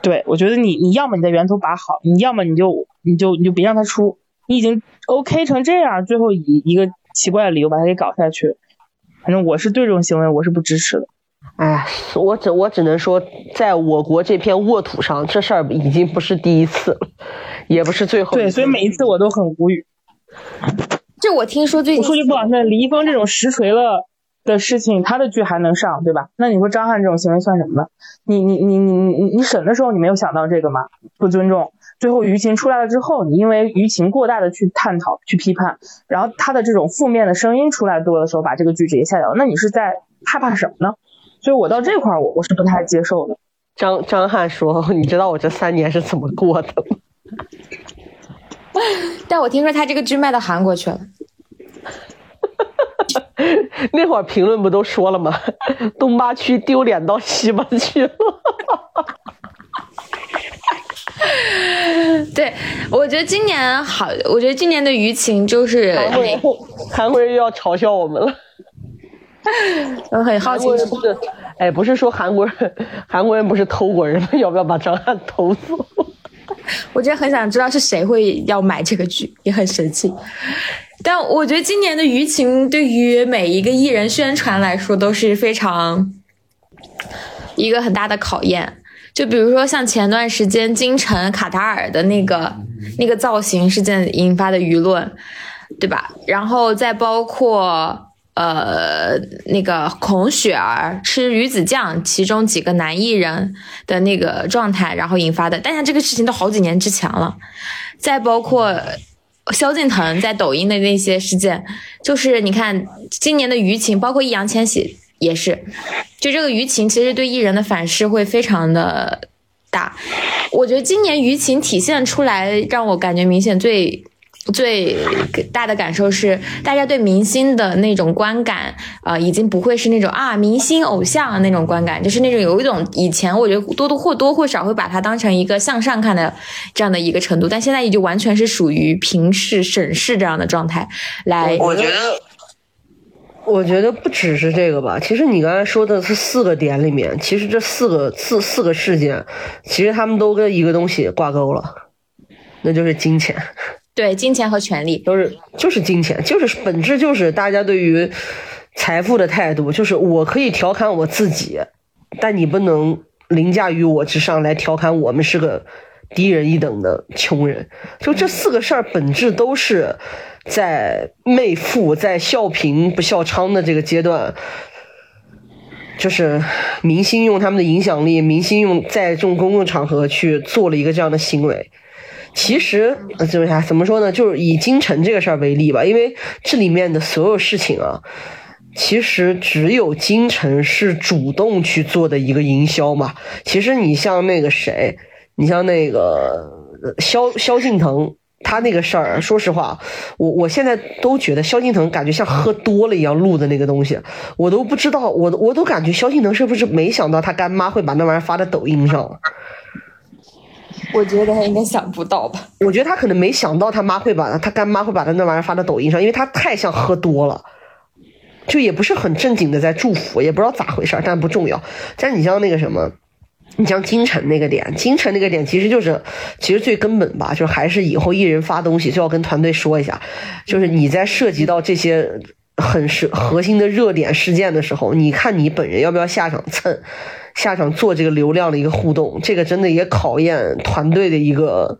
对我觉得你你要么你在源头把好，你要么你就你就你就别让它出，你已经 OK 成这样，最后以一个奇怪的理由把它给搞下去，反正我是对这种行为我是不支持的。哎，我只我只能说，在我国这片沃土上，这事儿已经不是第一次了，也不是最后。对，所以每一次我都很无语。这我听说最近我说句不好听的，李易峰这种实锤了的事情，他的剧还能上，对吧？那你说张翰这种行为算什么呢？你你你你你你审的时候你没有想到这个吗？不尊重。最后舆情出来了之后，你因为舆情过大的去探讨、去批判，然后他的这种负面的声音出来多的时候，把这个剧直接下掉，那你是在害怕什么呢？所以我到这块儿，我我是不太接受的。张张翰说：“ 你知道我这三年是怎么过的吗？” 但我听说他这个剧卖到韩国去了。那会儿评论不都说了吗？东八区丢脸到西八区了。对，我觉得今年好，我觉得今年的舆情就是韩国人，韩国人又要嘲笑我们了。我 很好奇，不是，哎，不是说韩国人，韩国人不是偷国人吗？要不要把张翰偷走？我真的很想知道是谁会要买这个剧，也很神奇。但我觉得今年的舆情对于每一个艺人宣传来说都是非常一个很大的考验。就比如说像前段时间金晨卡塔尔的那个那个造型事件引发的舆论，对吧？然后再包括。呃，那个孔雪儿吃鱼子酱，其中几个男艺人的那个状态，然后引发的。但是这个事情都好几年之前了。再包括萧敬腾在抖音的那些事件，就是你看今年的舆情，包括易烊千玺也是，就这个舆情其实对艺人的反噬会非常的大。我觉得今年舆情体现出来，让我感觉明显最。最大的感受是，大家对明星的那种观感，呃，已经不会是那种啊明星偶像那种观感，就是那种有一种以前我觉得多多或多或少会把它当成一个向上看的这样的一个程度，但现在已经完全是属于平视、审视这样的状态来。我觉得，我觉得不只是这个吧。其实你刚才说的是四个点里面，其实这四个四四个事件，其实他们都跟一个东西挂钩了，那就是金钱。对金钱和权利都是，就是金钱，就是本质就是大家对于财富的态度，就是我可以调侃我自己，但你不能凌驾于我之上来调侃我们是个低人一等的穷人。就这四个事儿本质都是在媚富在笑贫不笑娼的这个阶段，就是明星用他们的影响力，明星用在这种公共场合去做了一个这样的行为。其实，怎么啥？怎么说呢？就是以金晨这个事儿为例吧，因为这里面的所有事情啊，其实只有金晨是主动去做的一个营销嘛。其实你像那个谁，你像那个萧萧敬腾，他那个事儿，说实话，我我现在都觉得萧敬腾感觉像喝多了一样录的那个东西，我都不知道，我我都感觉萧敬腾是不是没想到他干妈会把那玩意儿发在抖音上。我觉得他应该想不到吧。我觉得他可能没想到他妈会把他干妈会把他那玩意儿发到抖音上，因为他太像喝多了，就也不是很正经的在祝福，也不知道咋回事但不重要。但你像那个什么，你像金晨那个点，金晨那个点其实就是，其实最根本吧，就还是以后艺人发东西就要跟团队说一下，就是你在涉及到这些很是核心的热点事件的时候，你看你本人要不要下场蹭。下场做这个流量的一个互动，这个真的也考验团队的一个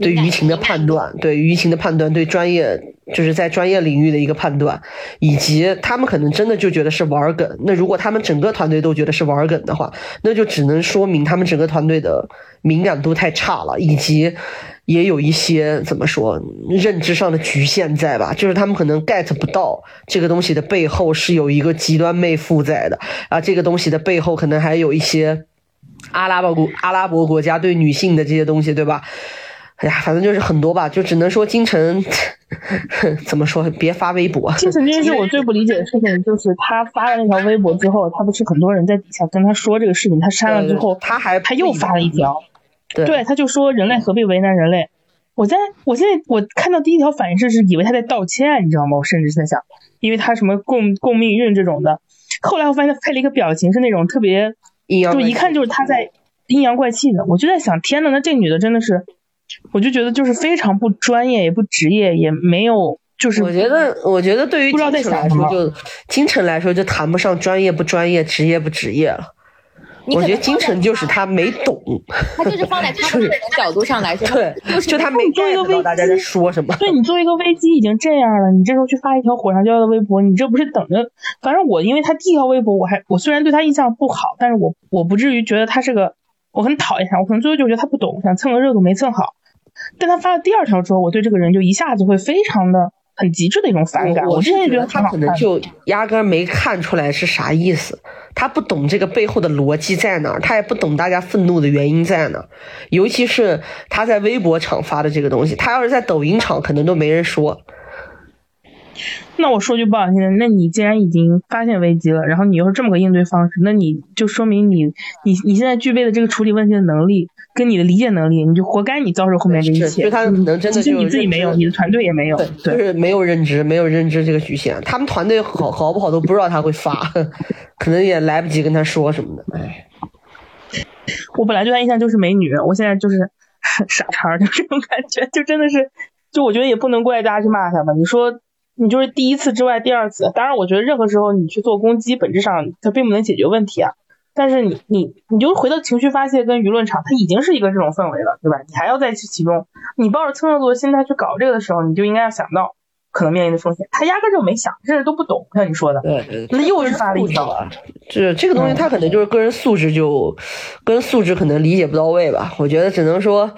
对舆情的判断，对舆情的判断，对专业就是在专业领域的一个判断，以及他们可能真的就觉得是玩梗。那如果他们整个团队都觉得是玩梗的话，那就只能说明他们整个团队的敏感度太差了，以及。也有一些怎么说认知上的局限在吧，就是他们可能 get 不到这个东西的背后是有一个极端妹夫在的啊，这个东西的背后可能还有一些阿拉伯国阿拉伯国家对女性的这些东西，对吧？哎呀，反正就是很多吧，就只能说金晨 怎么说，别发微博。金晨这件事我最不理解的事情就是他发了那条微博之后，他不是很多人在底下跟他说这个事情，他删了之后，他还他又发了一条。对，他就说人类何必为难人类？我在我现在我看到第一条反应是是以为他在道歉，你知道吗？我甚至在想，因为他什么共共命运这种的。后来我发现他配了一个表情是那种特别，就一看就是他在阴阳怪气的。我就在想，天呐，那这女的真的是，我就觉得就是非常不专业，也不职业，也没有就是。我觉得，我觉得对于金晨来说，就金晨来说就谈不上专业不专业，职业不职业了。我觉得你可能京城就是他没懂，他就是放在他个人 角度上来说，对，就他没 get 到大家在说什么。对你作为一个危机已经这样了，你这时候去发一条火上浇油的微博，你这不是等着？反正我因为他第一条微博，我还我虽然对他印象不好，但是我我不至于觉得他是个我很讨厌他，我可能最后就觉得他不懂，想蹭个热度没蹭好。但他发了第二条之后，我对这个人就一下子会非常的很极致的一种反感。我真的觉得他可能就压根儿没看出来是啥意思，他不懂这个背后的逻辑在哪儿，他也不懂大家愤怒的原因在哪儿。尤其是他在微博场发的这个东西，他要是在抖音场，可能都没人说。那我说句不好听的，那你既然已经发现危机了，然后你又是这么个应对方式，那你就说明你你你现在具备的这个处理问题的能力跟你的理解能力，你就活该你遭受后面这一切。就他能真的其实你自己没有，你的团队也没有，对，就是没有认知，没有认知这个局限。他们团队好好不好都不知道他会发，可能也来不及跟他说什么的。哎，我本来对他印象就是美女，我现在就是 傻叉，就这种感觉，就真的是，就我觉得也不能怪大家去骂他吧。你说。你就是第一次之外第二次，当然我觉得任何时候你去做攻击，本质上它并不能解决问题啊。但是你你你就回到情绪发泄跟舆论场，它已经是一个这种氛围了，对吧？你还要再去其中，你抱着蹭热度的心态去搞这个的时候，你就应该要想到可能面临的风险。他压根就没想，甚至都不懂，像你说的，对，那又是发了一条。这这个东西，他可能就是个人素质就，个人素质可能理解不到位吧。我觉得只能说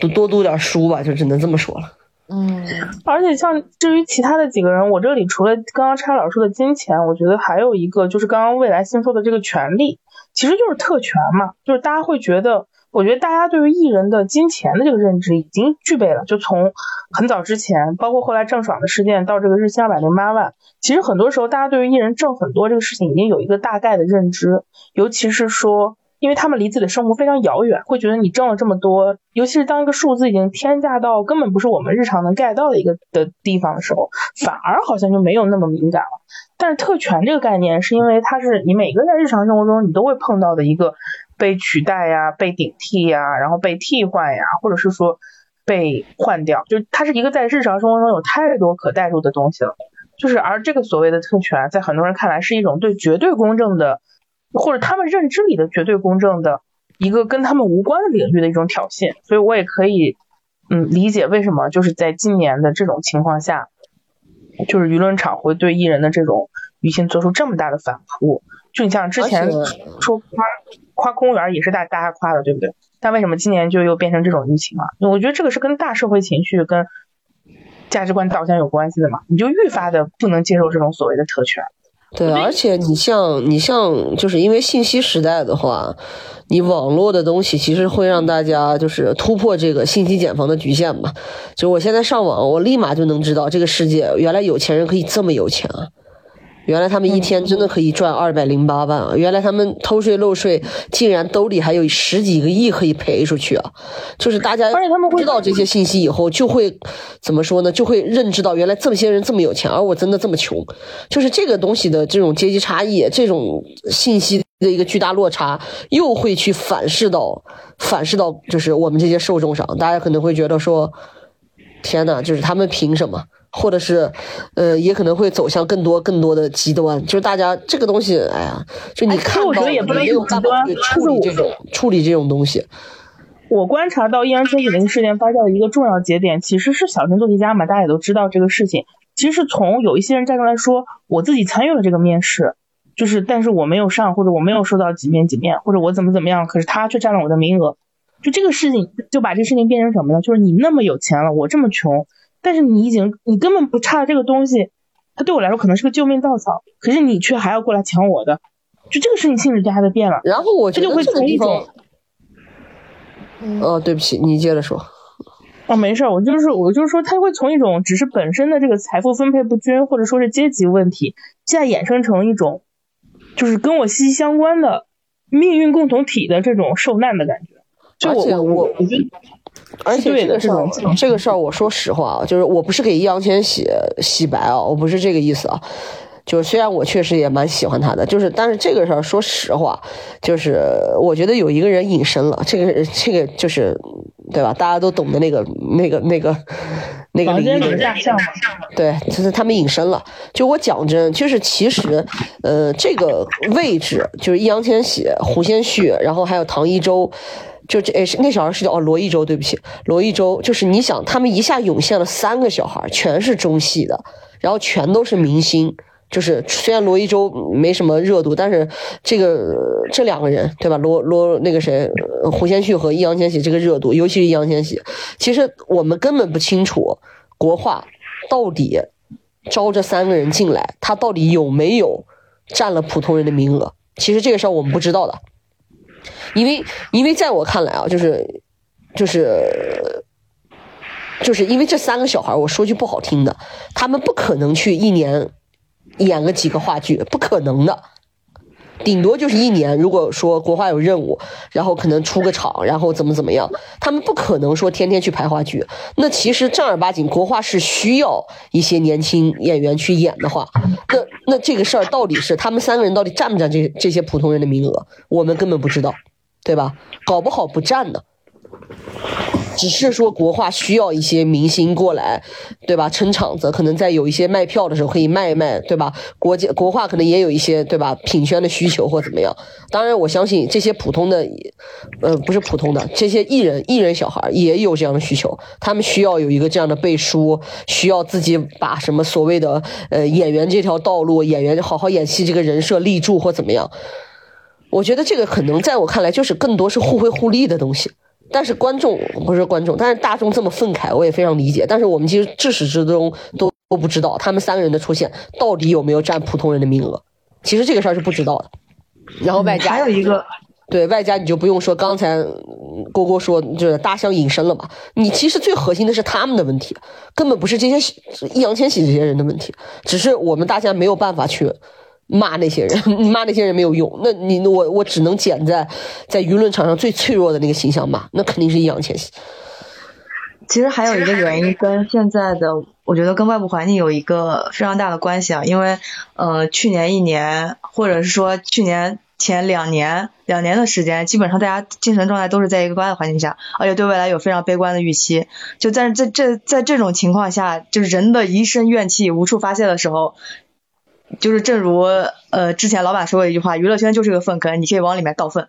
多多读点书吧，就只能这么说了。嗯，而且像至于其他的几个人，我这里除了刚刚叉老师说的金钱，我觉得还有一个就是刚刚未来新说的这个权利，其实就是特权嘛。就是大家会觉得，我觉得大家对于艺人的金钱的这个认知已经具备了。就从很早之前，包括后来郑爽的事件到这个日薪二百零八万，其实很多时候大家对于艺人挣很多这个事情已经有一个大概的认知，尤其是说。因为他们离自己的生活非常遥远，会觉得你挣了这么多，尤其是当一个数字已经天价到根本不是我们日常能 get 到的一个的地方的时候，反而好像就没有那么敏感了。但是特权这个概念，是因为它是你每个人在日常生活中你都会碰到的一个被取代呀、被顶替呀、然后被替换呀，或者是说被换掉，就它是一个在日常生活中有太多可代入的东西了。就是而这个所谓的特权，在很多人看来是一种对绝对公正的。或者他们认知里的绝对公正的一个跟他们无关的领域的一种挑衅，所以我也可以嗯理解为什么就是在今年的这种情况下，就是舆论场会对艺人的这种舆情做出这么大的反扑。就你像之前说夸夸公务员也是大大家夸的，对不对？但为什么今年就又变成这种舆情了？我觉得这个是跟大社会情绪跟价值观导向有关系的嘛，你就愈发的不能接受这种所谓的特权。对，而且你像你像，就是因为信息时代的话，你网络的东西其实会让大家就是突破这个信息茧房的局限嘛。就我现在上网，我立马就能知道这个世界原来有钱人可以这么有钱啊。原来他们一天真的可以赚二百零八万啊！原来他们偷税漏税，竟然兜里还有十几个亿可以赔出去啊！就是大家知道这些信息以后，就会怎么说呢？就会认知到原来这么些人这么有钱，而我真的这么穷。就是这个东西的这种阶级差异，这种信息的一个巨大落差，又会去反噬到反噬到就是我们这些受众上。大家可能会觉得说：“天呐，就是他们凭什么？”或者是，呃，也可能会走向更多更多的极端，就是大家这个东西，哎呀，就你看到也没有办法去处理这种处理这种东西。我观察到易烊千玺那个事件发酵的一个重要节点，其实是小陈做题家嘛，大家也都知道这个事情。其实是从有一些人站出来说，我自己参与了这个面试，就是但是我没有上，或者我没有收到几面几面，或者我怎么怎么样，可是他却占了我的名额。就这个事情，就把这事情变成什么呢？就是你那么有钱了，我这么穷。但是你已经，你根本不差这个东西，它对我来说可能是个救命稻草，可是你却还要过来抢我的，就这个事情性质就还在变了。然后我这就会从一种，哦，对不起，你接着说。哦，没事，我就是我就是说，他会从一种只是本身的这个财富分配不均，或者说是阶级问题，现在衍生成一种，就是跟我息息相关的命运共同体的这种受难的感觉。就我我我觉得。而且这个事儿，这个事儿，我说实话啊，就是我不是给易烊千玺洗白啊，我不是这个意思啊。就是虽然我确实也蛮喜欢他的，就是但是这个事儿，说实话，就是我觉得有一个人隐身了，这个这个就是对吧？大家都懂的那个那个那个那个房间里的领域的人大象嘛，对，就是他们隐身了。就我讲真，就是其实，呃，这个位置就是易烊千玺、胡先煦，然后还有唐一舟，就这诶那小孩是叫哦罗一舟，对不起，罗一舟，就是你想他们一下涌现了三个小孩，全是中戏的，然后全都是明星。就是虽然罗一舟没什么热度，但是这个这两个人对吧？罗罗那个谁，胡先煦和易烊千玺这个热度，尤其是易烊千玺，其实我们根本不清楚国画到底招这三个人进来，他到底有没有占了普通人的名额？其实这个事儿我们不知道的，因为因为在我看来啊，就是就是就是因为这三个小孩，我说句不好听的，他们不可能去一年演个几个话剧，不可能的。顶多就是一年，如果说国画有任务，然后可能出个场，然后怎么怎么样，他们不可能说天天去排话剧。那其实正儿八经国画是需要一些年轻演员去演的话，那那这个事儿到底是他们三个人到底占不占这这些普通人的名额，我们根本不知道，对吧？搞不好不占呢。只是说国画需要一些明星过来，对吧？撑场子，可能在有一些卖票的时候可以卖一卖，对吧？国际国画可能也有一些，对吧？品宣的需求或怎么样。当然，我相信这些普通的，呃，不是普通的，这些艺人艺人小孩也有这样的需求，他们需要有一个这样的背书，需要自己把什么所谓的呃演员这条道路，演员好好演戏这个人设立住或怎么样。我觉得这个可能在我看来就是更多是互惠互利的东西。但是观众不是观众，但是大众这么愤慨，我也非常理解。但是我们其实至始至终都都不知道他们三个人的出现到底有没有占普通人的名额，其实这个事儿是不知道的。然后外加还有一个，对外加你就不用说，刚才郭郭说就是大象隐身了吧，你其实最核心的是他们的问题，根本不是这些易烊千玺这些人的问题，只是我们大家没有办法去。骂那些人，你 骂那些人没有用，那你我我只能捡在在舆论场上最脆弱的那个形象骂，那肯定是易烊千玺。其实还有一个原因跟现在的，我觉得跟外部环境有一个非常大的关系啊，因为呃去年一年，或者是说去年前两年两年的时间，基本上大家精神状态都是在一个高压环境下，而且对未来有非常悲观的预期。就在这这在这种情况下，就是人的一身怨气无处发泄的时候，就是正如呃之前老板说过一句话，娱乐圈就是个粪坑，你可以往里面倒粪。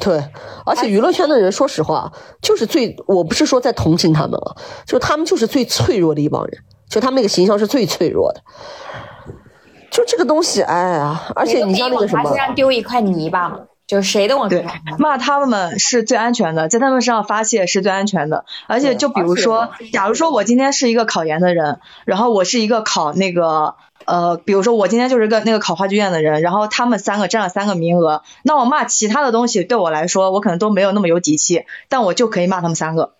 对，而且娱乐圈的人，说实话，就是最，我不是说在同情他们啊，就他们就是最脆弱的一帮人，就他们那个形象是最脆弱的。就这个东西，哎呀，而且你像那个什么身，上丢一块泥巴，就谁都往对，骂他们是最安全的，在他们身上发泄是最安全的。而且就比如说，假如说我今天是一个考研的人，然后我是一个考那个呃，比如说我今天就是个那个考话剧院的人，然后他们三个占了三个名额，那我骂其他的东西对我来说，我可能都没有那么有底气，但我就可以骂他们三个。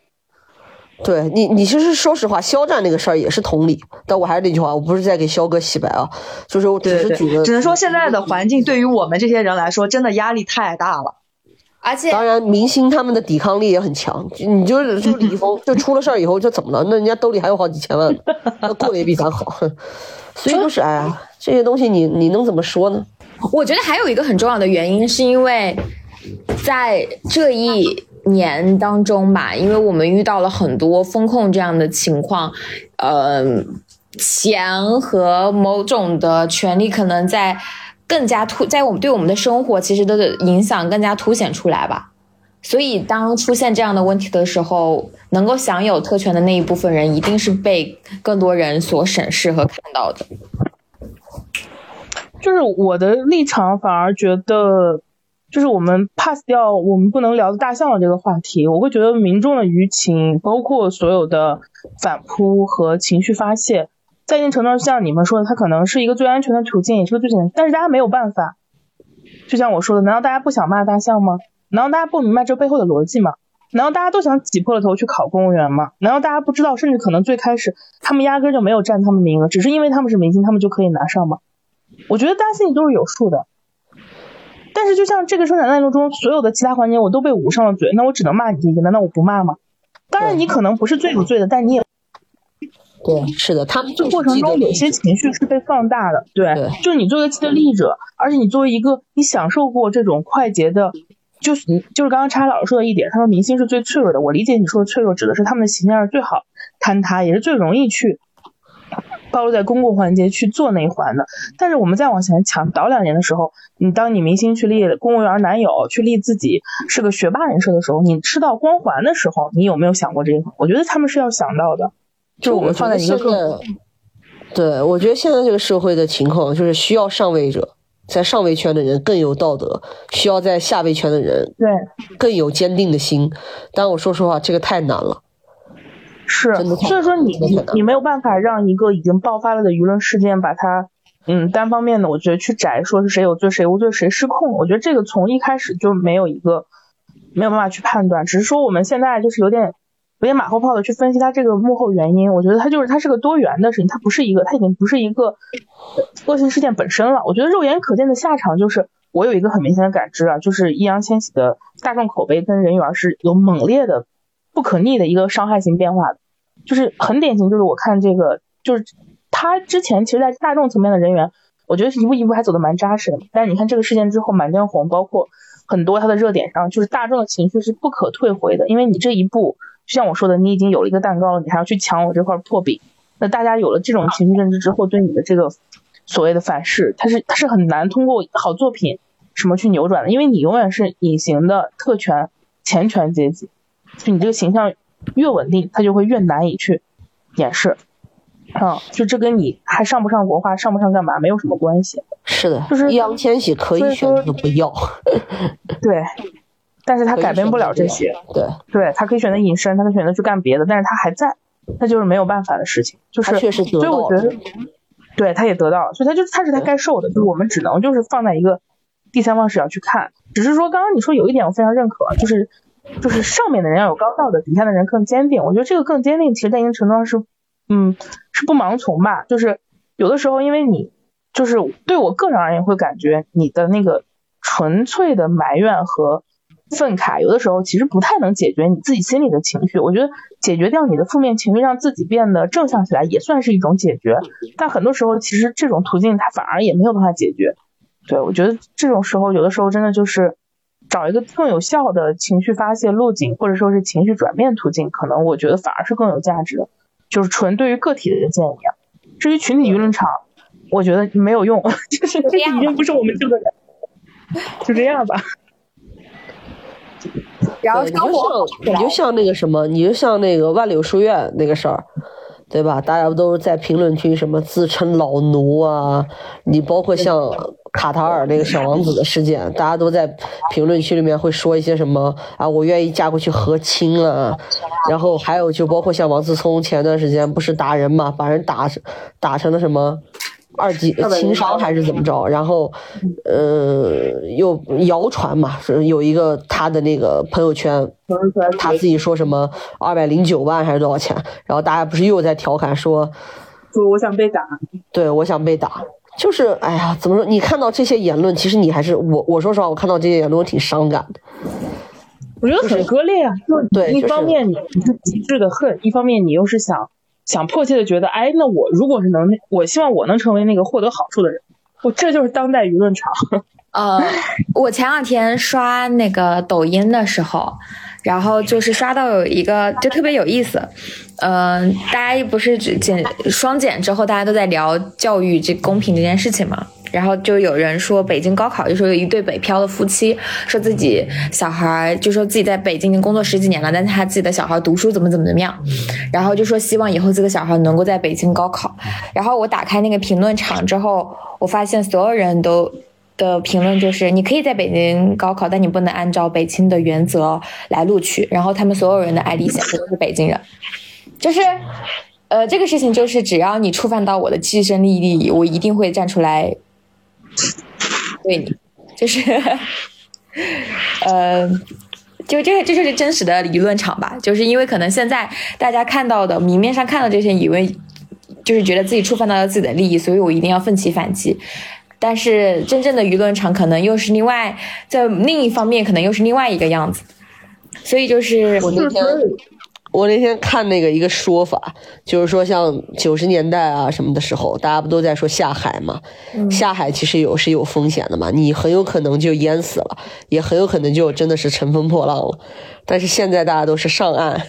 对你，你其实说实话，肖战那个事儿也是同理。但我还是那句话，我不是在给肖哥洗白啊，就是我只对对对，是举个只能说现在的环境对于我们这些人来说，真的压力太大了。而且当然，明星他们的抵抗力也很强。你就 是就李易峰，就出了事儿以后，就怎么了？那人家兜里还有好几千万，那过得也比咱好。所以就是，哎呀，这些东西你你能怎么说呢？我觉得还有一个很重要的原因，是因为在这一年当中吧，因为我们遇到了很多风控这样的情况，呃，钱和某种的权利可能在更加突，在我们对我们的生活其实的影响更加凸显出来吧。所以，当出现这样的问题的时候，能够享有特权的那一部分人，一定是被更多人所审视和看到的。就是我的立场反而觉得，就是我们 pass 掉我们不能聊的大象的这个话题，我会觉得民众的舆情，包括所有的反扑和情绪发泄，在一定程度上，像你们说的，它可能是一个最安全的途径，也是个最简单，但是大家没有办法。就像我说的，难道大家不想骂大象吗？难道大家不明白这背后的逻辑吗？难道大家都想挤破了头去考公务员吗？难道大家不知道，甚至可能最开始他们压根儿就没有占他们名额，只是因为他们是明星，他们就可以拿上吗？我觉得大家心里都是有数的。但是就像这个生产链路中所有的其他环节，我都被捂上了嘴，那我只能骂你这个，难道我不骂吗？当然你可能不是最有罪的，但你也对，是的，他们这过程中有些情绪是被放大的，对，对就是你作为既得利益者，而且你作为一个你享受过这种快捷的，就是你就是刚刚叉老师说的一点，他说明星是最脆弱的，我理解你说的脆弱指的是他们的形象是最好，坍塌，也是最容易去暴露在公共环节去做那一环的。但是我们再往前抢倒两年的时候，你当你明星去立公务员男友，去立自己是个学霸人设的时候，你吃到光环的时候，你有没有想过这一环？我觉得他们是要想到的，就我们放在一个更。对，我觉得现在这个社会的情况就是需要上位者，在上位圈的人更有道德，需要在下位圈的人对更有坚定的心。但我说实话，这个太难了。是，所以说你你你没有办法让一个已经爆发了的舆论事件把它嗯单方面的，我觉得去摘说是谁有罪谁无罪谁失控，我觉得这个从一开始就没有一个没有办法去判断，只是说我们现在就是有点。有点马后炮的去分析它这个幕后原因，我觉得它就是它是个多元的事情，它不是一个，它已经不是一个恶性事件本身了。我觉得肉眼可见的下场就是，我有一个很明显的感知啊，就是易烊千玺的大众口碑跟人缘是有猛烈的、不可逆的一个伤害性变化的，就是很典型，就是我看这个，就是他之前其实，在大众层面的人员，我觉得一步一步还走的蛮扎实的，但是你看这个事件之后，满江红，包括很多他的热点上，就是大众的情绪是不可退回的，因为你这一步。就像我说的，你已经有了一个蛋糕了，你还要去抢我这块破饼。那大家有了这种情绪认知之后，对你的这个所谓的反噬，它是它是很难通过好作品什么去扭转的，因为你永远是隐形的特权钱权阶级。就你这个形象越稳定，它就会越难以去掩饰。啊，就这跟你还上不上国画、上不上干嘛没有什么关系。是的，就是易烊千玺可以选择不要。对。但是他改变不了这些，对，对他可以选择隐身，他可以选择去干别的，但是他还在，那就是没有办法的事情，就是所以我觉得，对，他也得到了，所以他就他是他该受的，就是我们只能就是放在一个第三方视角去看，只是说刚刚你说有一点我非常认可，就是就是上面的人要有高道德，底下的人更坚定，我觉得这个更坚定，其实在一定程度上是，嗯，是不盲从吧，就是有的时候因为你就是对我个人而言会感觉你的那个纯粹的埋怨和。愤慨有的时候其实不太能解决你自己心里的情绪，我觉得解决掉你的负面情绪，让自己变得正向起来也算是一种解决。但很多时候其实这种途径它反而也没有办法解决。对我觉得这种时候有的时候真的就是找一个更有效的情绪发泄路径，或者说是情绪转变途径，可能我觉得反而是更有价值的。就是纯对于个体的一个建议。啊至于群体舆论场，我觉得没有用，就是这已经不是我们这个人。就这样吧。然后你就像你就像那个什么，你就像那个万柳书院那个事儿，对吧？大家不都在评论区什么自称老奴啊？你包括像卡塔尔那个小王子的事件，大家都在评论区里面会说一些什么啊？我愿意嫁过去和亲了。然后还有就包括像王思聪前段时间不是打人嘛，把人打打成了什么？二级情商还是怎么着？然后，呃，又谣传嘛，是有一个他的那个朋友圈，他自己说什么二百零九万还是多少钱？然后大家不是又在调侃说，说我想被打，对，我想被打，就是哎呀，怎么说？你看到这些言论，其实你还是我，我说实话，我看到这些言论我挺伤感的。我觉得很割裂啊，就对，一方面你你是极致的恨，一方面你又是想。想迫切的觉得，哎，那我如果是能，我希望我能成为那个获得好处的人，我这就是当代舆论场。呃，我前两天刷那个抖音的时候，然后就是刷到有一个就特别有意思，嗯，大家不是减双减之后，大家都在聊教育这公平这件事情嘛。然后就有人说北京高考，就说有一对北漂的夫妻，说自己小孩，就说自己在北京已经工作十几年了，但是他自己的小孩读书怎么怎么怎么样，然后就说希望以后自己的小孩能够在北京高考。然后我打开那个评论场之后，我发现所有人都的评论就是你可以在北京高考，但你不能按照北京的原则来录取。然后他们所有人的 ID 显示都是北京人，就是，呃，这个事情就是只要你触犯到我的切身利益，我一定会站出来。对你，就是，呃，就这个，这就是真实的舆论场吧。就是因为可能现在大家看到的明面上看到这些，以为就是觉得自己触犯到了自己的利益，所以我一定要奋起反击。但是真正的舆论场可能又是另外，在另一方面可能又是另外一个样子。所以就是我那天，我那天看那个一个说法，就是说像九十年代啊什么的时候，大家不都在说下海嘛？下海其实有是有风险的嘛，你很有可能就淹死了，也很有可能就真的是乘风破浪了。但是现在大家都是上岸，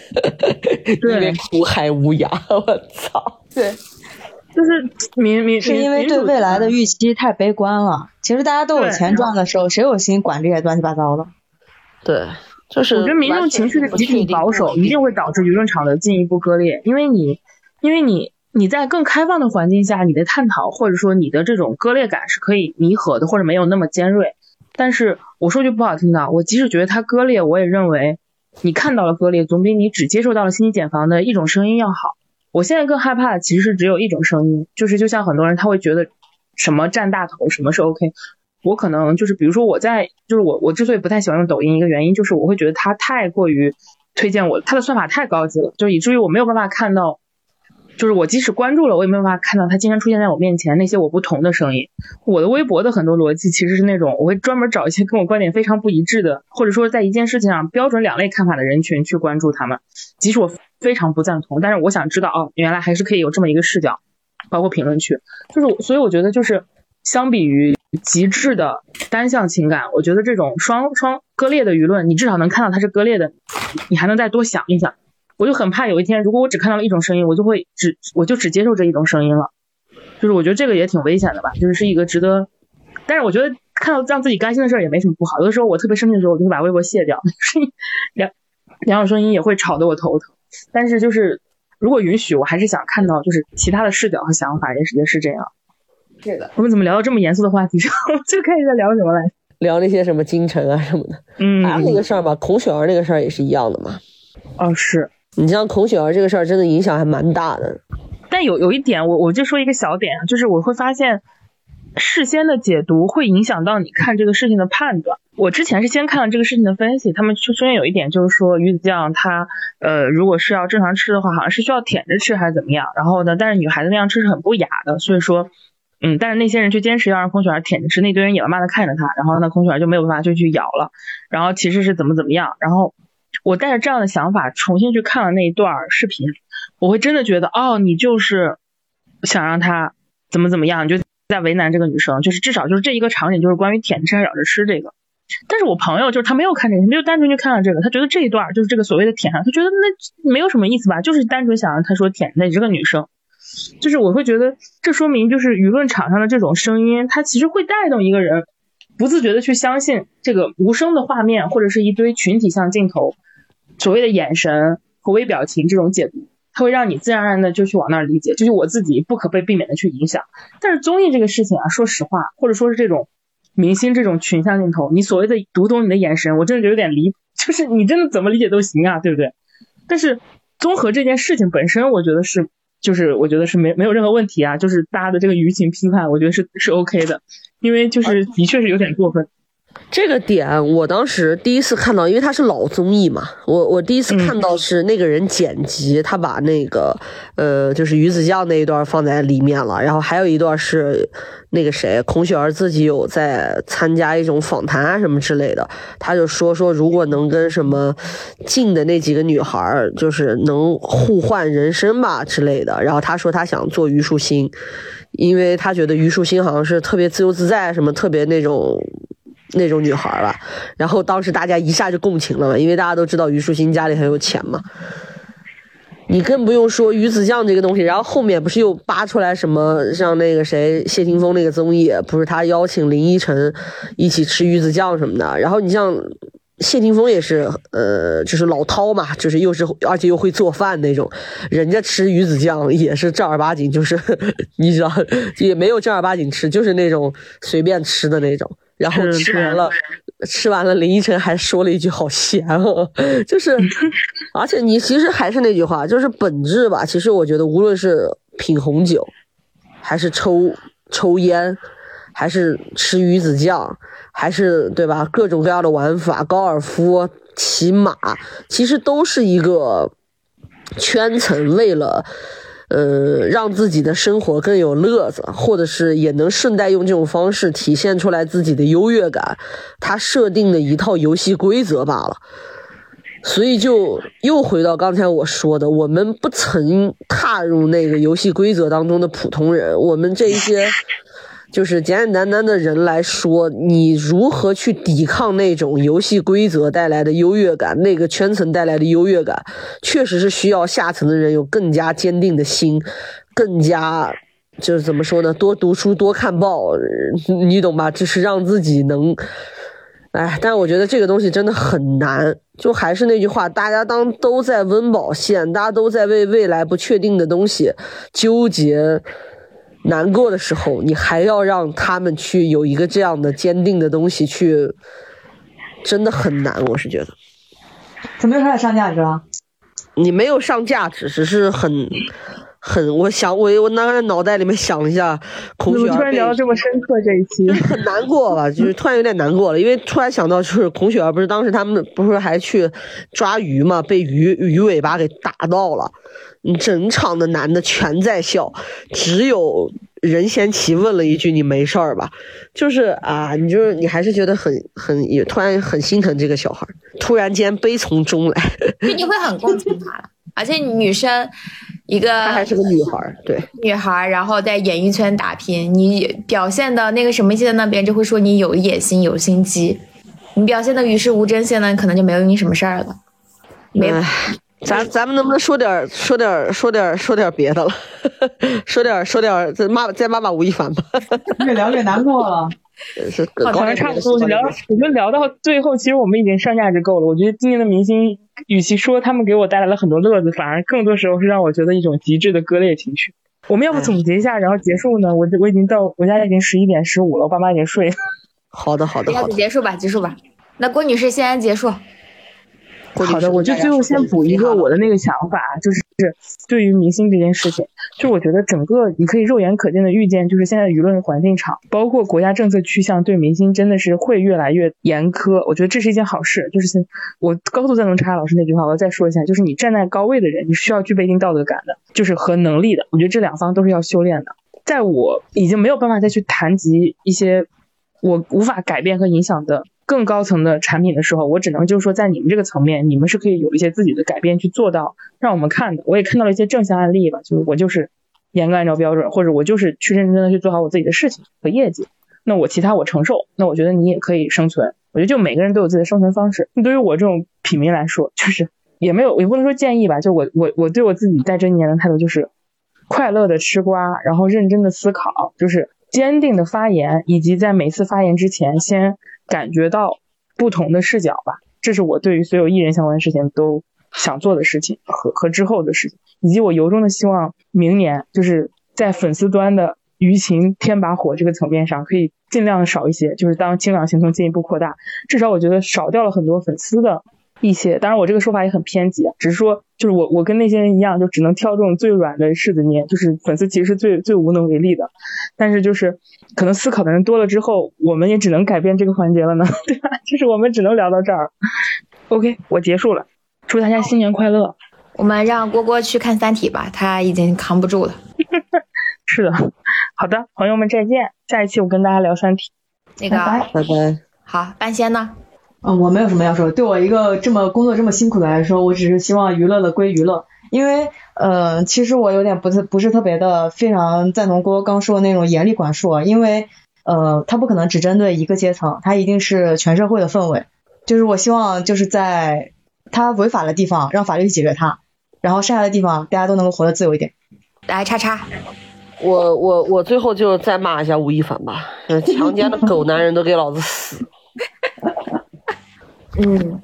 因为苦海无涯。我操！对，就是明明是因为对未来的预期太悲观了。其实大家都有钱赚的时候，谁有心管这些乱七八糟的？对。就是我觉得民众情绪的集体保守一定会导致舆论场的进一步割裂，因为你，因为你你在更开放的环境下，你的探讨或者说你的这种割裂感是可以弥合的，或者没有那么尖锐。但是我说句不好听的，我即使觉得它割裂，我也认为你看到了割裂，总比你只接受到了信息茧房的一种声音要好。我现在更害怕的其实是只有一种声音，就是就像很多人他会觉得什么占大头，什么是 OK。我可能就是，比如说我在，就是我我之所以不太喜欢用抖音，一个原因就是我会觉得它太过于推荐我，它的算法太高级了，就以至于我没有办法看到，就是我即使关注了，我也没有办法看到它经常出现在我面前那些我不同的声音。我的微博的很多逻辑其实是那种，我会专门找一些跟我观点非常不一致的，或者说在一件事情上标准两类看法的人群去关注他们，即使我非常不赞同，但是我想知道哦，原来还是可以有这么一个视角，包括评论区，就是所以我觉得就是相比于。极致的单向情感，我觉得这种双双割裂的舆论，你至少能看到它是割裂的，你还能再多想一想。我就很怕有一天，如果我只看到了一种声音，我就会只我就只接受这一种声音了。就是我觉得这个也挺危险的吧，就是是一个值得，但是我觉得看到让自己甘心的事儿也没什么不好。有的时候我特别生气的时候，我就会把微博卸掉，两两种声音也会吵得我头疼。但是就是如果允许，我还是想看到就是其他的视角和想法，也是也是这样。是的，我们怎么聊到这么严肃的话题上？最开始在聊什么来？聊那些什么京城啊什么的。嗯，还有那个事儿吧，孔雪儿那个事儿也是一样的嘛。哦，是你像孔雪儿这个事儿，真的影响还蛮大的。但有有一点，我我就说一个小点啊，就是我会发现事先的解读会影响到你看这个事情的判断。我之前是先看了这个事情的分析，他们中间有一点就是说鱼子酱它呃，如果是要正常吃的话，好像是需要舔着吃还是怎么样。然后呢，但是女孩子那样吃是很不雅的，所以说。嗯，但是那些人却坚持要让孔雪儿舔着吃，那堆人野蛮的看着他，然后那孔雪儿就没有办法就去咬了，然后其实是怎么怎么样，然后我带着这样的想法重新去看了那一段视频，我会真的觉得哦，你就是想让他怎么怎么样，你就在为难这个女生，就是至少就是这一个场景就是关于舔着吃咬着吃这个，但是我朋友就是他没有看这个，他就单纯去看了这个，他觉得这一段就是这个所谓的舔上，他觉得那没有什么意思吧，就是单纯想让他说舔那这个女生。就是我会觉得，这说明就是舆论场上的这种声音，它其实会带动一个人不自觉的去相信这个无声的画面，或者是一堆群体像镜头所谓的眼神和微表情这种解读，它会让你自然而然的就去往那儿理解，就是我自己不可被避免的去影响。但是综艺这个事情啊，说实话，或者说是这种明星这种群像镜头，你所谓的读懂你的眼神，我真的觉得有点离，就是你真的怎么理解都行啊，对不对？但是综合这件事情本身，我觉得是。就是我觉得是没没有任何问题啊，就是大家的这个舆情批判，我觉得是是 OK 的，因为就是的确是有点过分。这个点我当时第一次看到，因为它是老综艺嘛，我我第一次看到是那个人剪辑，他把那个呃就是鱼子酱那一段放在里面了，然后还有一段是那个谁孔雪儿自己有在参加一种访谈啊什么之类的，他就说说如果能跟什么近的那几个女孩就是能互换人生吧之类的，然后他说他想做虞书欣，因为他觉得虞书欣好像是特别自由自在，什么特别那种。那种女孩吧，然后当时大家一下就共情了嘛，因为大家都知道虞书欣家里很有钱嘛。你更不用说鱼子酱这个东西，然后后面不是又扒出来什么，像那个谁谢霆锋那个综艺，不是他邀请林依晨一起吃鱼子酱什么的。然后你像谢霆锋也是，呃，就是老饕嘛，就是又是而且又会做饭那种，人家吃鱼子酱也是正儿八经，就是 你知道也没有正儿八经吃，就是那种随便吃的那种。然后吃完了，吃完了，林依晨还说了一句“好咸哦”，就是，而且你其实还是那句话，就是本质吧。其实我觉得，无论是品红酒，还是抽抽烟，还是吃鱼子酱，还是对吧？各种各样的玩法，高尔夫、骑马，其实都是一个圈层，为了。呃，让自己的生活更有乐子，或者是也能顺带用这种方式体现出来自己的优越感，他设定的一套游戏规则罢了。所以就又回到刚才我说的，我们不曾踏入那个游戏规则当中的普通人，我们这一些就是简简单单的人来说，你如何去抵抗那种游戏规则带来的优越感，那个圈层带来的优越感，确实是需要下层的人有更加坚定的心，更加就是怎么说呢？多读书，多看报，你懂吧？就是让自己能。哎，但我觉得这个东西真的很难。就还是那句话，大家当都在温饱线，大家都在为未来不确定的东西纠结、难过的时候，你还要让他们去有一个这样的坚定的东西去，真的很难。我是觉得，怎么又开始上价值了？你没有上价值，只是很。很，我想我我那脑袋里面想了一下，孔雪儿突然聊到这么深刻这一期，很难过吧？就是突然有点难过了，因为突然想到，就是孔雪儿不是当时他们不是还去抓鱼嘛，被鱼鱼尾巴给打到了，整场的男的全在笑，只有任贤齐问了一句：“你没事儿吧？”就是啊，你就是你还是觉得很很也突然很心疼这个小孩，突然间悲从中来，就你会很共情他，而且女生。一个她还是个女孩，对女孩，然后在演艺圈打拼，你表现的那个什么些呢？别人就会说你有野心、有心机；你表现的与世无争现在，可能就没有你什么事儿了。没，咱咱们能不能说点说点说点说点别的了？说点说点再骂再骂骂吴亦凡吧。越聊越难过了。是，好像差不多。聊，我们聊到最后，其实我们已经上价值够了。我觉得今年的明星。与其说他们给我带来了很多乐子，反而更多时候是让我觉得一种极致的割裂情绪。我们要不总结一下，然后结束呢？我我已经到我家已经十一点十五了，我爸妈已经睡了。好的好的好的，结束吧结束吧。那郭女士先结束。好的，我就最后先补一个我的那个想法，就是对于明星这件事情，就我觉得整个你可以肉眼可见的预见，就是现在舆论环境场，包括国家政策趋向，对明星真的是会越来越严苛。我觉得这是一件好事，就是我高度赞同叉老师那句话，我要再说一下，就是你站在高位的人，你需要具备一定道德感的，就是和能力的。我觉得这两方都是要修炼的。在我已经没有办法再去谈及一些我无法改变和影响的。更高层的产品的时候，我只能就是说，在你们这个层面，你们是可以有一些自己的改变去做到让我们看的。我也看到了一些正向案例吧，就是我就是严格按照标准，或者我就是去认真的去做好我自己的事情和业绩。那我其他我承受，那我觉得你也可以生存。我觉得就每个人都有自己的生存方式。对于我这种平民来说，就是也没有也不能说建议吧，就我我我对我自己在这一年的态度就是快乐的吃瓜，然后认真的思考，就是坚定的发言，以及在每次发言之前先。感觉到不同的视角吧，这是我对于所有艺人相关的事情都想做的事情和和之后的事情，以及我由衷的希望明年就是在粉丝端的舆情添把火这个层面上，可以尽量少一些，就是当清朗行动进一步扩大，至少我觉得少掉了很多粉丝的。一些，当然我这个说法也很偏激，只是说，就是我我跟那些人一样，就只能挑这种最软的柿子捏，就是粉丝其实是最最无能为力的，但是就是可能思考的人多了之后，我们也只能改变这个环节了呢，对吧？就是我们只能聊到这儿。OK，我结束了，祝大家新年快乐。我们让郭郭去看《三体》吧，他已经扛不住了。是的，好的，朋友们再见，下一期我跟大家聊《三体》。那个，拜拜。好，半仙呢？嗯，我没有什么要说。对我一个这么工作这么辛苦的来说，我只是希望娱乐的归娱乐。因为，呃，其实我有点不是不是特别的非常赞同郭刚说的那种严厉管束，因为，呃，他不可能只针对一个阶层，他一定是全社会的氛围。就是我希望就是在他违法的地方让法律去解决他，然后剩下的地方大家都能够活得自由一点。来，叉叉，我我我最后就再骂一下吴亦凡吧，强奸的狗男人都给老子死！嗯，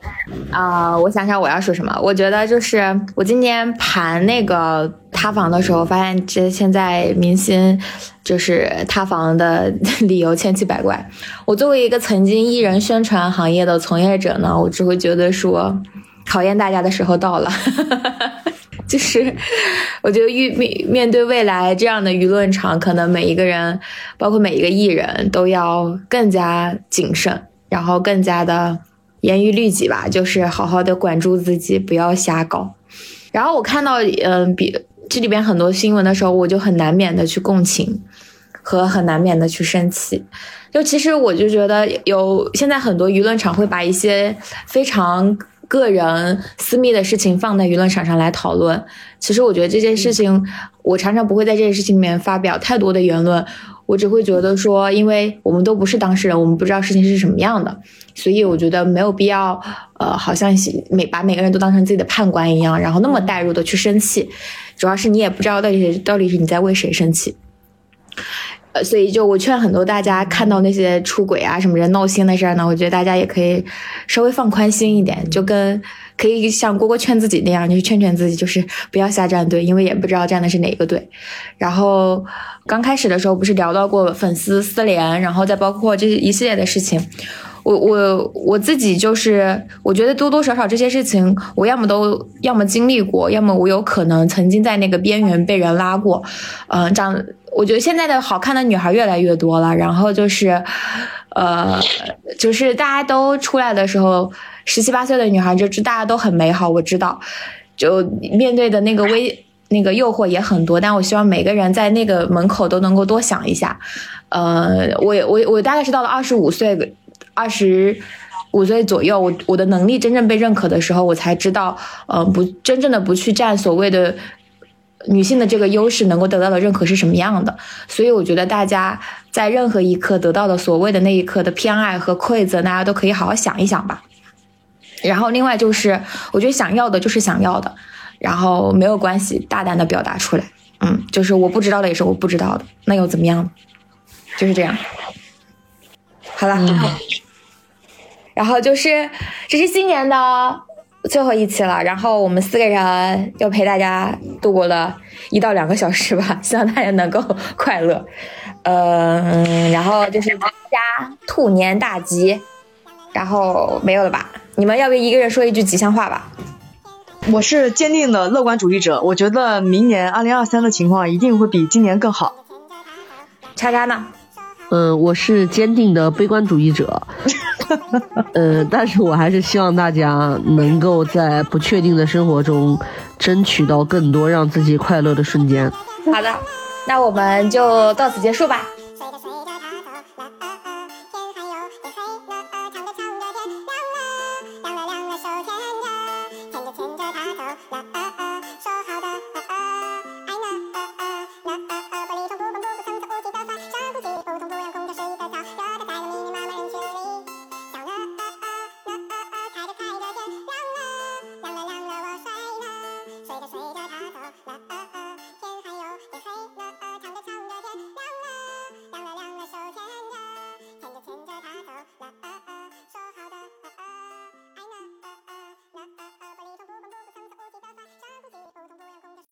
啊，我想想我要说什么。我觉得就是我今年盘那个塌房的时候，发现这现在明星就是塌房的 理由千奇百怪。我作为一个曾经艺人宣传行业的从业者呢，我只会觉得说，考验大家的时候到了。就是我觉得遇面面对未来这样的舆论场，可能每一个人，包括每一个艺人都要更加谨慎，然后更加的。严于律己吧，就是好好的管住自己，不要瞎搞。然后我看到，嗯，比这里边很多新闻的时候，我就很难免的去共情，和很难免的去生气。就其实我就觉得，有现在很多舆论场会把一些非常个人私密的事情放在舆论场上来讨论。其实我觉得这件事情，我常常不会在这件事情里面发表太多的言论，我只会觉得说，因为我们都不是当事人，我们不知道事情是什么样的，所以我觉得没有必要，呃，好像每把每个人都当成自己的判官一样，然后那么代入的去生气。主要是你也不知道到底到底是你在为谁生气。呃，所以就我劝很多大家看到那些出轨啊什么人闹心的事儿呢，我觉得大家也可以稍微放宽心一点，就跟可以像蝈蝈劝自己那样，就是劝劝自己，就是不要瞎站队，因为也不知道站的是哪个队。然后刚开始的时候不是聊到过粉丝私联，然后再包括这一系列的事情。我我我自己就是，我觉得多多少少这些事情，我要么都要么经历过，要么我有可能曾经在那个边缘被人拉过。嗯，长，我觉得现在的好看的女孩越来越多了，然后就是，呃，就是大家都出来的时候，十七八岁的女孩就是大家都很美好，我知道，就面对的那个危那个诱惑也很多，但我希望每个人在那个门口都能够多想一下。呃，我我我大概是到了二十五岁。二十五岁左右，我我的能力真正被认可的时候，我才知道，呃，不真正的不去占所谓的女性的这个优势，能够得到的认可是什么样的。所以我觉得大家在任何一刻得到的所谓的那一刻的偏爱和馈赠，大家都可以好好想一想吧。然后另外就是，我觉得想要的就是想要的，然后没有关系，大胆的表达出来。嗯，就是我不知道的也是我不知道的，那又怎么样？就是这样。好了。然后就是，这是今年的最后一期了。然后我们四个人又陪大家度过了一到两个小时吧，希望大家能够 快乐。嗯，然后就是大家兔年大吉。然后没有了吧？你们要不要一个人说一句吉祥话吧？我是坚定的乐观主义者，我觉得明年二零二三的情况一定会比今年更好。叉叉呢？嗯，我是坚定的悲观主义者。呃，但是我还是希望大家能够在不确定的生活中，争取到更多让自己快乐的瞬间。好的，那我们就到此结束吧。